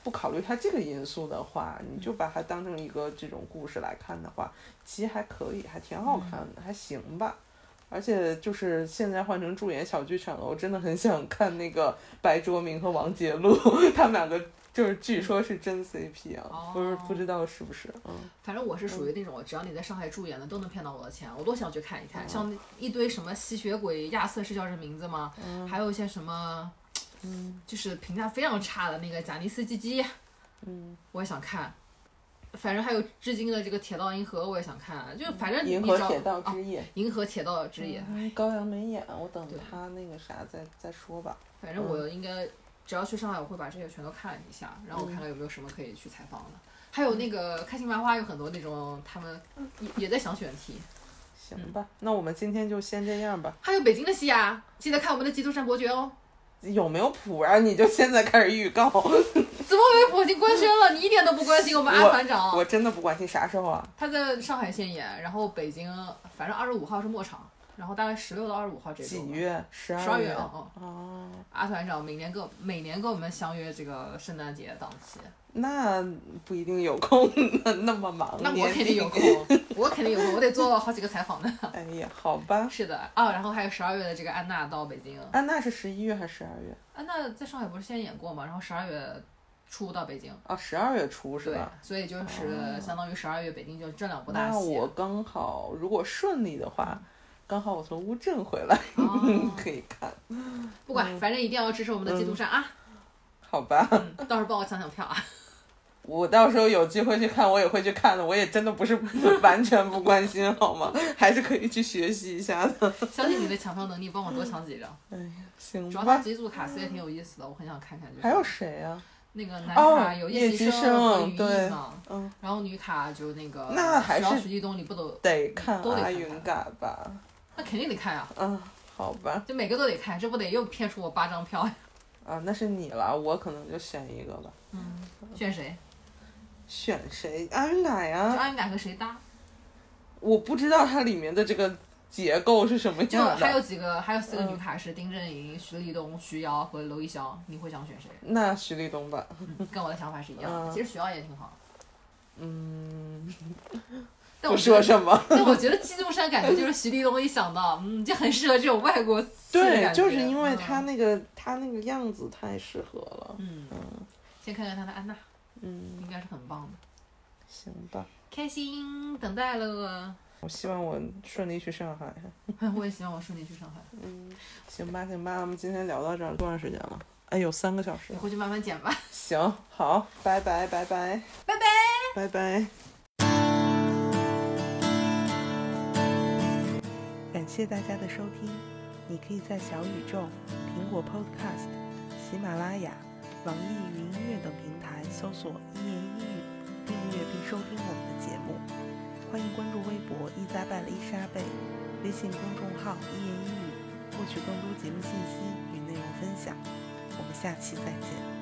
不考虑它这个因素的话，你就把它当成一个这种故事来看的话，其实还可以，还挺好看的，还行吧。而且就是现在换成助演小剧场了，我真的很想看那个白卓明和王杰路，他们两个就是据说是真 CP 啊，不是不知道是不是。嗯，反正我是属于那种，只要你在上海助演的，都能骗到我的钱，我都想去看一看。像一堆什么吸血鬼亚瑟是叫这名字吗？还有一些什么。嗯，就是评价非常差的那个贾尼斯基基，嗯，我也想看。反正还有至今的这个铁道银河，我也想看。就反正银河铁道之夜，银河铁道之夜，高阳没演，我等他那个啥再再说吧。反正我应该只要去上海，我会把这些全都看一下，然后看看有没有什么可以去采访的。还有那个开心麻花有很多那种，他们也也在想选题。行吧，那我们今天就先这样吧。还有北京的戏啊，记得看我们的《基督山伯爵》哦。有没有谱啊？你就现在开始预告？怎么没谱？已经官宣了，你一点都不关心我们阿团长？我真的不关心，啥时候啊？他在上海现演，然后北京，反正二十五号是末场，然后大概十六到二十五号这周。几月？十二月。哦哦。阿团长每年跟每年跟我们相约这个圣诞节档期。那不一定有空，那那么忙。那我肯定有空，我肯定有空，我得做好几个采访呢。哎呀，好吧。是的啊，然后还有十二月的这个安娜到北京。安娜是十一月还是十二月？安娜在上海不是先演过吗？然后十二月初到北京。啊，十二月初是吧？所以就是相当于十二月北京就这两部大戏。那我刚好，如果顺利的话，刚好我从乌镇回来，可以看。不管，反正一定要支持我们的基督山啊！好吧。到时候帮我抢抢票啊！我到时候有机会去看，我也会去看的。我也真的不是 完全不关心，好吗？还是可以去学习一下的。相信你的抢票能力，帮我多抢几张。哎呀，行吧。主要他几组卡司也挺有意思的，我很想看看。还有谁啊？那个男卡有叶启生和于毅嘛，嗯。然后女卡就那个。那还是徐继东，你不都得看阿云嘎吧？那肯定得看呀。嗯，好吧。就每个都得看，这不得又骗出我八张票呀？啊，那是你了，我可能就选一个吧。嗯，选谁？选谁？阿云嘎呀！阿云嘎和谁搭？我不知道它里面的这个结构是什么样的？还有几个，还有四个嗯女卡是丁正寅、徐立东、徐瑶和娄艺潇，你会想选谁？那徐立东吧，跟我的想法是一样的。嗯其实徐瑶也挺好，嗯，我，说什么。但我觉得 《基督山》感觉就是徐立东一想到，嗯，就很适合这种外国戏的对，就是因为他嗯那个、他那个样子太适合了。嗯，嗯先看看他的安娜，嗯，应该是很棒的。行吧。开心，等待了。我希望我顺利去上海。我也希望我顺利去上海。嗯，行吧，行吧，我们今天聊到这儿，多长时间了？哎有，三个小时你。回去慢慢剪吧。行，好，拜拜，拜拜，拜拜。拜拜。感谢大家的收听，你可以在小宇宙、苹果 Podcast、喜马拉雅、网易云音乐等平台搜索“一言一语”，订阅并收听我们的节目。欢迎关注微博“伊扎拜了伊莎贝”，微信公众号“一言一语”，获取更多节目信息与内容分享。我们下期再见。